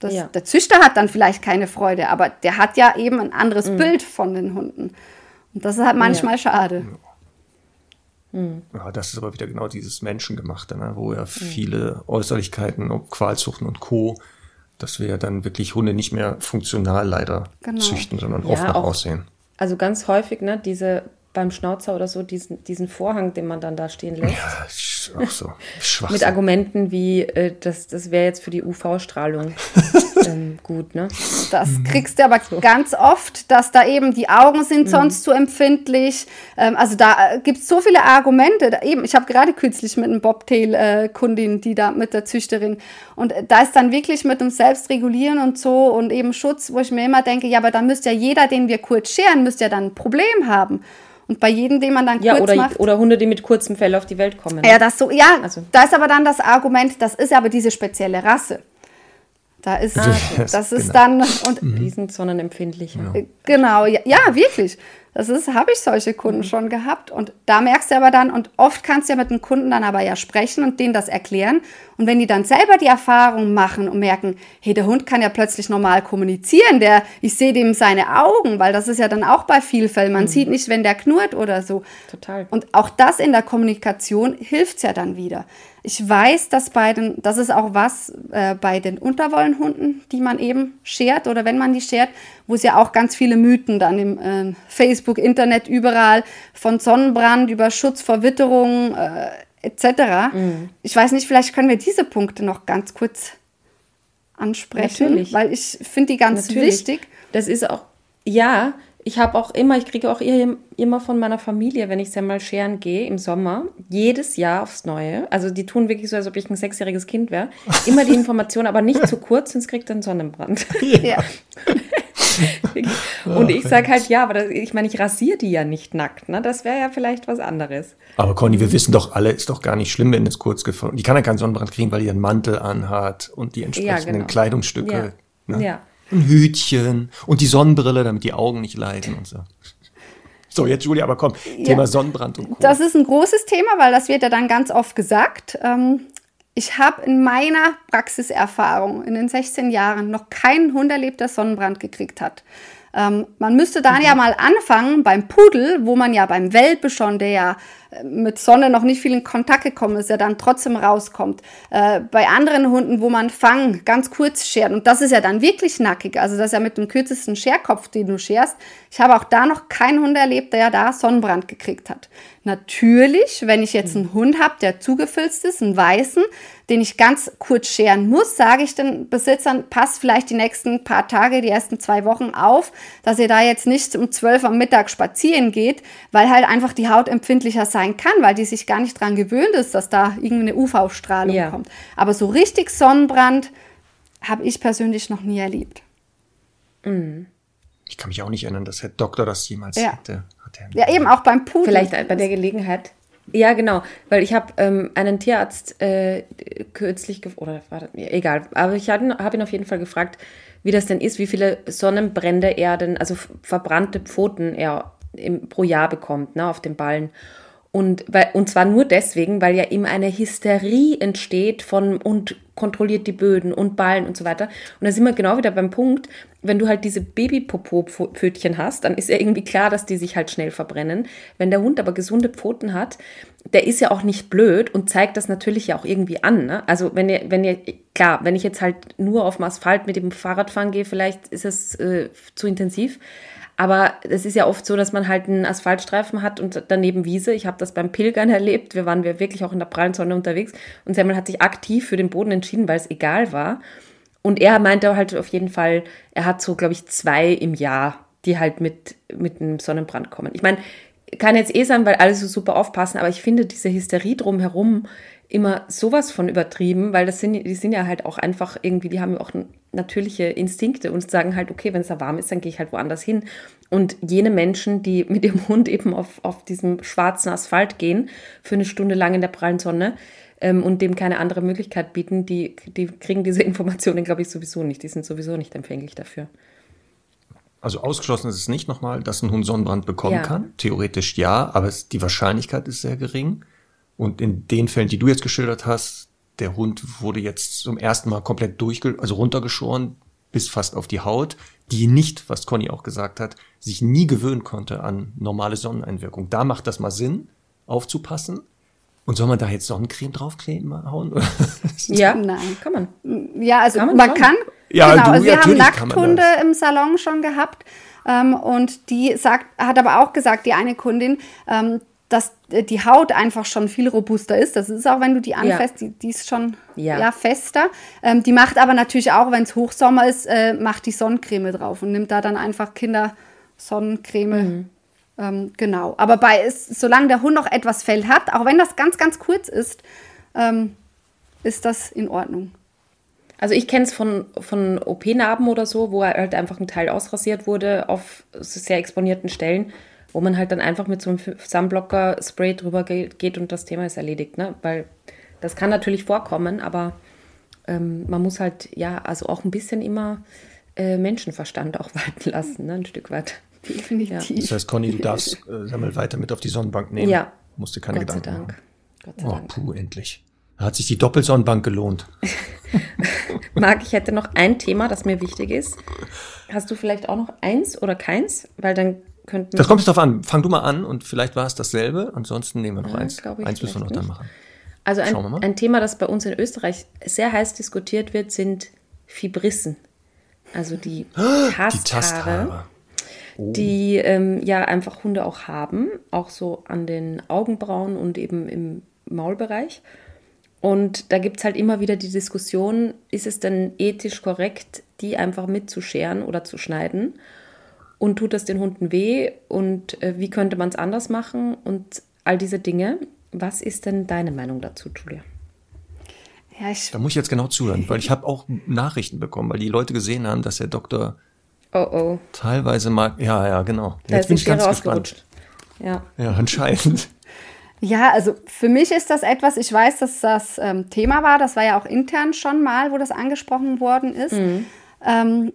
Das,
Ja.
Der Züchter hat dann vielleicht keine Freude, aber der hat ja eben ein anderes Bild von den Hunden. Und das ist halt manchmal schade.
Ja, das ist aber wieder genau dieses Menschengemachte, ne? wo ja viele Äußerlichkeiten, ob Qualzuchten und Co., dass wir ja dann wirklich Hunde nicht mehr funktional leider
Genau.
züchten, sondern
Ja,
oft nach Aussehen.
Also ganz häufig, ne, diese beim Schnauzer oder so, diesen, diesen Vorhang, den man dann da stehen lässt.
Ja, auch so.
Mit Argumenten wie, äh, das, das wäre jetzt für die UV-Strahlung *laughs* ähm, gut, ne?
Das kriegst du aber ganz oft, dass da eben die Augen sind
Mhm.
sonst zu empfindlich. Ähm, also da gibt es so viele Argumente. Da eben, ich habe gerade kürzlich mit einem Bobtail-Kundin, die da mit der Züchterin. Und äh, da ist dann wirklich mit dem Selbstregulieren und so und eben Schutz, wo ich mir immer denke, ja, aber dann müsste ja jeder, den wir kurz scheren, müsste ja dann ein Problem haben. Und bei jedem, den man dann
Ja,
kurz
oder,
macht.
oder Hunde, die mit kurzem Fell auf die Welt kommen.
Ja, das so, ja,
Also-
da ist aber dann das Argument, das ist aber diese spezielle Rasse. Da ist, *laughs* das ist dann, und
Die sind sonnenempfindlicher.
Äh, Genau, ja, ja wirklich. Das ist, habe ich solche Kunden schon gehabt. Und da merkst du aber dann, und oft kannst du ja mit den Kunden dann aber ja sprechen und denen das erklären. Und wenn die dann selber die Erfahrung machen und merken, hey, der Hund kann ja plötzlich normal kommunizieren, der, ich sehe dem seine Augen, weil das ist ja dann auch bei Vielfällen. Man sieht nicht, wenn der knurrt oder so.
Total.
Und auch das in der Kommunikation hilft ja dann wieder. Ich weiß, dass bei den, das ist auch was äh, bei den Unterwollenhunden, die man eben schert oder wenn man die schert, wo es ja auch ganz viele Mythen dann im äh, Facebook, Internet, überall von Sonnenbrand über Schutz vor Witterung äh, etc. Ich weiß nicht, vielleicht können wir diese Punkte noch ganz kurz ansprechen,
Natürlich.
weil ich finde die ganz
Natürlich.
wichtig.
Das ist auch, ja, ich habe auch immer, ich kriege auch immer von meiner Familie, wenn ich mal scheren gehe im Sommer, jedes Jahr aufs Neue. Also die tun wirklich so, als ob ich ein sechsjähriges Kind wäre. Immer die Information, aber nicht zu kurz, sonst kriegt er einen Sonnenbrand. *laughs*
Ja.
Und ich sage halt, ja, aber das, ich meine, ich rasiere die ja nicht nackt. Ne? Das wäre ja vielleicht was anderes.
Aber Conny, wir wissen doch alle, ist doch gar nicht schlimm, wenn es kurz gefunden Die kann ja keinen Sonnenbrand kriegen, weil die einen Mantel anhat und die entsprechenden
genau.
Kleidungsstücke.
Ja.
Ne?
Ja.
Ein Hütchen und die Sonnenbrille, damit die Augen nicht leiden und so. So, jetzt Julia, aber komm, Thema Sonnenbrand und Co.
Das ist ein großes Thema, weil das wird ja dann ganz oft gesagt. Ähm, ich habe in meiner Praxiserfahrung in den 16 Jahren noch keinen Hund erlebt, der Sonnenbrand gekriegt hat. Ähm, man müsste da ja mal anfangen beim Pudel, wo man ja beim Welpe schon, der ja äh, mit Sonne noch nicht viel in Kontakt gekommen ist, der dann trotzdem rauskommt. Äh, bei anderen Hunden, wo man Fang ganz kurz schert, und das ist ja dann wirklich nackig, also das ist ja mit dem kürzesten Scherkopf, den du scherst. Ich habe auch da noch keinen Hund erlebt, der ja da Sonnenbrand gekriegt hat. Natürlich, wenn ich jetzt einen Hund habe, der zugefilzt ist, einen weißen, den ich ganz kurz scheren muss, sage ich den Besitzern, passt vielleicht die nächsten paar Tage, die ersten zwei Wochen auf, dass ihr da jetzt nicht um 12 am Mittag spazieren geht, weil halt einfach die Haut empfindlicher sein kann, weil die sich gar nicht dran gewöhnt ist, dass da irgendeine UV-Strahlung
Ja.
kommt. Aber so richtig Sonnenbrand habe ich persönlich noch nie erlebt.
Ich kann mich auch nicht erinnern, dass Herr Doktor das jemals
Ja.
hätte. Hat er
Ja, eben auch beim Pudel.
Vielleicht bei der Gelegenheit. Ja, genau, weil ich habe ähm, einen Tierarzt äh, kürzlich, oder war das, mir egal, aber ich habe ihn, auf jeden Fall gefragt, wie das denn ist, wie viele Sonnenbrände er denn, also verbrannte Pfoten er im, pro Jahr bekommt, ne, auf den Ballen. Und, und zwar nur deswegen, weil ja ihm eine Hysterie entsteht von und kontrolliert die Böden und Ballen und so weiter. Und da sind wir genau wieder beim Punkt, wenn du halt diese Babypopo-Pfötchen hast, dann ist ja irgendwie klar, dass die sich halt schnell verbrennen. Wenn der Hund aber gesunde Pfoten hat, der ist ja auch nicht blöd und zeigt das natürlich ja auch irgendwie an. Ne? Also wenn ihr, wenn ihr, klar, wenn ich jetzt halt nur auf dem Asphalt mit dem Fahrrad fahren gehe, vielleicht ist es äh, zu intensiv. Aber es ist ja oft so, dass man halt einen Asphaltstreifen hat und daneben Wiese. Ich habe das beim Pilgern erlebt. Wir waren wir wirklich auch in der prallen Sonne unterwegs. Und Semmel hat sich aktiv für den Boden entschieden, weil es egal war. Und er meinte halt auf jeden Fall, er hat so, glaube ich, zwei im Jahr, die halt mit, mit einem Sonnenbrand kommen. Ich meine, kann jetzt eh sein, weil alle so super aufpassen, aber ich finde diese Hysterie drumherum immer sowas von übertrieben, weil das sind, die sind ja halt auch einfach irgendwie, die haben ja auch natürliche Instinkte und sagen halt, okay, wenn es da warm ist, dann gehe ich halt woanders hin. Und jene Menschen, die *laughs* mit ihrem Hund eben auf, auf diesem schwarzen Asphalt gehen, für eine Stunde lang in der prallen Sonne ähm, und dem keine andere Möglichkeit bieten, die, die kriegen diese *laughs* Informationen, glaube ich, sowieso nicht. Die sind sowieso nicht empfänglich dafür.
Also ausgeschlossen ist es nicht nochmal, dass ein Hund Sonnenbrand bekommen
Ja.
kann. Theoretisch ja, aber es, die Wahrscheinlichkeit ist sehr gering. Und in den Fällen, die du jetzt geschildert hast, der Hund wurde jetzt zum ersten Mal komplett durchge also runtergeschoren bis fast auf die Haut, die nicht, was Conny auch gesagt hat, sich nie gewöhnen konnte an normale Sonneneinwirkung. Da macht das mal Sinn, aufzupassen. Und soll man da jetzt Sonnencreme draufkleben hauen? *laughs*
Ja,
Nein.
kann man.
Ja, also
Kann
man,
man
kann.
Ja,
genau,
du,
also wir haben Nackthunde im Salon schon gehabt. Ähm, und die sagt, hat aber auch gesagt, die eine Kundin, ähm, dass äh, die Haut einfach schon viel robuster ist. Das ist auch, wenn du die anfasst, die, die ist schon
Ja.
ja. fester. Ähm, die macht aber natürlich auch, wenn es Hochsommer ist, äh, macht die Sonnencreme drauf und nimmt da dann einfach Kinder Sonnencreme. Ähm, genau. Aber bei es, solange der Hund noch etwas Fell hat, auch wenn das ganz, ganz kurz ist, ähm, ist das in Ordnung.
Also ich kenne es von, von OP-Narben oder so, wo halt einfach ein Teil ausrasiert wurde auf sehr exponierten Stellen, wo man halt dann einfach mit so einem Sunblocker-Spray drüber ge- geht und das Thema ist erledigt. Ne? Weil das kann natürlich vorkommen, aber ähm, man muss halt ja also auch ein bisschen immer äh, Menschenverstand *laughs* auch walten lassen, ne? ein Stück weit.
Definitiv.
Das heißt, Conny, du darfst äh, Sammel weiter mit auf die Sonnenbank nehmen.
Ja.
Musst dir keine
Gott sei
Gedanken
Dank.
machen.
Gott sei
Oh,
Dank.
puh, endlich. Da hat sich die Doppelsonnenbank gelohnt. *laughs*
Marc, ich hätte noch ein Thema, das mir wichtig ist. Hast du vielleicht auch noch eins oder keins? Weil dann könnten
Das kommt jetzt drauf an. Fang du mal an und vielleicht war es dasselbe. Ansonsten nehmen wir noch
Ja,
eins. Eins müssen wir noch
vielleicht
dann
nicht.
machen.
Also ein, ein Thema, das bei uns in Österreich sehr heiß diskutiert wird, sind Fibrissen. Also die Tasthaare, *gasps*
Die Tasthaare.
die ähm, ja einfach Hunde auch haben, auch so an den Augenbrauen und eben im Maulbereich. Und da gibt es halt immer wieder die Diskussion, ist es denn ethisch korrekt, die einfach mitzuscheren oder zu schneiden? Und tut das den Hunden weh? Und äh, wie könnte man es anders machen? Und all diese Dinge. Was ist denn deine Meinung dazu, Julia?
Ja, ich,
Da muss ich jetzt genau zuhören, weil ich habe auch Nachrichten bekommen, weil die Leute gesehen haben, dass der Doktor
Oh oh,
teilweise mal. Ja, ja, genau.
da
Jetzt bin ich ganz gespannt.
ausgerutscht. Ja.
Ja, anscheinend.
ja, also für mich ist das etwas, ich weiß, dass das ähm, Thema war, das war ja auch intern schon mal, wo das angesprochen worden ist. Ähm,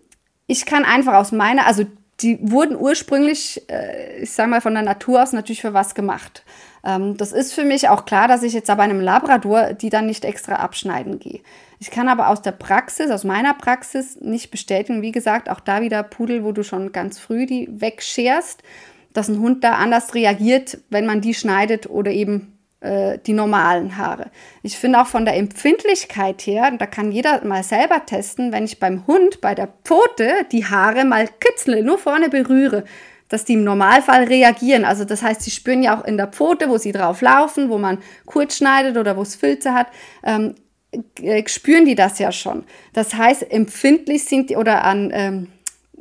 ich kann einfach aus meiner, also die wurden ursprünglich, äh, ich sage mal von der Natur aus natürlich für was gemacht. Ähm, das ist für mich auch klar, dass ich jetzt aber einem Labrador die dann nicht extra abschneiden gehe. Ich kann aber aus der Praxis, aus meiner Praxis nicht bestätigen, wie gesagt, auch da wieder Pudel, wo du schon ganz früh die wegscherst, dass ein Hund da anders reagiert, wenn man die schneidet oder eben äh, die normalen Haare. Ich finde auch von der Empfindlichkeit her, da kann jeder mal selber testen, wenn ich beim Hund bei der Pfote die Haare mal kitzle, nur vorne berühre, dass die im Normalfall reagieren. Also das heißt, sie spüren ja auch in der Pfote, wo sie drauf laufen, wo man kurz schneidet oder wo es Filze hat, ähm, äh, spüren die das ja schon. Das heißt, empfindlich sind die oder an, ähm,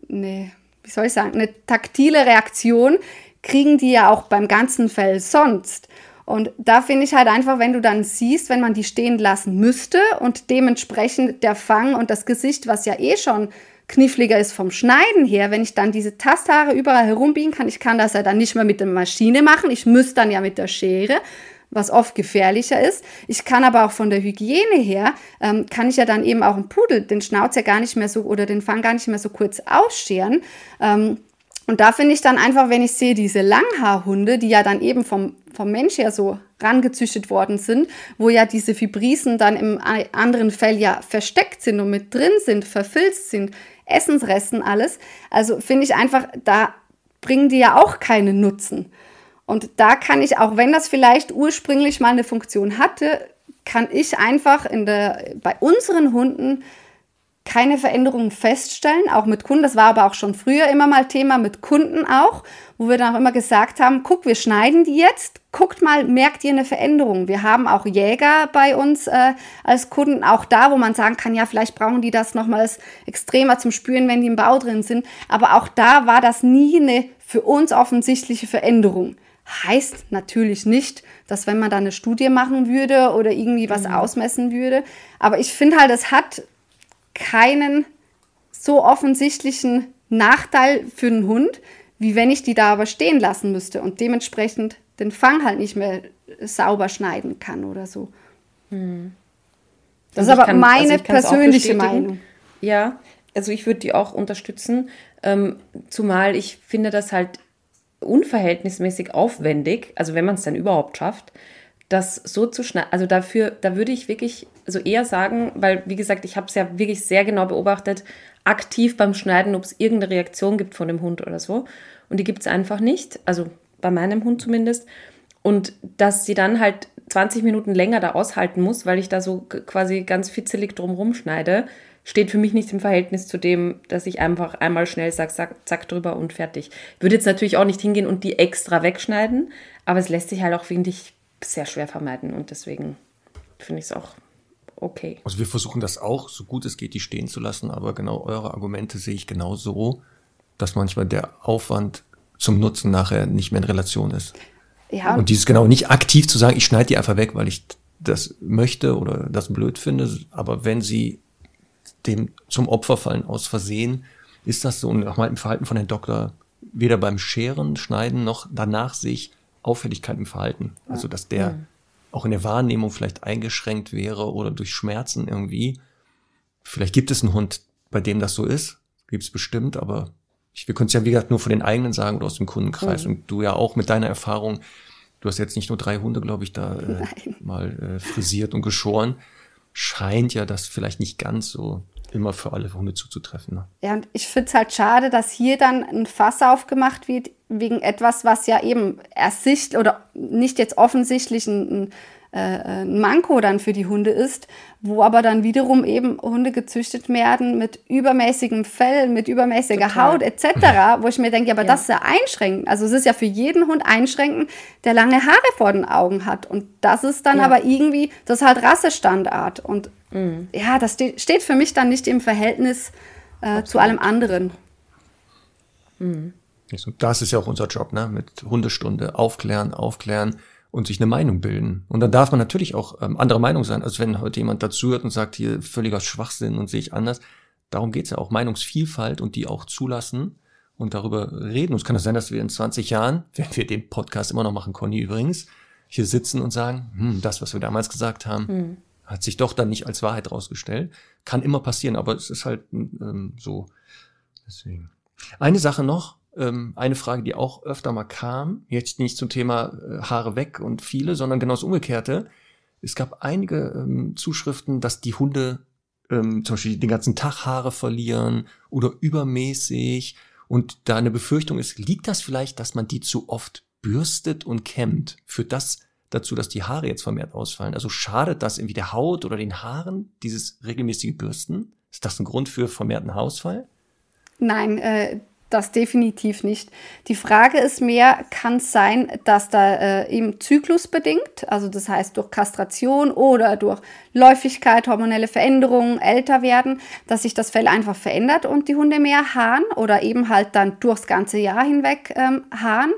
ne, wie soll ich sagen, eine taktile Reaktion kriegen die ja auch beim ganzen Fell sonst. Und da finde ich halt einfach, wenn du dann siehst, wenn man die stehen lassen müsste und dementsprechend der Fang und das Gesicht, was ja eh schon kniffliger ist vom Schneiden her, wenn ich dann diese Tasthaare überall herumbiegen kann, ich kann das ja dann nicht mehr mit der Maschine machen, ich müsste dann ja mit der Schere, was oft gefährlicher ist. Ich kann aber auch von der Hygiene her, ähm, kann ich ja dann eben auch einen Pudel, den Schnauz ja gar nicht mehr so oder den Fang gar nicht mehr so kurz ausscheren. Ähm, und da finde ich dann einfach, wenn ich sehe, diese Langhaarhunde, die ja dann eben vom, vom Mensch her so rangezüchtet worden sind, wo ja diese Fibrisen dann im anderen Fell ja versteckt sind und mit drin sind, verfilzt sind, Essensresten, alles. Also finde ich einfach, da bringen die ja auch keinen Nutzen. Und da kann ich, auch wenn das vielleicht ursprünglich mal eine Funktion hatte, kann ich einfach in der, bei unseren Hunden keine Veränderungen feststellen, auch mit Kunden. Das war aber auch schon früher immer mal Thema mit Kunden auch, wo wir dann auch immer gesagt haben, guck, wir schneiden die jetzt, guckt mal, merkt ihr eine Veränderung. Wir haben auch Jäger bei uns äh, als Kunden, auch da, wo man sagen kann, ja, vielleicht brauchen die das nochmals extremer zum Spüren, wenn die im Bau drin sind. Aber auch da war das nie eine für uns offensichtliche Veränderung. Heißt natürlich nicht, dass wenn man da eine Studie machen würde oder irgendwie was mhm. ausmessen würde. Aber ich finde halt, es hat keinen so offensichtlichen Nachteil für einen Hund, wie wenn ich die da aber stehen lassen müsste und dementsprechend den Fang halt nicht mehr sauber schneiden kann oder so. Hm. Das also ist aber kann, meine also persönliche Meinung.
Ja, also ich würde die auch unterstützen, ähm, zumal ich finde das halt unverhältnismäßig aufwendig, also wenn man es dann überhaupt schafft, das so zu schneiden. Also dafür, da würde ich wirklich also eher sagen, weil wie gesagt, ich habe es ja wirklich sehr genau beobachtet, aktiv beim Schneiden, ob es irgendeine Reaktion gibt von dem Hund oder so. Und die gibt es einfach nicht, also bei meinem Hund zumindest. Und dass sie dann halt 20 Minuten länger da aushalten muss, weil ich da so quasi ganz fitzelig drumrum schneide, steht für mich nicht im Verhältnis zu dem, dass ich einfach einmal schnell sag, zack, zack drüber und fertig. Ich würde jetzt natürlich auch nicht hingehen und die extra wegschneiden, aber es lässt sich halt auch, finde ich, sehr schwer vermeiden und deswegen finde ich es auch okay.
Also wir versuchen das auch, so gut es geht, die stehen zu lassen, aber genau eure Argumente sehe ich genau so, dass manchmal der Aufwand zum Nutzen nachher nicht mehr in Relation ist. Ja. Und dieses genau nicht aktiv zu sagen, ich schneide die einfach weg, weil ich das möchte oder das blöd finde, aber wenn sie dem zum Opfer fallen aus Versehen, ist das so und auch mal im Verhalten von Herrn Doktor weder beim Scheren, Schneiden noch danach sehe ich Auffälligkeit im Verhalten. Also dass der mhm auch in der Wahrnehmung vielleicht eingeschränkt wäre oder durch Schmerzen irgendwie. Vielleicht gibt es einen Hund, bei dem das so ist. Gibt es bestimmt, aber ich, wir können es ja, wie gesagt, nur von den eigenen sagen oder aus dem Kundenkreis. Mhm. Und du ja auch mit deiner Erfahrung, du hast jetzt nicht nur drei Hunde, glaube ich, da äh, mal äh, frisiert und geschoren. Scheint ja das vielleicht nicht ganz so immer für alle Hunde zuzutreffen. Ne?
Ja, und ich finde es halt schade, dass hier dann ein Fass aufgemacht wird, wegen etwas, was ja eben ersicht oder nicht jetzt offensichtlich ein, ein, äh, ein Manko dann für die Hunde ist, wo aber dann wiederum eben Hunde gezüchtet werden mit übermäßigem Fell, mit übermäßiger Total. Haut etc., wo ich mir denke, aber ja. das ist ja einschränkend. Also es ist ja für jeden Hund einschränkend, der lange Haare vor den Augen hat. Und das ist dann ja. aber irgendwie, das ist halt Rassestandard. Und mhm. ja, das steht, steht für mich dann nicht im Verhältnis äh, zu allem anderen.
Mhm. Und das ist ja auch unser Job, ne? Mit Hundestunde aufklären, aufklären und sich eine Meinung bilden. Und dann darf man natürlich auch ähm, anderer Meinung sein. Also wenn heute jemand dazuhört und sagt, hier völliger Schwachsinn und sehe ich anders. Darum geht's ja auch. Meinungsvielfalt und die auch zulassen und darüber reden. Und es kann ja sein, dass wir in 20 Jahren, *laughs* wenn wir den Podcast immer noch machen, Conny übrigens, hier sitzen und sagen, hm, das, was wir damals gesagt haben, hm. hat sich doch dann nicht als Wahrheit rausgestellt. Kann immer passieren, aber es ist halt ähm, so. Deswegen. Eine Sache noch, ähm, eine Frage, die auch öfter mal kam, jetzt nicht zum Thema äh, Haare weg und viele, sondern genau das Umgekehrte. Es gab einige ähm, Zuschriften, dass die Hunde ähm, zum Beispiel den ganzen Tag Haare verlieren oder übermäßig und da eine Befürchtung ist, liegt das vielleicht, dass man die zu oft bürstet und kämmt? Führt das dazu, dass die Haare jetzt vermehrt ausfallen? Also schadet das irgendwie der Haut oder den Haaren, dieses regelmäßige Bürsten? Ist das ein Grund für vermehrten Haarausfall?
Nein, äh, das definitiv nicht. Die Frage ist mehr, kann es sein, dass da äh, eben zyklusbedingt, also das heißt durch Kastration oder durch Läufigkeit, hormonelle Veränderungen, älter werden, dass sich das Fell einfach verändert und die Hunde mehr haaren oder eben halt dann durchs ganze Jahr hinweg ähm, haaren.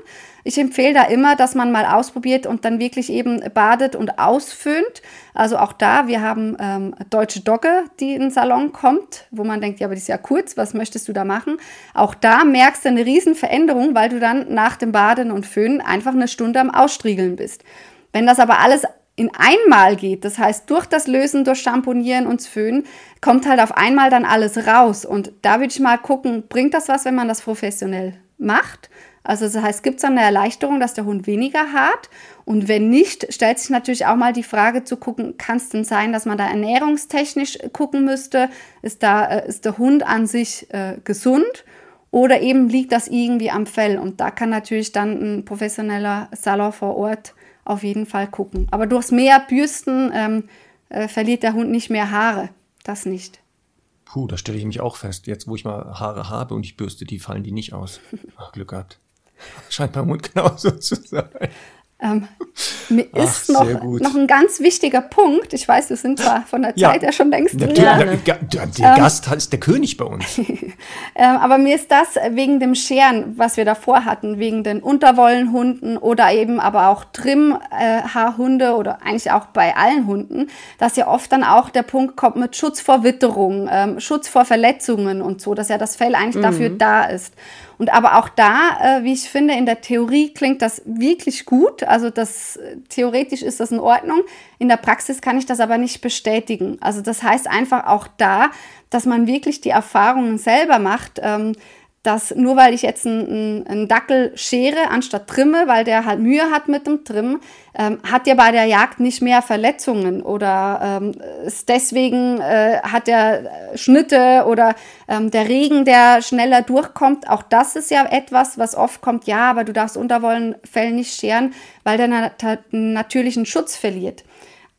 Ich empfehle da immer, dass man mal ausprobiert und dann wirklich eben badet und ausföhnt. Also auch da, wir haben ähm, deutsche Dogge, die in den Salon kommt, wo man denkt, ja, aber die ist ja kurz, was möchtest du da machen? Auch da merkst du eine riesen Veränderung, weil du dann nach dem Baden und Föhnen einfach eine Stunde am Ausstriegeln bist. Wenn das aber alles in einmal geht, das heißt durch das Lösen, durch Shampoonieren und Föhnen, kommt halt auf einmal dann alles raus. Und da würde ich mal gucken, bringt das was, wenn man das professionell macht? Also das heißt, gibt es dann eine Erleichterung, dass der Hund weniger hart? Und wenn nicht, stellt sich natürlich auch mal die Frage zu gucken, kann es denn sein, dass man da ernährungstechnisch gucken müsste? Ist, da, äh, ist der Hund an sich äh, gesund? Oder eben liegt das irgendwie am Fell? Und da kann natürlich dann ein professioneller Salon vor Ort auf jeden Fall gucken. Aber durchs mehr Bürsten ähm, äh, verliert der Hund nicht mehr Haare. Das nicht.
Puh, da stelle ich mich auch fest. Jetzt, wo ich mal Haare habe und ich bürste, die fallen die nicht aus. *laughs* Ach, Glück gehabt. Scheint beim Hund genauso zu sein.
Ähm, mir Ach, ist noch, noch ein ganz wichtiger Punkt. Ich weiß, wir sind zwar von der ja. Zeit ja schon längst
drin. Der, der, der ähm, Gast ist der König bei uns. *laughs*
ähm, aber mir ist das wegen dem Scheren, was wir davor hatten, wegen den Unterwollenhunden oder eben aber auch Trimhaarhunde oder eigentlich auch bei allen Hunden, dass ja oft dann auch der Punkt kommt mit Schutz vor Witterung, ähm, Schutz vor Verletzungen und so, dass ja das Fell eigentlich mhm. dafür da ist. Und aber auch da, äh, wie ich finde, in der Theorie klingt das wirklich gut. Also das theoretisch ist das in Ordnung. In der Praxis kann ich das aber nicht bestätigen. Also das heißt einfach auch da, dass man wirklich die Erfahrungen selber macht. Ähm, dass nur weil ich jetzt einen, einen, Dackel schere anstatt trimme, weil der halt Mühe hat mit dem Trimmen, ähm, hat der bei der Jagd nicht mehr Verletzungen oder ähm, ist deswegen äh, hat der Schnitte oder ähm, der Regen, der schneller durchkommt. Auch das ist ja etwas, was oft kommt, ja, aber du darfst Unterwollenfell nicht scheren, weil der nat natürlichen Schutz verliert.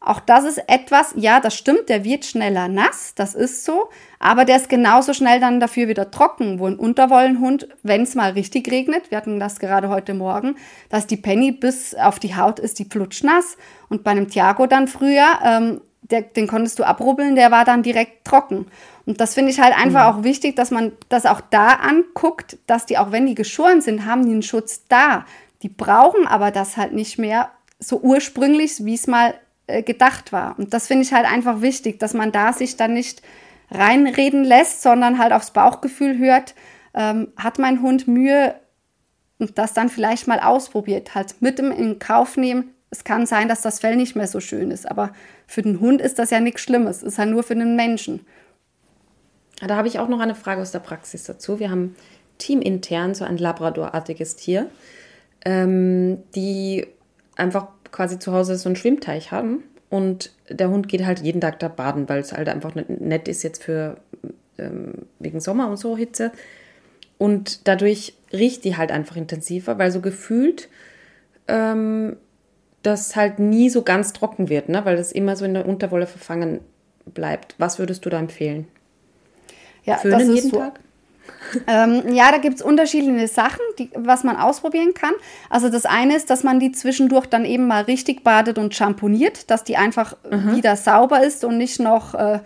Auch das ist etwas, ja, das stimmt, der wird schneller nass, das ist so, aber der ist genauso schnell dann dafür wieder trocken, wo ein Unterwollenhund, wenn es mal richtig regnet, wir hatten das gerade heute Morgen, dass die Penny bis auf die Haut ist, die flutschnass und bei einem Thiago dann früher, ähm, der, den konntest du abrubbeln, der war dann direkt trocken. Und das finde ich halt einfach mhm. auch wichtig, dass man das auch da anguckt, dass die, auch wenn die geschoren sind, haben die einen Schutz da. Die brauchen aber das halt nicht mehr so ursprünglich, wie es mal äh, gedacht war. Und das finde ich halt einfach wichtig, dass man da sich dann nicht reinreden lässt, sondern halt aufs Bauchgefühl hört, ähm, hat mein Hund Mühe und das dann vielleicht mal ausprobiert, halt mit dem in Kauf nehmen. Es kann sein, dass das Fell nicht mehr so schön ist, aber für den Hund ist das ja nichts Schlimmes, ist halt nur für den Menschen.
Da habe ich auch noch eine Frage aus der Praxis dazu. Wir haben teamintern so ein Labrador-artiges Tier, ähm, die einfach quasi zu Hause so einen Schwimmteich haben und der Hund geht halt jeden Tag da baden, weil es halt einfach nett ist jetzt für ähm, wegen Sommer und so Hitze. Und dadurch riecht die halt einfach intensiver, weil so gefühlt ähm, das halt nie so ganz trocken wird, ne? weil das immer so in der Unterwolle verfangen bleibt. Was würdest du da empfehlen?
Ja, Föhnen jeden so, Tag? Ähm, ja, da gibt es unterschiedliche Sachen, die, was man ausprobieren kann. Also das eine ist, dass man die zwischendurch dann eben mal richtig badet und schamponiert, dass die einfach mhm. wieder sauber ist und nicht noch äh,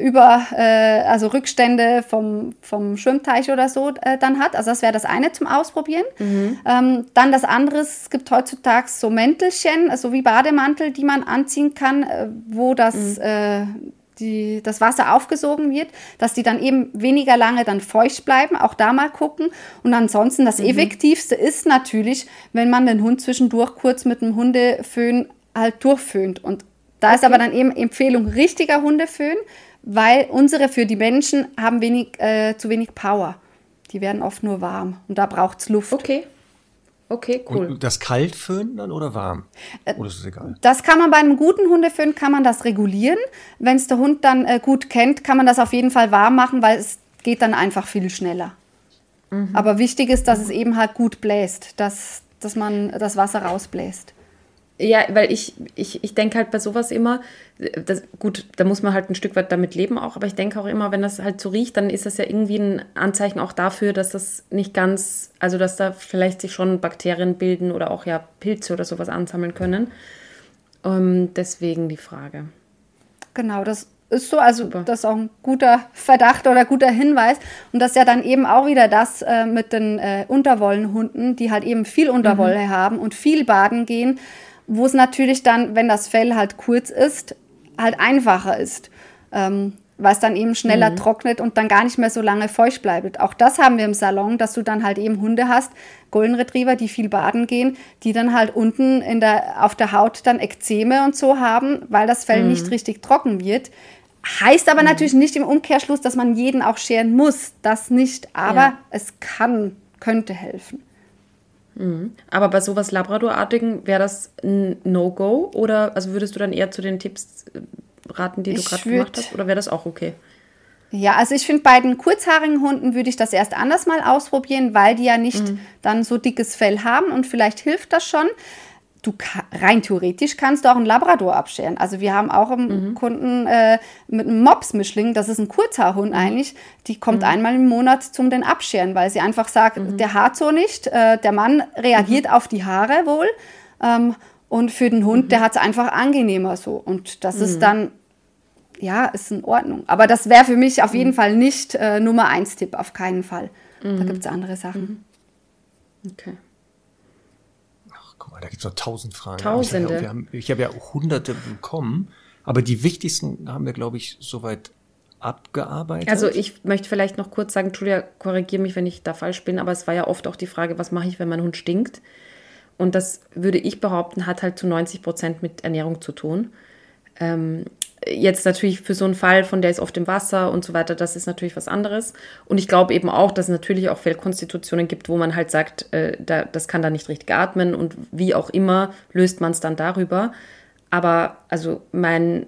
über, äh, also Rückstände vom, vom Schwimmteich oder so äh, dann hat. Also das wäre das eine zum Ausprobieren. Mhm. Ähm, dann das andere, es gibt heutzutage so Mäntelchen, also wie Bademantel, die man anziehen kann, äh, wo das mhm äh, die, das Wasser aufgesogen wird, dass die dann eben weniger lange dann feucht bleiben, auch da mal gucken. Und ansonsten das mhm. Effektivste ist natürlich, wenn man den Hund zwischendurch kurz mit dem Hundeföhn halt durchföhnt. Und da okay. ist aber dann eben Empfehlung richtiger Hundeföhn, weil unsere für die Menschen haben wenig, äh, zu wenig Power. Die werden oft nur warm und da braucht es Luft.
Okay. Okay, cool.
Und das kalt föhnen dann oder warm?
Äh, oder ist es egal? Das kann man bei einem guten Hundeföhn kann man das regulieren. Wenn es der Hund dann äh, gut kennt, kann man das auf jeden Fall warm machen, weil es geht dann einfach viel schneller. Mhm. Aber wichtig ist, dass es eben halt gut bläst, dass, dass man das Wasser rausbläst.
Ja, weil ich, ich, ich denke halt bei sowas immer, das, gut, da muss man halt ein Stück weit damit leben auch, aber ich denke auch immer, wenn das halt so riecht, dann ist das ja irgendwie ein Anzeichen auch dafür, dass das nicht ganz, also dass da vielleicht sich schon Bakterien bilden oder auch ja Pilze oder sowas ansammeln können. Um, ähm, deswegen die Frage.
Genau, das ist so, also Super. das ist auch ein guter Verdacht oder guter Hinweis. Und das ist ja dann eben auch wieder das äh, mit den äh, Unterwollenhunden, die halt eben viel Unterwolle mhm. haben und viel baden gehen wo es natürlich dann, wenn das Fell halt kurz ist, halt einfacher ist. Ähm, weil es dann eben schneller mhm. trocknet und dann gar nicht mehr so lange feucht bleibt. Auch das haben wir im Salon, dass du dann halt eben Hunde hast, Golden Retriever, die viel baden gehen, die dann halt unten in der, auf der Haut dann Ekzeme und so haben, weil das Fell mhm. nicht richtig trocken wird. Heißt aber mhm. natürlich nicht im Umkehrschluss, dass man jeden auch scheren muss. Das nicht, aber ja. es kann, könnte helfen.
Mhm. Aber bei sowas Labradorartigen wäre das ein No-Go oder also würdest du dann eher zu den Tipps äh, raten, die du gerade gemacht hast, oder wäre das auch okay?
Ja, also ich finde, bei den kurzhaarigen Hunden würde ich das erst anders mal ausprobieren, weil die ja nicht mhm. dann so dickes Fell haben und vielleicht hilft das schon du rein theoretisch kannst du auch einen Labrador abscheren. Also wir haben auch einen mhm. Kunden äh, mit einem Mops-Mischling, das ist ein Kurzhaarhund mhm. eigentlich, die kommt mhm. einmal im Monat zum den Abscheren, weil sie einfach sagt, mhm. der haart so nicht, äh, der Mann reagiert mhm. auf die Haare wohl, Ähm, und für den Hund, mhm. der hat es einfach angenehmer so. Und das mhm. ist dann, ja, ist in Ordnung. Aber das wäre für mich auf jeden mhm. Fall nicht äh, Nummer eins Tipp, auf keinen Fall. Da mhm. gibt es andere Sachen.
Mhm. Okay.
Guck mal, da gibt es noch tausend Fragen.
Tausende.
Ich habe ja, hab ja hunderte bekommen. Aber die wichtigsten haben wir, glaube ich, soweit abgearbeitet.
Also ich möchte vielleicht noch kurz sagen, Julia, korrigiere mich, wenn ich da falsch bin, aber es war ja oft auch die Frage, was mache ich, wenn mein Hund stinkt? Und das würde ich behaupten, hat halt zu 90 Prozent mit Ernährung zu tun. Ähm, jetzt natürlich für so einen Fall, von der ist oft im Wasser und so weiter, das ist natürlich was anderes. Und ich glaube eben auch, dass es natürlich auch Fellkonstitutionen gibt, wo man halt sagt, äh, da, das kann da nicht richtig atmen und wie auch immer löst man es dann darüber. Aber also mein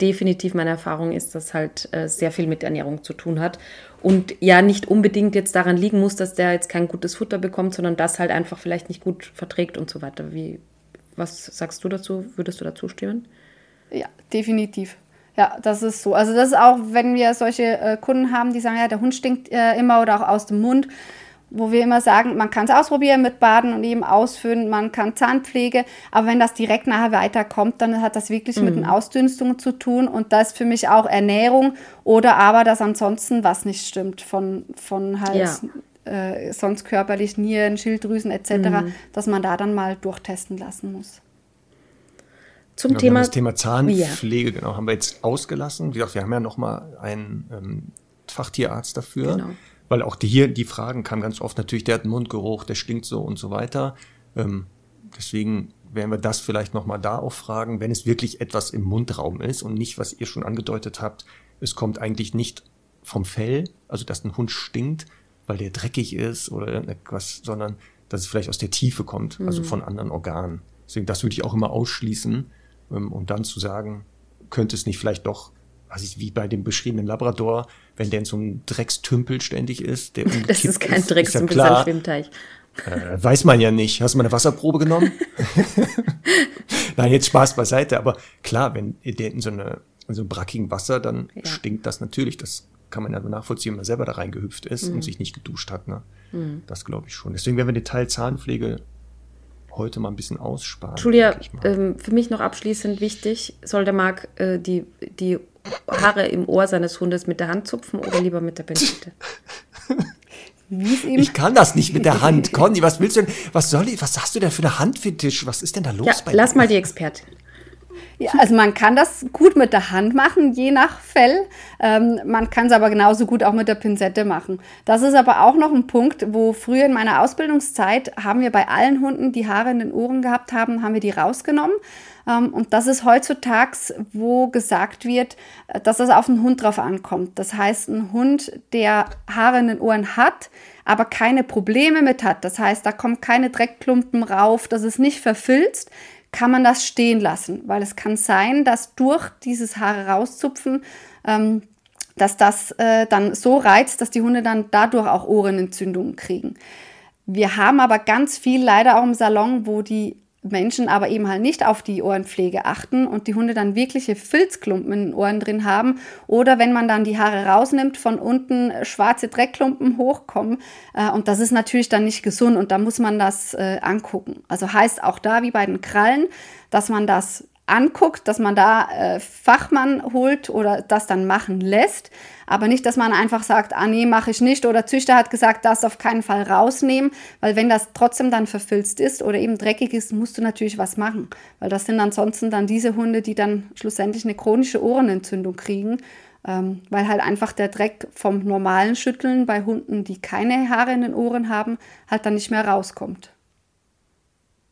definitiv meine Erfahrung ist, dass halt äh, sehr viel mit Ernährung zu tun hat. Und ja, nicht unbedingt jetzt daran liegen muss, dass der jetzt kein gutes Futter bekommt, sondern das halt einfach vielleicht nicht gut verträgt und so weiter. Wie, was sagst du dazu? Würdest du dazu stimmen?
Ja, definitiv. Ja, das ist so. Also das ist auch, wenn wir solche äh, Kunden haben, die sagen, ja, der Hund stinkt äh, immer oder auch aus dem Mund wo wir immer sagen, man kann es ausprobieren mit Baden und eben ausfüllen, man kann Zahnpflege, aber wenn das direkt nachher weiterkommt, dann hat das wirklich mhm. mit den Ausdünstungen zu tun und das ist für mich auch Ernährung oder aber, dass ansonsten was nicht stimmt von, von halt ja. äh, sonst körperlich Nieren, Schilddrüsen etc., mhm. dass man da dann mal durchtesten lassen muss.
Zum genau, Thema das Thema Zahnpflege, ja. genau, haben wir jetzt ausgelassen. Wie gesagt, wir haben ja noch mal einen ähm, Fachtierarzt dafür. Genau weil auch die, hier die Fragen kamen ganz oft natürlich, der hat einen Mundgeruch, der stinkt so und so weiter. Ähm, deswegen werden wir das vielleicht nochmal da auch fragen, wenn es wirklich etwas im Mundraum ist und nicht, was ihr schon angedeutet habt, es kommt eigentlich nicht vom Fell, also dass ein Hund stinkt, weil der dreckig ist oder irgendetwas, sondern dass es vielleicht aus der Tiefe kommt, also mhm. von anderen Organen. Deswegen, das würde ich auch immer ausschließen und dann zu sagen, könnte es nicht vielleicht doch was ich, wie bei dem beschriebenen Labrador, wenn der in so einem Dreckstümpel ständig ist. Der *laughs*
das ist kein Dreckstümpel, das ist ein Schwimmteich.
Äh, weiß man ja nicht. Hast du mal eine Wasserprobe genommen? *laughs* Nein, jetzt Spaß beiseite. Aber klar, wenn der in so, eine, in so einem brackigen Wasser, dann ja. stinkt das natürlich. Das kann man ja nachvollziehen, wenn man selber da reingehüpft ist mhm. und sich nicht geduscht hat. Ne? Mhm. Das glaube ich schon. Deswegen werden wir den Teil Zahnpflege heute mal ein bisschen aussparen.
Julia, ähm, für mich noch abschließend wichtig, soll der Marc äh, die, die Haare im Ohr seines Hundes mit der Hand zupfen oder lieber mit der Pinzette? *laughs*
Ich kann das nicht mit der Hand. *laughs* Conny, was willst du denn? Was soll ich? Was hast du denn für eine Handfetisch? Was ist denn da los
ja, bei dir? Lass mal die Expertin.
Ja, also man kann das gut mit der Hand machen, je nach Fell. Ähm, man kann es aber genauso gut auch mit der Pinzette machen. Das ist aber auch noch ein Punkt, wo früher in meiner Ausbildungszeit haben wir bei allen Hunden, die Haare in den Ohren gehabt haben, haben wir die rausgenommen. Ähm, und das ist heutzutage, wo gesagt wird, äh, dass es auf den Hund drauf ankommt. Das heißt, ein Hund, der Haare in den Ohren hat, aber keine Probleme mit hat, das heißt, da kommen keine Dreckklumpen rauf, das ist nicht verfilzt, kann man das stehen lassen, weil es kann sein, dass durch dieses Haare rauszupfen, ähm, dass das äh, dann so reizt, dass die Hunde dann dadurch auch Ohrenentzündungen kriegen. Wir haben aber ganz viel leider auch im Salon, wo die Menschen aber eben halt nicht auf die Ohrenpflege achten und die Hunde dann wirkliche Filzklumpen in den Ohren drin haben oder wenn man dann die Haare rausnimmt, von unten schwarze Dreckklumpen hochkommen äh, und das ist natürlich dann nicht gesund und da muss man das äh, angucken. Also heißt auch da wie bei den Krallen, dass man das anguckt, dass man da äh, Fachmann holt oder das dann machen lässt, aber nicht, dass man einfach sagt, ah nee, mache ich nicht oder Züchter hat gesagt, das auf keinen Fall rausnehmen, weil wenn das trotzdem dann verfilzt ist oder eben dreckig ist, musst du natürlich was machen, weil das sind ansonsten dann diese Hunde, die dann schlussendlich eine chronische Ohrenentzündung kriegen, ähm, weil halt einfach der Dreck vom normalen Schütteln bei Hunden, die keine Haare in den Ohren haben, halt dann nicht mehr rauskommt.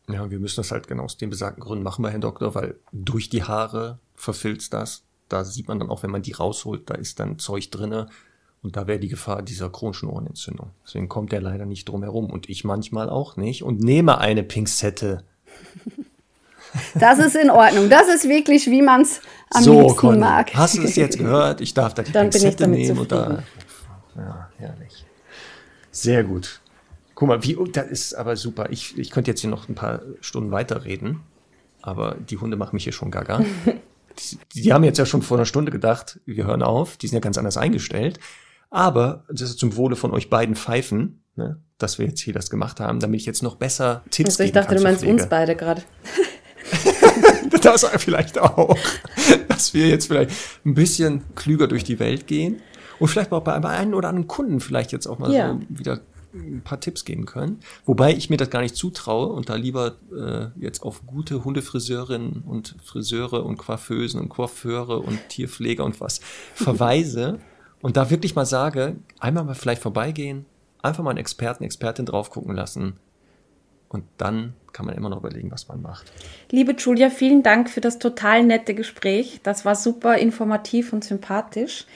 Ja, wir müssen das halt genau aus den besagten Gründen machen, Herr Doktor, weil durch die Haare verfilzt das. Da sieht man dann auch, wenn man die rausholt, da ist dann Zeug drinne. Und da wäre die Gefahr dieser chronischen Ohrenentzündung. Deswegen kommt der leider nicht drum herum. Und ich manchmal auch nicht. Und nehme eine Pinzette.
Das ist in Ordnung. Das ist wirklich, wie man es am so, liebsten Conny, mag.
Hast du es jetzt gehört? Ich darf da die Dann Pinzette nehmen. Und da, ja, herrlich. Sehr gut. Guck mal, wie, das ist aber super. Ich, ich könnte jetzt hier noch ein paar Stunden weiterreden, aber die Hunde machen mich hier schon gaga. *laughs* die, die haben jetzt ja schon vor einer Stunde gedacht, wir hören auf, die sind ja ganz anders eingestellt. Aber das ist zum Wohle von euch beiden Pfeifen, ne, dass wir jetzt hier das gemacht haben, damit ich jetzt noch besser Tipps
Also ich dachte, du meinst
Pflege.
uns beide gerade. *laughs*
Das vielleicht auch. Dass wir jetzt vielleicht ein bisschen klüger durch die Welt gehen und vielleicht auch bei bei einem oder anderen Kunden vielleicht jetzt auch mal
Ja.
so wieder ein paar Tipps geben können. Wobei ich mir das gar nicht zutraue und da lieber äh, jetzt auf gute Hundefriseurinnen und Friseure und Coiffeusen und Coiffeure und Tierpfleger und was *laughs* verweise und da wirklich mal sage, einmal mal vielleicht vorbeigehen, einfach mal einen Experten, Expertin drauf gucken lassen und dann kann man immer noch überlegen, was man macht.
Liebe Julia, vielen Dank für das total nette Gespräch. Das war super informativ und sympathisch.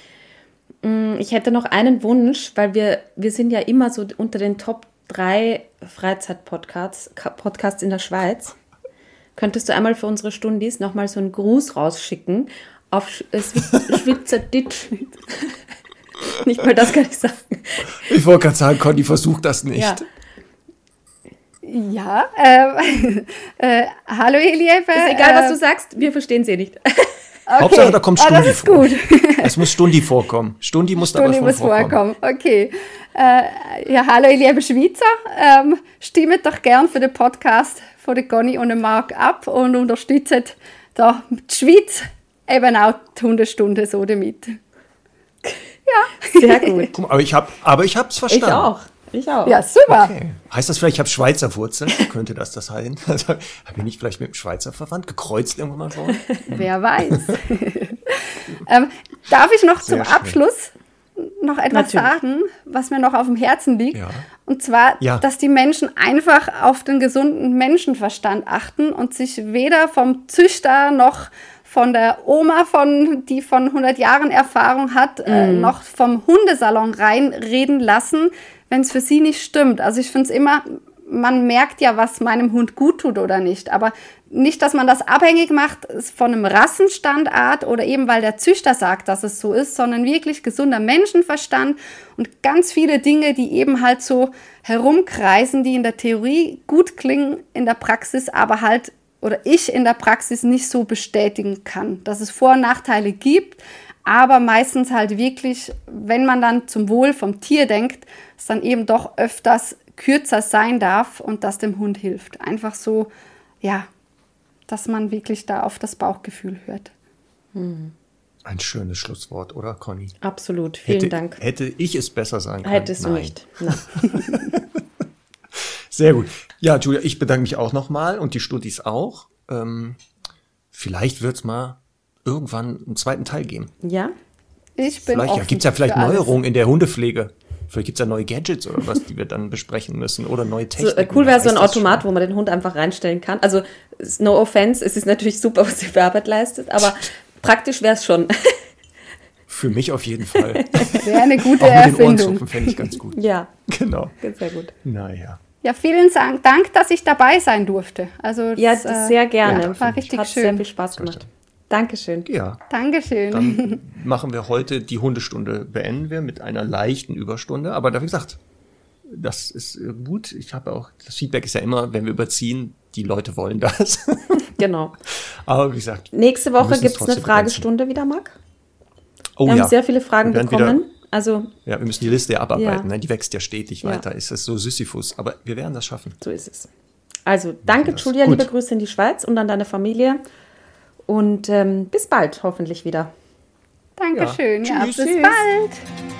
Mm, Ich hätte noch einen Wunsch, weil wir, wir sind ja immer so unter den Top 3 Freizeit-Podcasts Podcasts in der Schweiz. Könntest du einmal für unsere Stundis nochmal so einen Gruß rausschicken auf Sch- äh, Schweizerdeutsch? *laughs* *laughs* Nicht mal das kann ich sagen.
Ich wollte gerade sagen, Conny, versuch das nicht.
Ja.
Ja, äh, *laughs* äh, hallo ihr Lieben.
Ist egal, was
äh,
du sagst, wir verstehen sie nicht.
Okay.
Hauptsache, da kommt
Ah,
Stundi
das ist
vor.
gut.
Es muss Stundi vorkommen. *laughs* Stundi muss da
Stundi
aber
muss
schon vorkommen.
vorkommen. Okay. Äh, ja, hallo ihr lieben Schweizer. Ähm, stimmt doch gern für den Podcast von der Conny und dem Marc ab und unterstützt da die Schweiz eben auch die Hundestunde so damit. *laughs*
Sehr gut.
Guck mal, aber ich habe aber ich hab's
Ich
verstanden.
auch. Ich auch.
Ja, super.
Okay. Heißt das vielleicht, ich habe Schweizer Wurzeln? *laughs* Könnte das das sein? *laughs* Also, bin ich vielleicht mit dem Schweizer verwandt? Gekreuzt irgendwann mal worden? *laughs*
Wer weiß. ähm, darf ich noch
Sehr
zum
schön.
Abschluss noch etwas
Natürlich.
sagen, was mir noch auf dem Herzen liegt?
Ja.
Und zwar,
Ja.
dass die Menschen einfach auf den gesunden Menschenverstand achten und sich weder vom Züchter noch von der Oma, von, die von 100 Jahren Erfahrung hat, äh,
Mhm.
noch vom Hundesalon reinreden lassen, wenn es für sie nicht stimmt. Also ich finde es immer, man merkt ja, was meinem Hund gut tut oder nicht. Aber nicht, dass man das abhängig macht von einem Rassenstandart oder eben weil der Züchter sagt, dass es so ist, sondern wirklich gesunder Menschenverstand und ganz viele Dinge, die eben halt so herumkreisen, die in der Theorie gut klingen, in der Praxis aber halt oder ich in der Praxis nicht so bestätigen kann, dass es Vor- und Nachteile gibt, aber meistens halt wirklich, wenn man dann zum Wohl vom Tier denkt, es dann eben doch öfters kürzer sein darf und das dem Hund hilft. Einfach so, ja, dass man wirklich da auf das Bauchgefühl hört.
Ein schönes Schlusswort, oder, Conny?
Absolut. Vielen
hätte,
Dank.
Hätte ich es besser sagen können?
Hättest du
Nein.
nicht. Nein. *laughs*
Sehr gut. Ja, Julia, ich bedanke mich auch nochmal und die Studis auch. Ähm, vielleicht wird's mal irgendwann einen zweiten Teil geben.
Ja?
Ich bin
Vielleicht ja,
offen
gibt's ja vielleicht. Neuerungen in der Hundepflege. Vielleicht gibt's ja neue Gadgets oder was, die wir dann besprechen müssen oder neue
So,
Techniken.
äh, cool wäre so ein Automat,
schon.
wo man den Hund einfach reinstellen kann. Also, no offense, es ist natürlich super, was die für Arbeit leistet, aber praktisch wäre es schon. *laughs*
Für mich auf jeden Fall. *laughs*
Wäre eine gute
Auch mit den
Erfindung.
Ohrenzupfen fände ich ganz gut.
ja,
Genau.
sehr gut.
Naja.
Ja, vielen Dank, Dank, dass ich dabei sein durfte. Also
Ja,
das,
das
äh,
sehr gerne.
ja,
war richtig
Hat
schön.
sehr viel Spaß gemacht. Dankeschön.
Ja,
Dankeschön.
dann *laughs* machen wir heute die Hundestunde, beenden wir mit einer leichten Überstunde. Aber wie gesagt, das ist äh, gut. Ich habe auch, das Feedback ist ja immer, wenn wir überziehen, die Leute wollen das. *laughs*
Genau.
Aber wie gesagt,
Nächste Woche gibt es eine Fragestunde wieder, Marc.
oh
Wir haben
ja.
sehr viele Fragen bekommen. Also,
Ja, wir müssen die Liste ja abarbeiten.
Ja.
Die wächst ja stetig
Ja.
weiter. Ist es so Sisyphus. Aber wir werden das schaffen.
so ist es. Also, danke,
das.
Julia.
Gut.
Liebe Grüße in die Schweiz und an deine Familie. Und ähm, bis bald, hoffentlich wieder.
Dankeschön.
Ja.
Ja,
Tschüss.
bis
Tschüss.
bald.